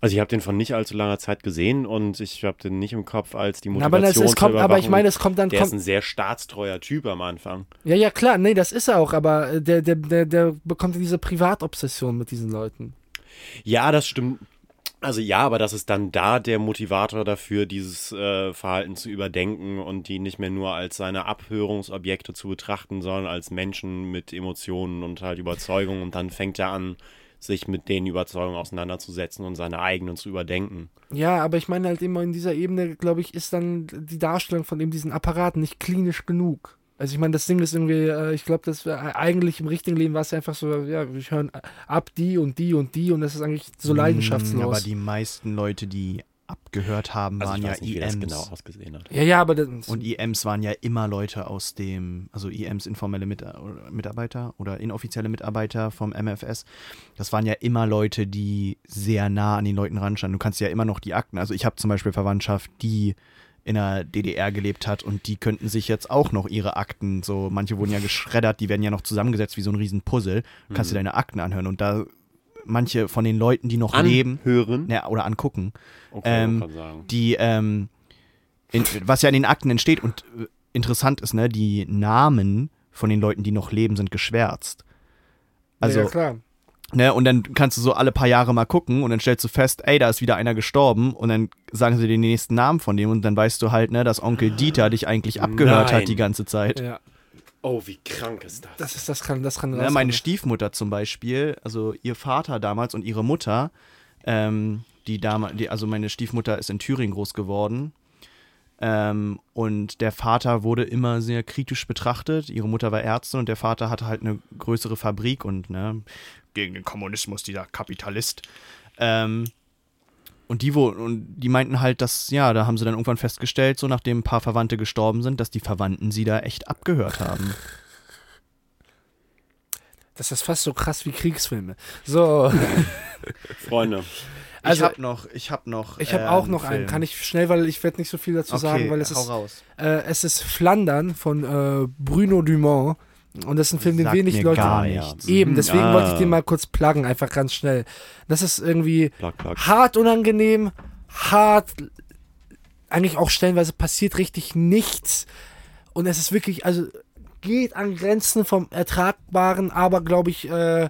Also ich habe den von nicht allzu langer Zeit gesehen und ich habe den nicht im Kopf als die Motivation aber, das, kommt, aber ich meine, es kommt dann, Der ist kommt, ein sehr staatstreuer Typ am Anfang. ja, ja, klar, nee, das ist er auch, aber äh, der, der, der, der bekommt diese Privatobsession mit diesen Leuten. Ja, das stimmt. Also ja, aber das ist dann da der Motivator dafür, dieses äh, Verhalten zu überdenken und die nicht mehr nur als seine Abhörungsobjekte zu betrachten, sondern als Menschen mit Emotionen und halt Überzeugungen. Und dann fängt er an, sich mit den Überzeugungen auseinanderzusetzen und seine eigenen zu überdenken. Ja, aber ich meine halt immer in dieser Ebene, glaube ich, ist dann die Darstellung von eben diesen Apparaten nicht klinisch genug. Also ich meine, das Ding ist irgendwie, äh, ich glaube, das wär, eigentlich im richtigen Leben war es einfach so, ja, wir hören ab die und die und die und das ist eigentlich so leidenschaftslos. Mm, Aber die meisten Leute, die abgehört haben, Also waren ja nicht, wie das IMs. genau ausgesehen hat. ja, ja, aber das, Und IMs waren ja immer Leute aus dem, also IMs informelle Mit Mitarbeiter oder inoffizielle Mitarbeiter vom MFS. Das waren ja immer Leute, die sehr nah an den Leuten ranstanden. Du kannst ja immer noch die Akten, also ich habe zum Beispiel Verwandtschaft, die in der DDR gelebt hat und die könnten sich jetzt auch noch ihre Akten, so manche wurden ja geschreddert, die werden ja noch zusammengesetzt wie so ein riesen Puzzle. Du kannst dir deine Akten anhören und da manche von den Leuten, die noch leben, Anhören? ja, oder angucken, Okay, Ähm, die, ähm, in, was ja in den Akten entsteht und äh, interessant ist, ne, die Namen von den Leuten, die noch leben, sind geschwärzt. Also, ja, klar. ne, und dann kannst du so alle paar Jahre mal gucken und dann stellst du fest, ey, da ist wieder einer gestorben und dann sagen sie den nächsten Namen von dem und dann weißt du halt, ne, dass Onkel Dieter dich eigentlich abgehört Nein. hat die ganze Zeit. Ja, Oh, wie krank ist das? das ist, das kann, das kann Ne, rauskommen. meine Stiefmutter zum Beispiel, also ihr Vater damals und ihre Mutter, ähm, die damals, die, also meine Stiefmutter ist in Thüringen groß geworden. Ähm, und der Vater wurde immer sehr kritisch betrachtet. Ihre Mutter war Ärztin und der Vater hatte halt eine größere Fabrik und ne, gegen den Kommunismus, dieser Kapitalist. Ähm, und die, wo, und die meinten halt, dass, ja, da haben sie dann irgendwann festgestellt, so nachdem ein paar Verwandte gestorben sind, dass die Verwandten sie da echt abgehört haben. Das ist fast so krass wie Kriegsfilme. So, *laughs* Freunde. Also- ich hab noch, ich hab noch. ich habe äh, auch noch einen. Film. Kann ich schnell, weil ich werde nicht so viel dazu okay, sagen, weil es hau ist, raus. äh, es ist Flandern von äh, Bruno Dumont. Und das ist ein Film, den Sagt wenig Leute. gar nichts. Eben, deswegen Ah. wollte ich den mal kurz pluggen, einfach ganz schnell. Das ist irgendwie Plug, plug. hart unangenehm, hart, eigentlich auch stellenweise passiert richtig nichts. Und es ist wirklich, also geht an Grenzen vom Ertragbaren, aber glaube ich, äh,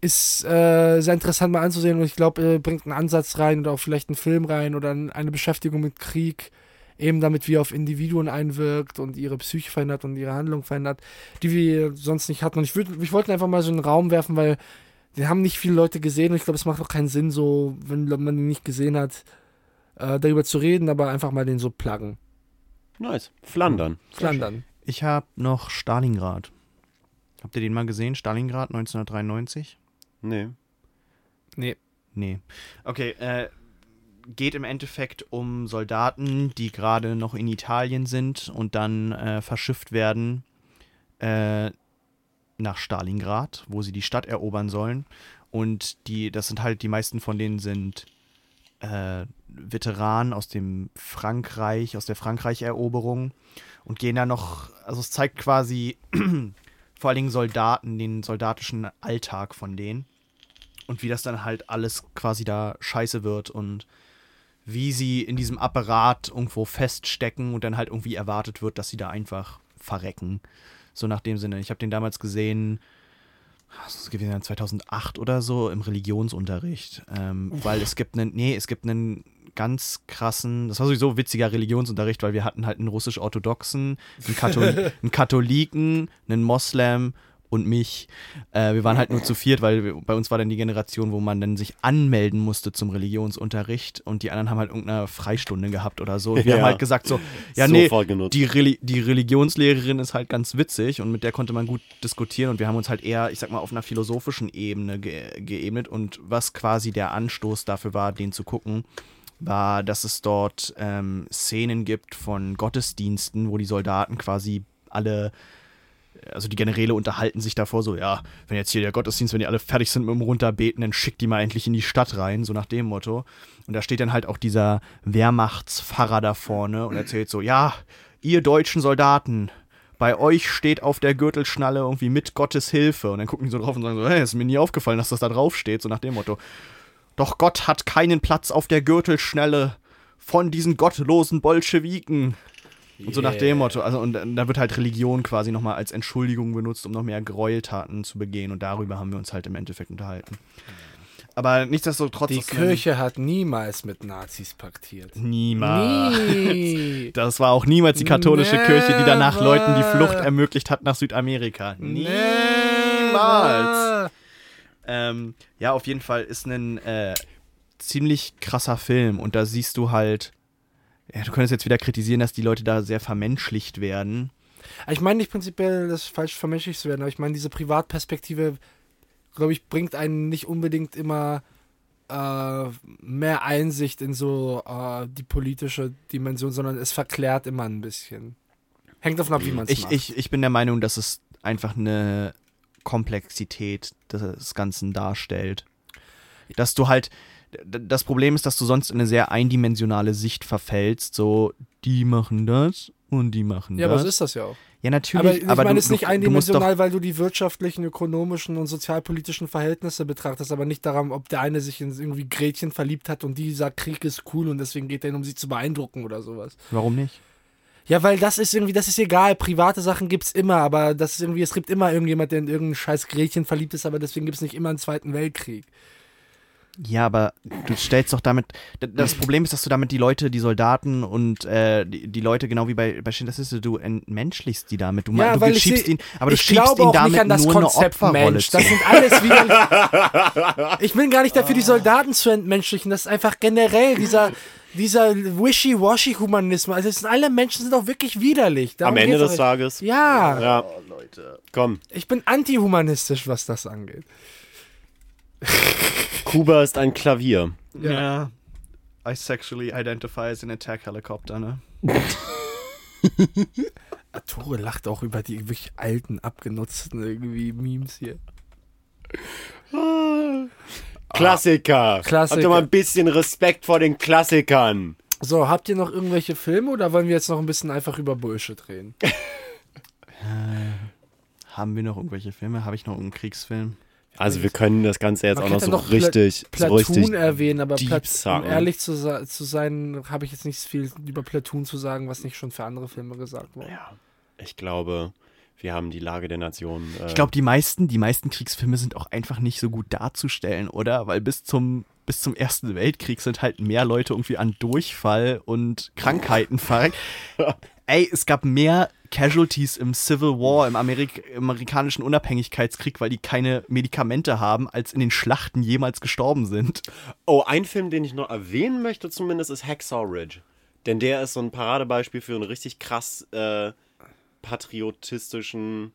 ist äh, sehr interessant mal anzusehen und ich glaube, äh, bringt einen Ansatz rein oder auch vielleicht einen Film rein oder ein- eine Beschäftigung mit Krieg, eben damit wie er auf Individuen einwirkt und ihre Psyche verändert und ihre Handlung verändert, die wir sonst nicht hatten. Und ich, würd, ich wollte einfach mal so einen Raum werfen, weil den haben nicht viele Leute gesehen und ich glaube, es macht auch keinen Sinn, so, wenn man den nicht gesehen hat, äh, darüber zu reden, aber einfach mal den so pluggen. Nice. Flandern. Flandern. Ich habe noch Stalingrad. Habt ihr den mal gesehen? Stalingrad 1993? Nee. Nee. Nee. Okay, äh, geht im Endeffekt um Soldaten, die gerade noch in Italien sind und dann äh, verschifft werden äh, nach Stalingrad, wo sie die Stadt erobern sollen. Und die, das sind halt, die meisten von denen sind äh, Veteranen aus dem Frankreich, aus der Frankreich-Eroberung und gehen da noch, also es zeigt quasi *clears throat* vor allen Dingen Soldaten, den soldatischen Alltag von denen und wie das dann halt alles quasi da scheiße wird und wie sie in diesem Apparat irgendwo feststecken und dann halt irgendwie erwartet wird, dass sie da einfach verrecken. So nach dem Sinne. Ich habe den damals gesehen, ist das gewesen, 2008 oder so, im Religionsunterricht. Ähm, weil es gibt einen, nee, es gibt einen ganz krassen, das war sowieso witziger Religionsunterricht, weil wir hatten halt einen russisch-orthodoxen, einen, Kathol *laughs* einen Katholiken, einen Moslem und mich. Äh, wir waren halt nur zu viert, weil wir, bei uns war dann die Generation, wo man dann sich anmelden musste zum Religionsunterricht und die anderen haben halt irgendeine Freistunde gehabt oder so. Und wir *laughs* Ja. haben halt gesagt so, ja nee, Sofort genutzt. die, Reli die Religionslehrerin ist halt ganz witzig und mit der konnte man gut diskutieren und wir haben uns halt eher, ich sag mal, auf einer philosophischen Ebene ge geebnet und was quasi der Anstoß dafür war, den zu gucken, war, dass es dort ähm, Szenen gibt von Gottesdiensten, wo die Soldaten quasi alle also die Generäle unterhalten sich davor so, ja, wenn jetzt hier der Gottesdienst, wenn die alle fertig sind mit dem Runterbeten, dann schickt die mal endlich in die Stadt rein, so nach dem Motto. Und da steht dann halt auch dieser Wehrmachtspfarrer da vorne und erzählt so, ja, ihr deutschen Soldaten, bei euch steht auf der Gürtelschnalle irgendwie mit Gottes Hilfe. Und dann gucken die so drauf und sagen so, hey, ist mir nie aufgefallen, dass das da drauf steht, so nach dem Motto. Doch Gott hat keinen Platz auf der Gürtelschnalle von diesen gottlosen Bolschewiken. Und so nach dem Motto, also und da wird halt Religion quasi nochmal als Entschuldigung benutzt, um noch mehr Gräueltaten zu begehen und darüber haben wir uns halt im Endeffekt unterhalten. Aber nichtsdestotrotz. Die Kirche hat niemals mit Nazis paktiert. Niemals. Nie. Das war auch niemals die katholische Kirche, die danach Never. Leuten die Flucht ermöglicht hat nach Südamerika. Niemals. Ähm, ja, auf jeden Fall ist ein äh, ziemlich krasser Film und da siehst du halt, ja, du könntest jetzt wieder kritisieren, dass die Leute da sehr vermenschlicht werden. Ich meine nicht prinzipiell, das falsch vermenschlicht zu werden, aber ich meine, diese Privatperspektive, glaube ich, bringt einen nicht unbedingt immer äh, mehr Einsicht in so äh, die politische Dimension, sondern es verklärt immer ein bisschen. Hängt davon ab, wie man es macht. ich, ich bin der Meinung, dass es einfach eine Komplexität des Ganzen darstellt. Dass du halt, das Problem ist, dass du sonst in eine sehr eindimensionale Sicht verfällst. So, die machen das und die machen ja, aber das. so ist das ja auch. ja, Aber natürlich. ich aber meine, es ist nicht eindimensional, weil du die wirtschaftlichen, ökonomischen und sozialpolitischen Verhältnisse betrachtest, aber nicht daran, ob der eine sich in irgendwie Gretchen verliebt hat und die sagt, Krieg ist cool und deswegen geht er hin, um sie zu beeindrucken oder sowas. Warum nicht? Ja, weil das ist irgendwie, das ist egal. Private Sachen gibt's immer, aber das ist irgendwie, es gibt immer irgendjemand, der in irgendein scheiß Gretchen verliebt ist, aber deswegen gibt's nicht immer einen Zweiten Weltkrieg. Ja, aber du stellst doch damit. Das Problem ist, dass du damit die Leute, die Soldaten und äh, die, die Leute, genau wie bei, bei Schindlers Liste, du entmenschlichst die damit. Du, Ja, du weil schiebst ihn, aber du ich schiebst ihn auch damit nicht an das nur Konzept eine Opferrolle Mensch. zu. Das sind alles wieder. *laughs* ich bin gar nicht dafür, die Soldaten zu entmenschlichen. Das ist einfach generell dieser, dieser wishy-washy-Humanismus. Also es sind alle Menschen sind auch wirklich widerlich. Darum Am Ende des. Tages. Ja, Ja, Oh, Leute. komm. ich bin antihumanistisch, was das angeht. *laughs* Kuba ist ein Klavier. Ja. I sexually identify as an attack helicopter, ne? *laughs* Tore lacht auch über die wirklich alten, abgenutzten irgendwie Memes hier. Klassiker. Klassiker. Habt ihr mal ein bisschen Respekt vor den Klassikern. So, habt ihr noch irgendwelche Filme oder wollen wir jetzt noch ein bisschen einfach über Bullshit reden? *laughs* Haben wir noch irgendwelche Filme? Habe ich noch irgendeinen Kriegsfilm? Also wir können das Ganze jetzt Man auch noch so noch Pla- richtig, so Platoon richtig erwähnen, aber Plat um ehrlich zu, zu sein, habe ich jetzt nicht viel über Platoon zu sagen, was nicht schon für andere Filme gesagt wurde. Ja, ich glaube, wir haben die Lage der Nation. Äh, Ich glaube, die meisten, die meisten Kriegsfilme sind auch einfach nicht so gut darzustellen, oder? Weil bis zum, bis zum Ersten Weltkrieg sind halt mehr Leute irgendwie an Durchfall und Krankheiten verreckt. *laughs* Ey, es gab mehr Casualties im Civil War, im, Amerik im amerikanischen Unabhängigkeitskrieg, weil die keine Medikamente haben, als in den Schlachten jemals gestorben sind. Oh, ein Film, den ich noch erwähnen möchte zumindest, ist Hacksaw Ridge. Denn der ist so ein Paradebeispiel für einen richtig krass äh, patriotistischen,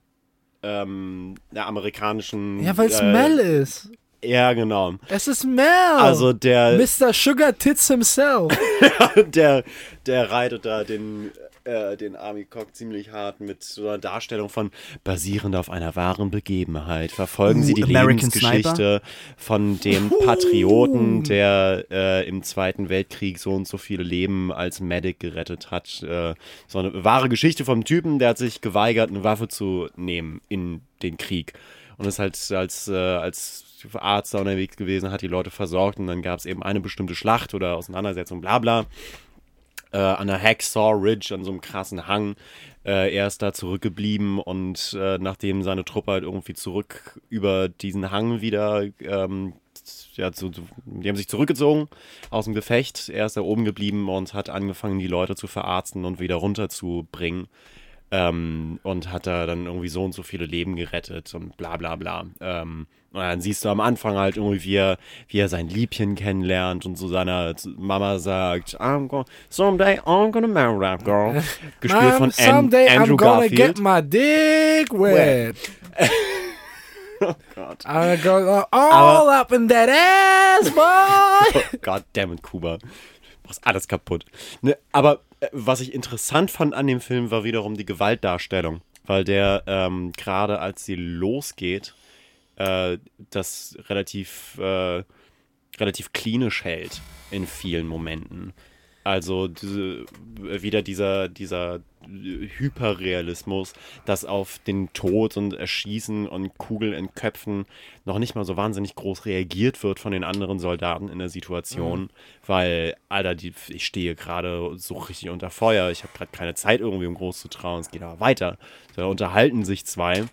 ähm, amerikanischen... Ja, weil es äh, Mel ist. Ja, genau. Es ist Mel. Also der, Mr. Sugar Tits himself. *laughs* der, der reitet da den, äh, den Army Cock ziemlich hart mit so einer Darstellung von basierend auf einer wahren Begebenheit. Verfolgen Uh, Sie die American Lebensgeschichte von dem Patrioten, der äh, im Zweiten Weltkrieg so und so viele Leben als Medic gerettet hat. Äh, so eine wahre Geschichte vom Typen, der hat sich geweigert, eine Waffe zu nehmen in den Krieg. Und ist halt als, äh, als Arzt da unterwegs gewesen, hat die Leute versorgt und dann gab es eben eine bestimmte Schlacht oder Auseinandersetzung, bla bla. Äh, an der Hacksaw Ridge, an so einem krassen Hang. Äh, er ist da zurückgeblieben und äh, nachdem seine Truppe halt irgendwie zurück über diesen Hang wieder, ähm, ja, zu, die haben sich zurückgezogen aus dem Gefecht. Er ist da oben geblieben und hat angefangen, die Leute zu verarzten und wieder runterzubringen. Ähm, und hat da dann irgendwie so und so viele Leben gerettet und bla bla bla. Ähm, und dann siehst du am Anfang halt irgendwie, wie er, wie er sein Liebchen kennenlernt und zu seiner Mama sagt, I'm gonna, someday I'm gonna marry that girl. *laughs* Gespielt von An someday Andrew I'm gonna Garfield. get my dick wet. *laughs* oh Gott. I'm gonna go all up in that ass, boy. *laughs* God damn it, Kuba. Du machst alles kaputt. Ne, aber was ich interessant fand an dem Film, war wiederum die Gewaltdarstellung. Weil der ähm, gerade als sie losgeht, äh, das relativ, äh, relativ klinisch hält in vielen Momenten. Also diese, wieder dieser, dieser Hyperrealismus, dass auf den Tod und Erschießen und Kugeln in Köpfen noch nicht mal so wahnsinnig groß reagiert wird von den anderen Soldaten in der Situation, weil, Alter, die, ich stehe gerade so richtig unter Feuer, ich habe gerade keine Zeit irgendwie, um groß zu trauen, es geht aber weiter. Da unterhalten sich zwei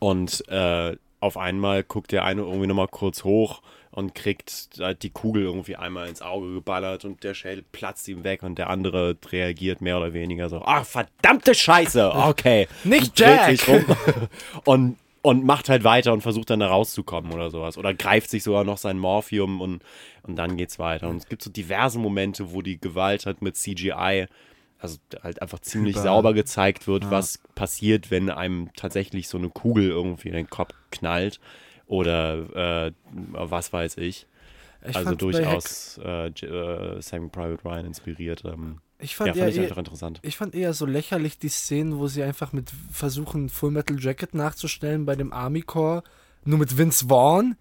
und äh, auf einmal guckt der eine irgendwie nochmal kurz hoch und kriegt halt die Kugel irgendwie einmal ins Auge geballert und der Schädel platzt ihm weg und der andere reagiert mehr oder weniger so, ach verdammte Scheiße, okay. *laughs* Nicht Dreht Jack. sich rum *laughs* und, und macht halt weiter und versucht dann da rauszukommen oder sowas. Oder greift sich sogar noch sein Morphium und, und dann geht's weiter. Und es gibt so diverse Momente, wo die Gewalt halt mit CGI also halt einfach ziemlich Über- sauber gezeigt wird, was passiert, wenn einem tatsächlich so eine Kugel irgendwie in den Kopf knallt oder äh, was weiß ich. Ich also fand durchaus äh, äh, Saving Private Ryan inspiriert. Ähm, Ich ja, fand, fand eher, ich einfach interessant. ich fand eher so lächerlich die Szenen, wo sie einfach mit versuchen, Full Metal Jacket nachzustellen bei dem Army Corps, nur mit Vince Vaughn.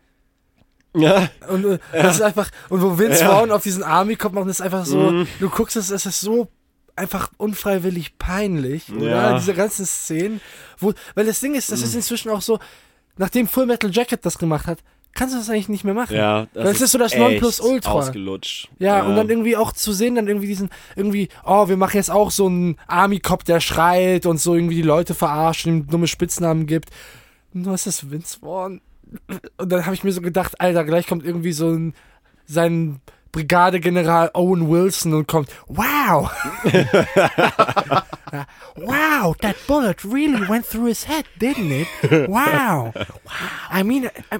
Ja, Und äh, das ist einfach, und wo Vince Ja. Vaughn auf diesen Army kommt, macht ist einfach so, Mhm. du guckst es, es ist so einfach unfreiwillig peinlich? Ja. Diese ganzen Szenen, wo, weil das Ding ist, das ist inzwischen auch so, nachdem Full Metal Jacket das gemacht hat, kannst du das eigentlich nicht mehr machen. ja. Das ist so das Nonplusultra. Ausgelutscht. Ja, und dann irgendwie auch zu sehen, dann irgendwie diesen, irgendwie, oh, wir machen jetzt auch so einen Army-Cop, der schreit und so irgendwie die Leute verarscht, ihm dumme Spitznamen gibt. Nur ist das Vince Vaughn. Und dann habe ich mir so gedacht, Alter, gleich kommt irgendwie so ein, sein Brigadegeneral Owen Wilson und kommt, wow! *laughs* *laughs* Ja, wow, that bullet really went through his head, didn't it? Wow! I mean, I,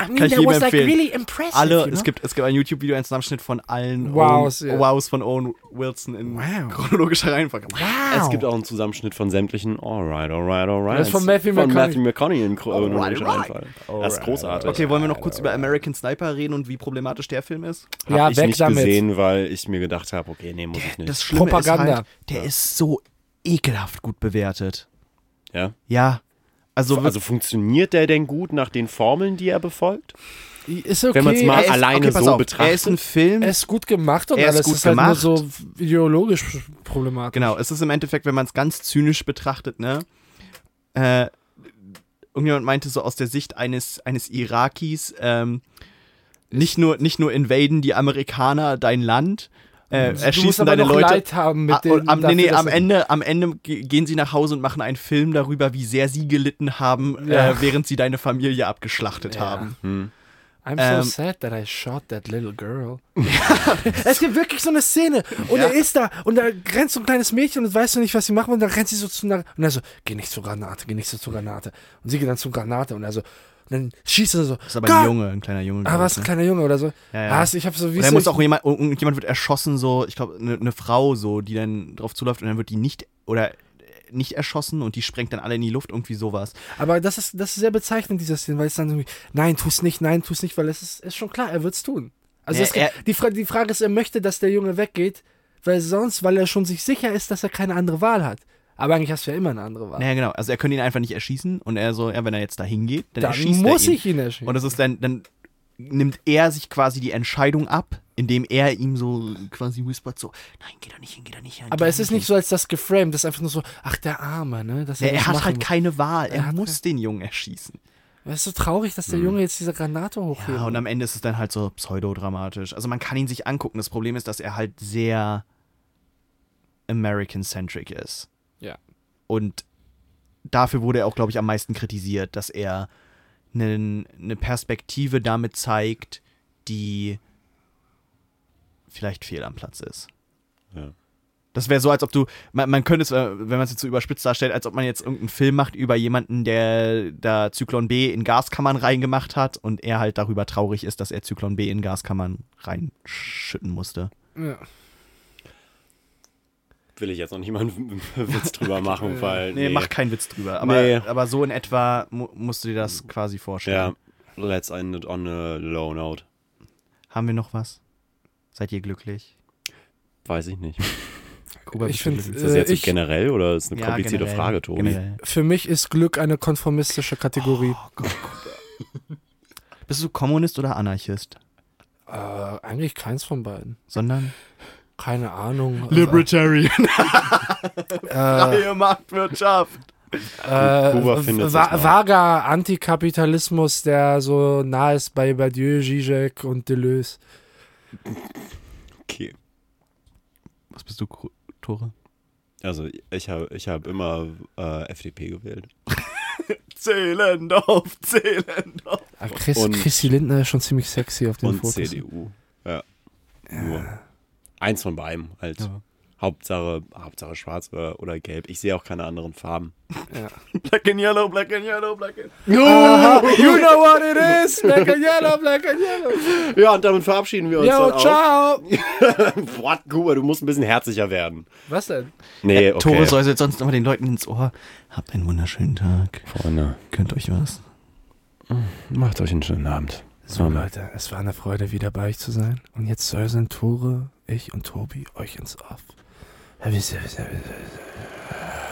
I mean, Kann ich that was like really impressive. Alle, you know? es, gibt, es gibt ein YouTube-Video, ein Zusammenschnitt von allen Wows, Owen, ja. Wows von Owen Wilson in Wow. chronologischer Reihenfolge. wow. Es gibt auch einen Zusammenschnitt von sämtlichen Alright, alright, alright. Das ist von Matthew von McConaughey. Matthew McConaughey in chronologischer Alright, Reihenfolge. Das ist großartig. Okay, wollen wir noch kurz über American Sniper reden und wie problematisch der Film ist? Hab Ja, ich weg nicht damit. gesehen, weil ich mir gedacht habe, okay, nee, muss ich nicht. Das Schlimme Propaganda. ist halt, der ist so ekelhaft gut bewertet. ja? Ja. Also, Also funktioniert der denn gut nach den Formeln, die er befolgt? Ist okay. Wenn man's mal er ist, alleine okay, so auf, betrachtet. Er ist ein Film. er ist gut gemacht und Er ist alles gut ist halt nur gemacht. so ideologisch problematisch. Genau, es ist im Endeffekt, wenn man es ganz zynisch betrachtet, ne? Äh, irgendjemand meinte so aus der Sicht eines, eines Irakis, ähm, nicht nur, nicht nur invaden die Amerikaner dein Land, äh, erschießen deine noch Leute. Leid haben mit Ah, am, nee, nee, am Ende, am Ende ge- gehen sie nach Hause und machen einen Film darüber, wie sehr sie gelitten haben, Ja. äh, während sie deine Familie abgeschlachtet Ja. haben. Hm. I'm Ähm, so sad that I shot that little girl. *laughs* es gibt wirklich so eine Szene und Ja. er ist da und da rennt so ein kleines Mädchen und weißt du nicht, was sie machen und dann rennt sie so zu einer und er so, geh nicht zur Granate, geh nicht so zur Granate und sie geht dann zur Granate und er so, dann schießt er so. Das ist aber ein Junge, ein kleiner Junge. Ah, was, ein ne? kleiner Junge oder so? Ja, ja. Ah, ich hab so wie Und er so muss auch jemand, irgendjemand wird erschossen, so, ich glaube, eine ne Frau, so, die dann drauf zuläuft und dann wird die nicht, oder äh, nicht erschossen und die sprengt dann alle in die Luft, irgendwie sowas. Aber das ist, das ist sehr bezeichnend, dieser Szene, weil es dann irgendwie, nein, tu's nicht, nein, tu's nicht, weil es ist, ist schon klar, er wird's tun. Also Ja, es er- die, Fra die Frage ist, er möchte, dass der Junge weggeht, weil sonst, weil er schon sich sicher ist, dass er keine andere Wahl hat. Aber eigentlich hast du ja immer eine andere Wahl. Naja, genau. Also er könnte ihn einfach nicht erschießen und er so, ja, wenn er jetzt da hingeht, dann, dann erschießt muss er ihn. ich ihn erschießen. Und das ist dann, dann nimmt er sich quasi die Entscheidung ab, indem er ihm so quasi whispert so, nein, geh da nicht hin, geh da nicht hin. Aber es ist nicht so, als das geframed, das ist einfach nur so, ach, der Arme, ne? Dass Ja, das er hat halt muss. keine Wahl. Er, Er muss den Jungen erschießen. Es ist so traurig, dass der Junge jetzt diese Granate hochhebt. Ja, und am Ende ist es dann halt so pseudodramatisch. Also man kann ihn sich angucken. Das Problem ist, dass er halt sehr American-centric ist. Und dafür wurde er auch, glaube ich, am meisten kritisiert, dass er eine ne Perspektive damit zeigt, die vielleicht fehl am Platz ist. Ja. Das wäre so, als ob du, man, man könnte es, äh, wenn man es jetzt so überspitzt darstellt, als ob man jetzt irgendeinen Film macht über jemanden, der da Zyklon B in Gaskammern reingemacht hat und er halt darüber traurig ist, dass er Zyklon B in Gaskammern reinschütten musste. Ja. Will ich jetzt noch nicht mal einen *laughs* Witz drüber machen, weil. Nee, mach keinen Witz drüber. Aber, Nee. aber so in etwa mu musst du dir das quasi vorstellen. Ja, let's end it on a low note. Haben wir noch was? Seid ihr glücklich? Weiß ich nicht. *laughs* Kuba, Ich bist du find, glücklich? Ist das Äh, jetzt ich- generell oder ist es eine Ja, komplizierte generell. Frage, Tobi? Generell. Für mich ist Glück eine konformistische Kategorie. Bist du Kommunist oder Anarchist? Äh, eigentlich keins von beiden. Sondern Keine Ahnung. Libertarian. *laughs* Äh, Marktwirtschaft. äh, va vager Antikapitalismus, der so nah ist bei Badieu, Zizek und Deleuze. Okay. Was bist du, Tore? Also, ich habe ich hab immer äh, FDP gewählt. *laughs* Zehlendorf, Zehlendorf. Chris, Und- Chrissy Lindner ist schon ziemlich sexy auf den Und Fotos. CDU. Ja. Nur. Eins von beidem halt. Ja. Hauptsache, Hauptsache schwarz oder, oder gelb. Ich sehe auch keine anderen Farben. *laughs* Black and yellow, black and yellow, black and *laughs* Aha, you know what it is. Black and yellow, black and yellow. Ja, und damit verabschieden wir uns Yo, dann auch. ciao. *laughs* What, Kuba, du musst ein bisschen herzlicher werden. Was denn? Nee, okay. Tore säuselt sonst immer den Leuten ins Ohr. Habt einen wunderschönen Tag. Freunde, Könnt euch was. macht euch einen schönen Abend. So um, Leute, es war eine Freude, wieder bei euch zu sein. Und jetzt säuseln Tore, ich und Tobi euch ins Off. Ja, wie sehr, wie sehr, wie sehr.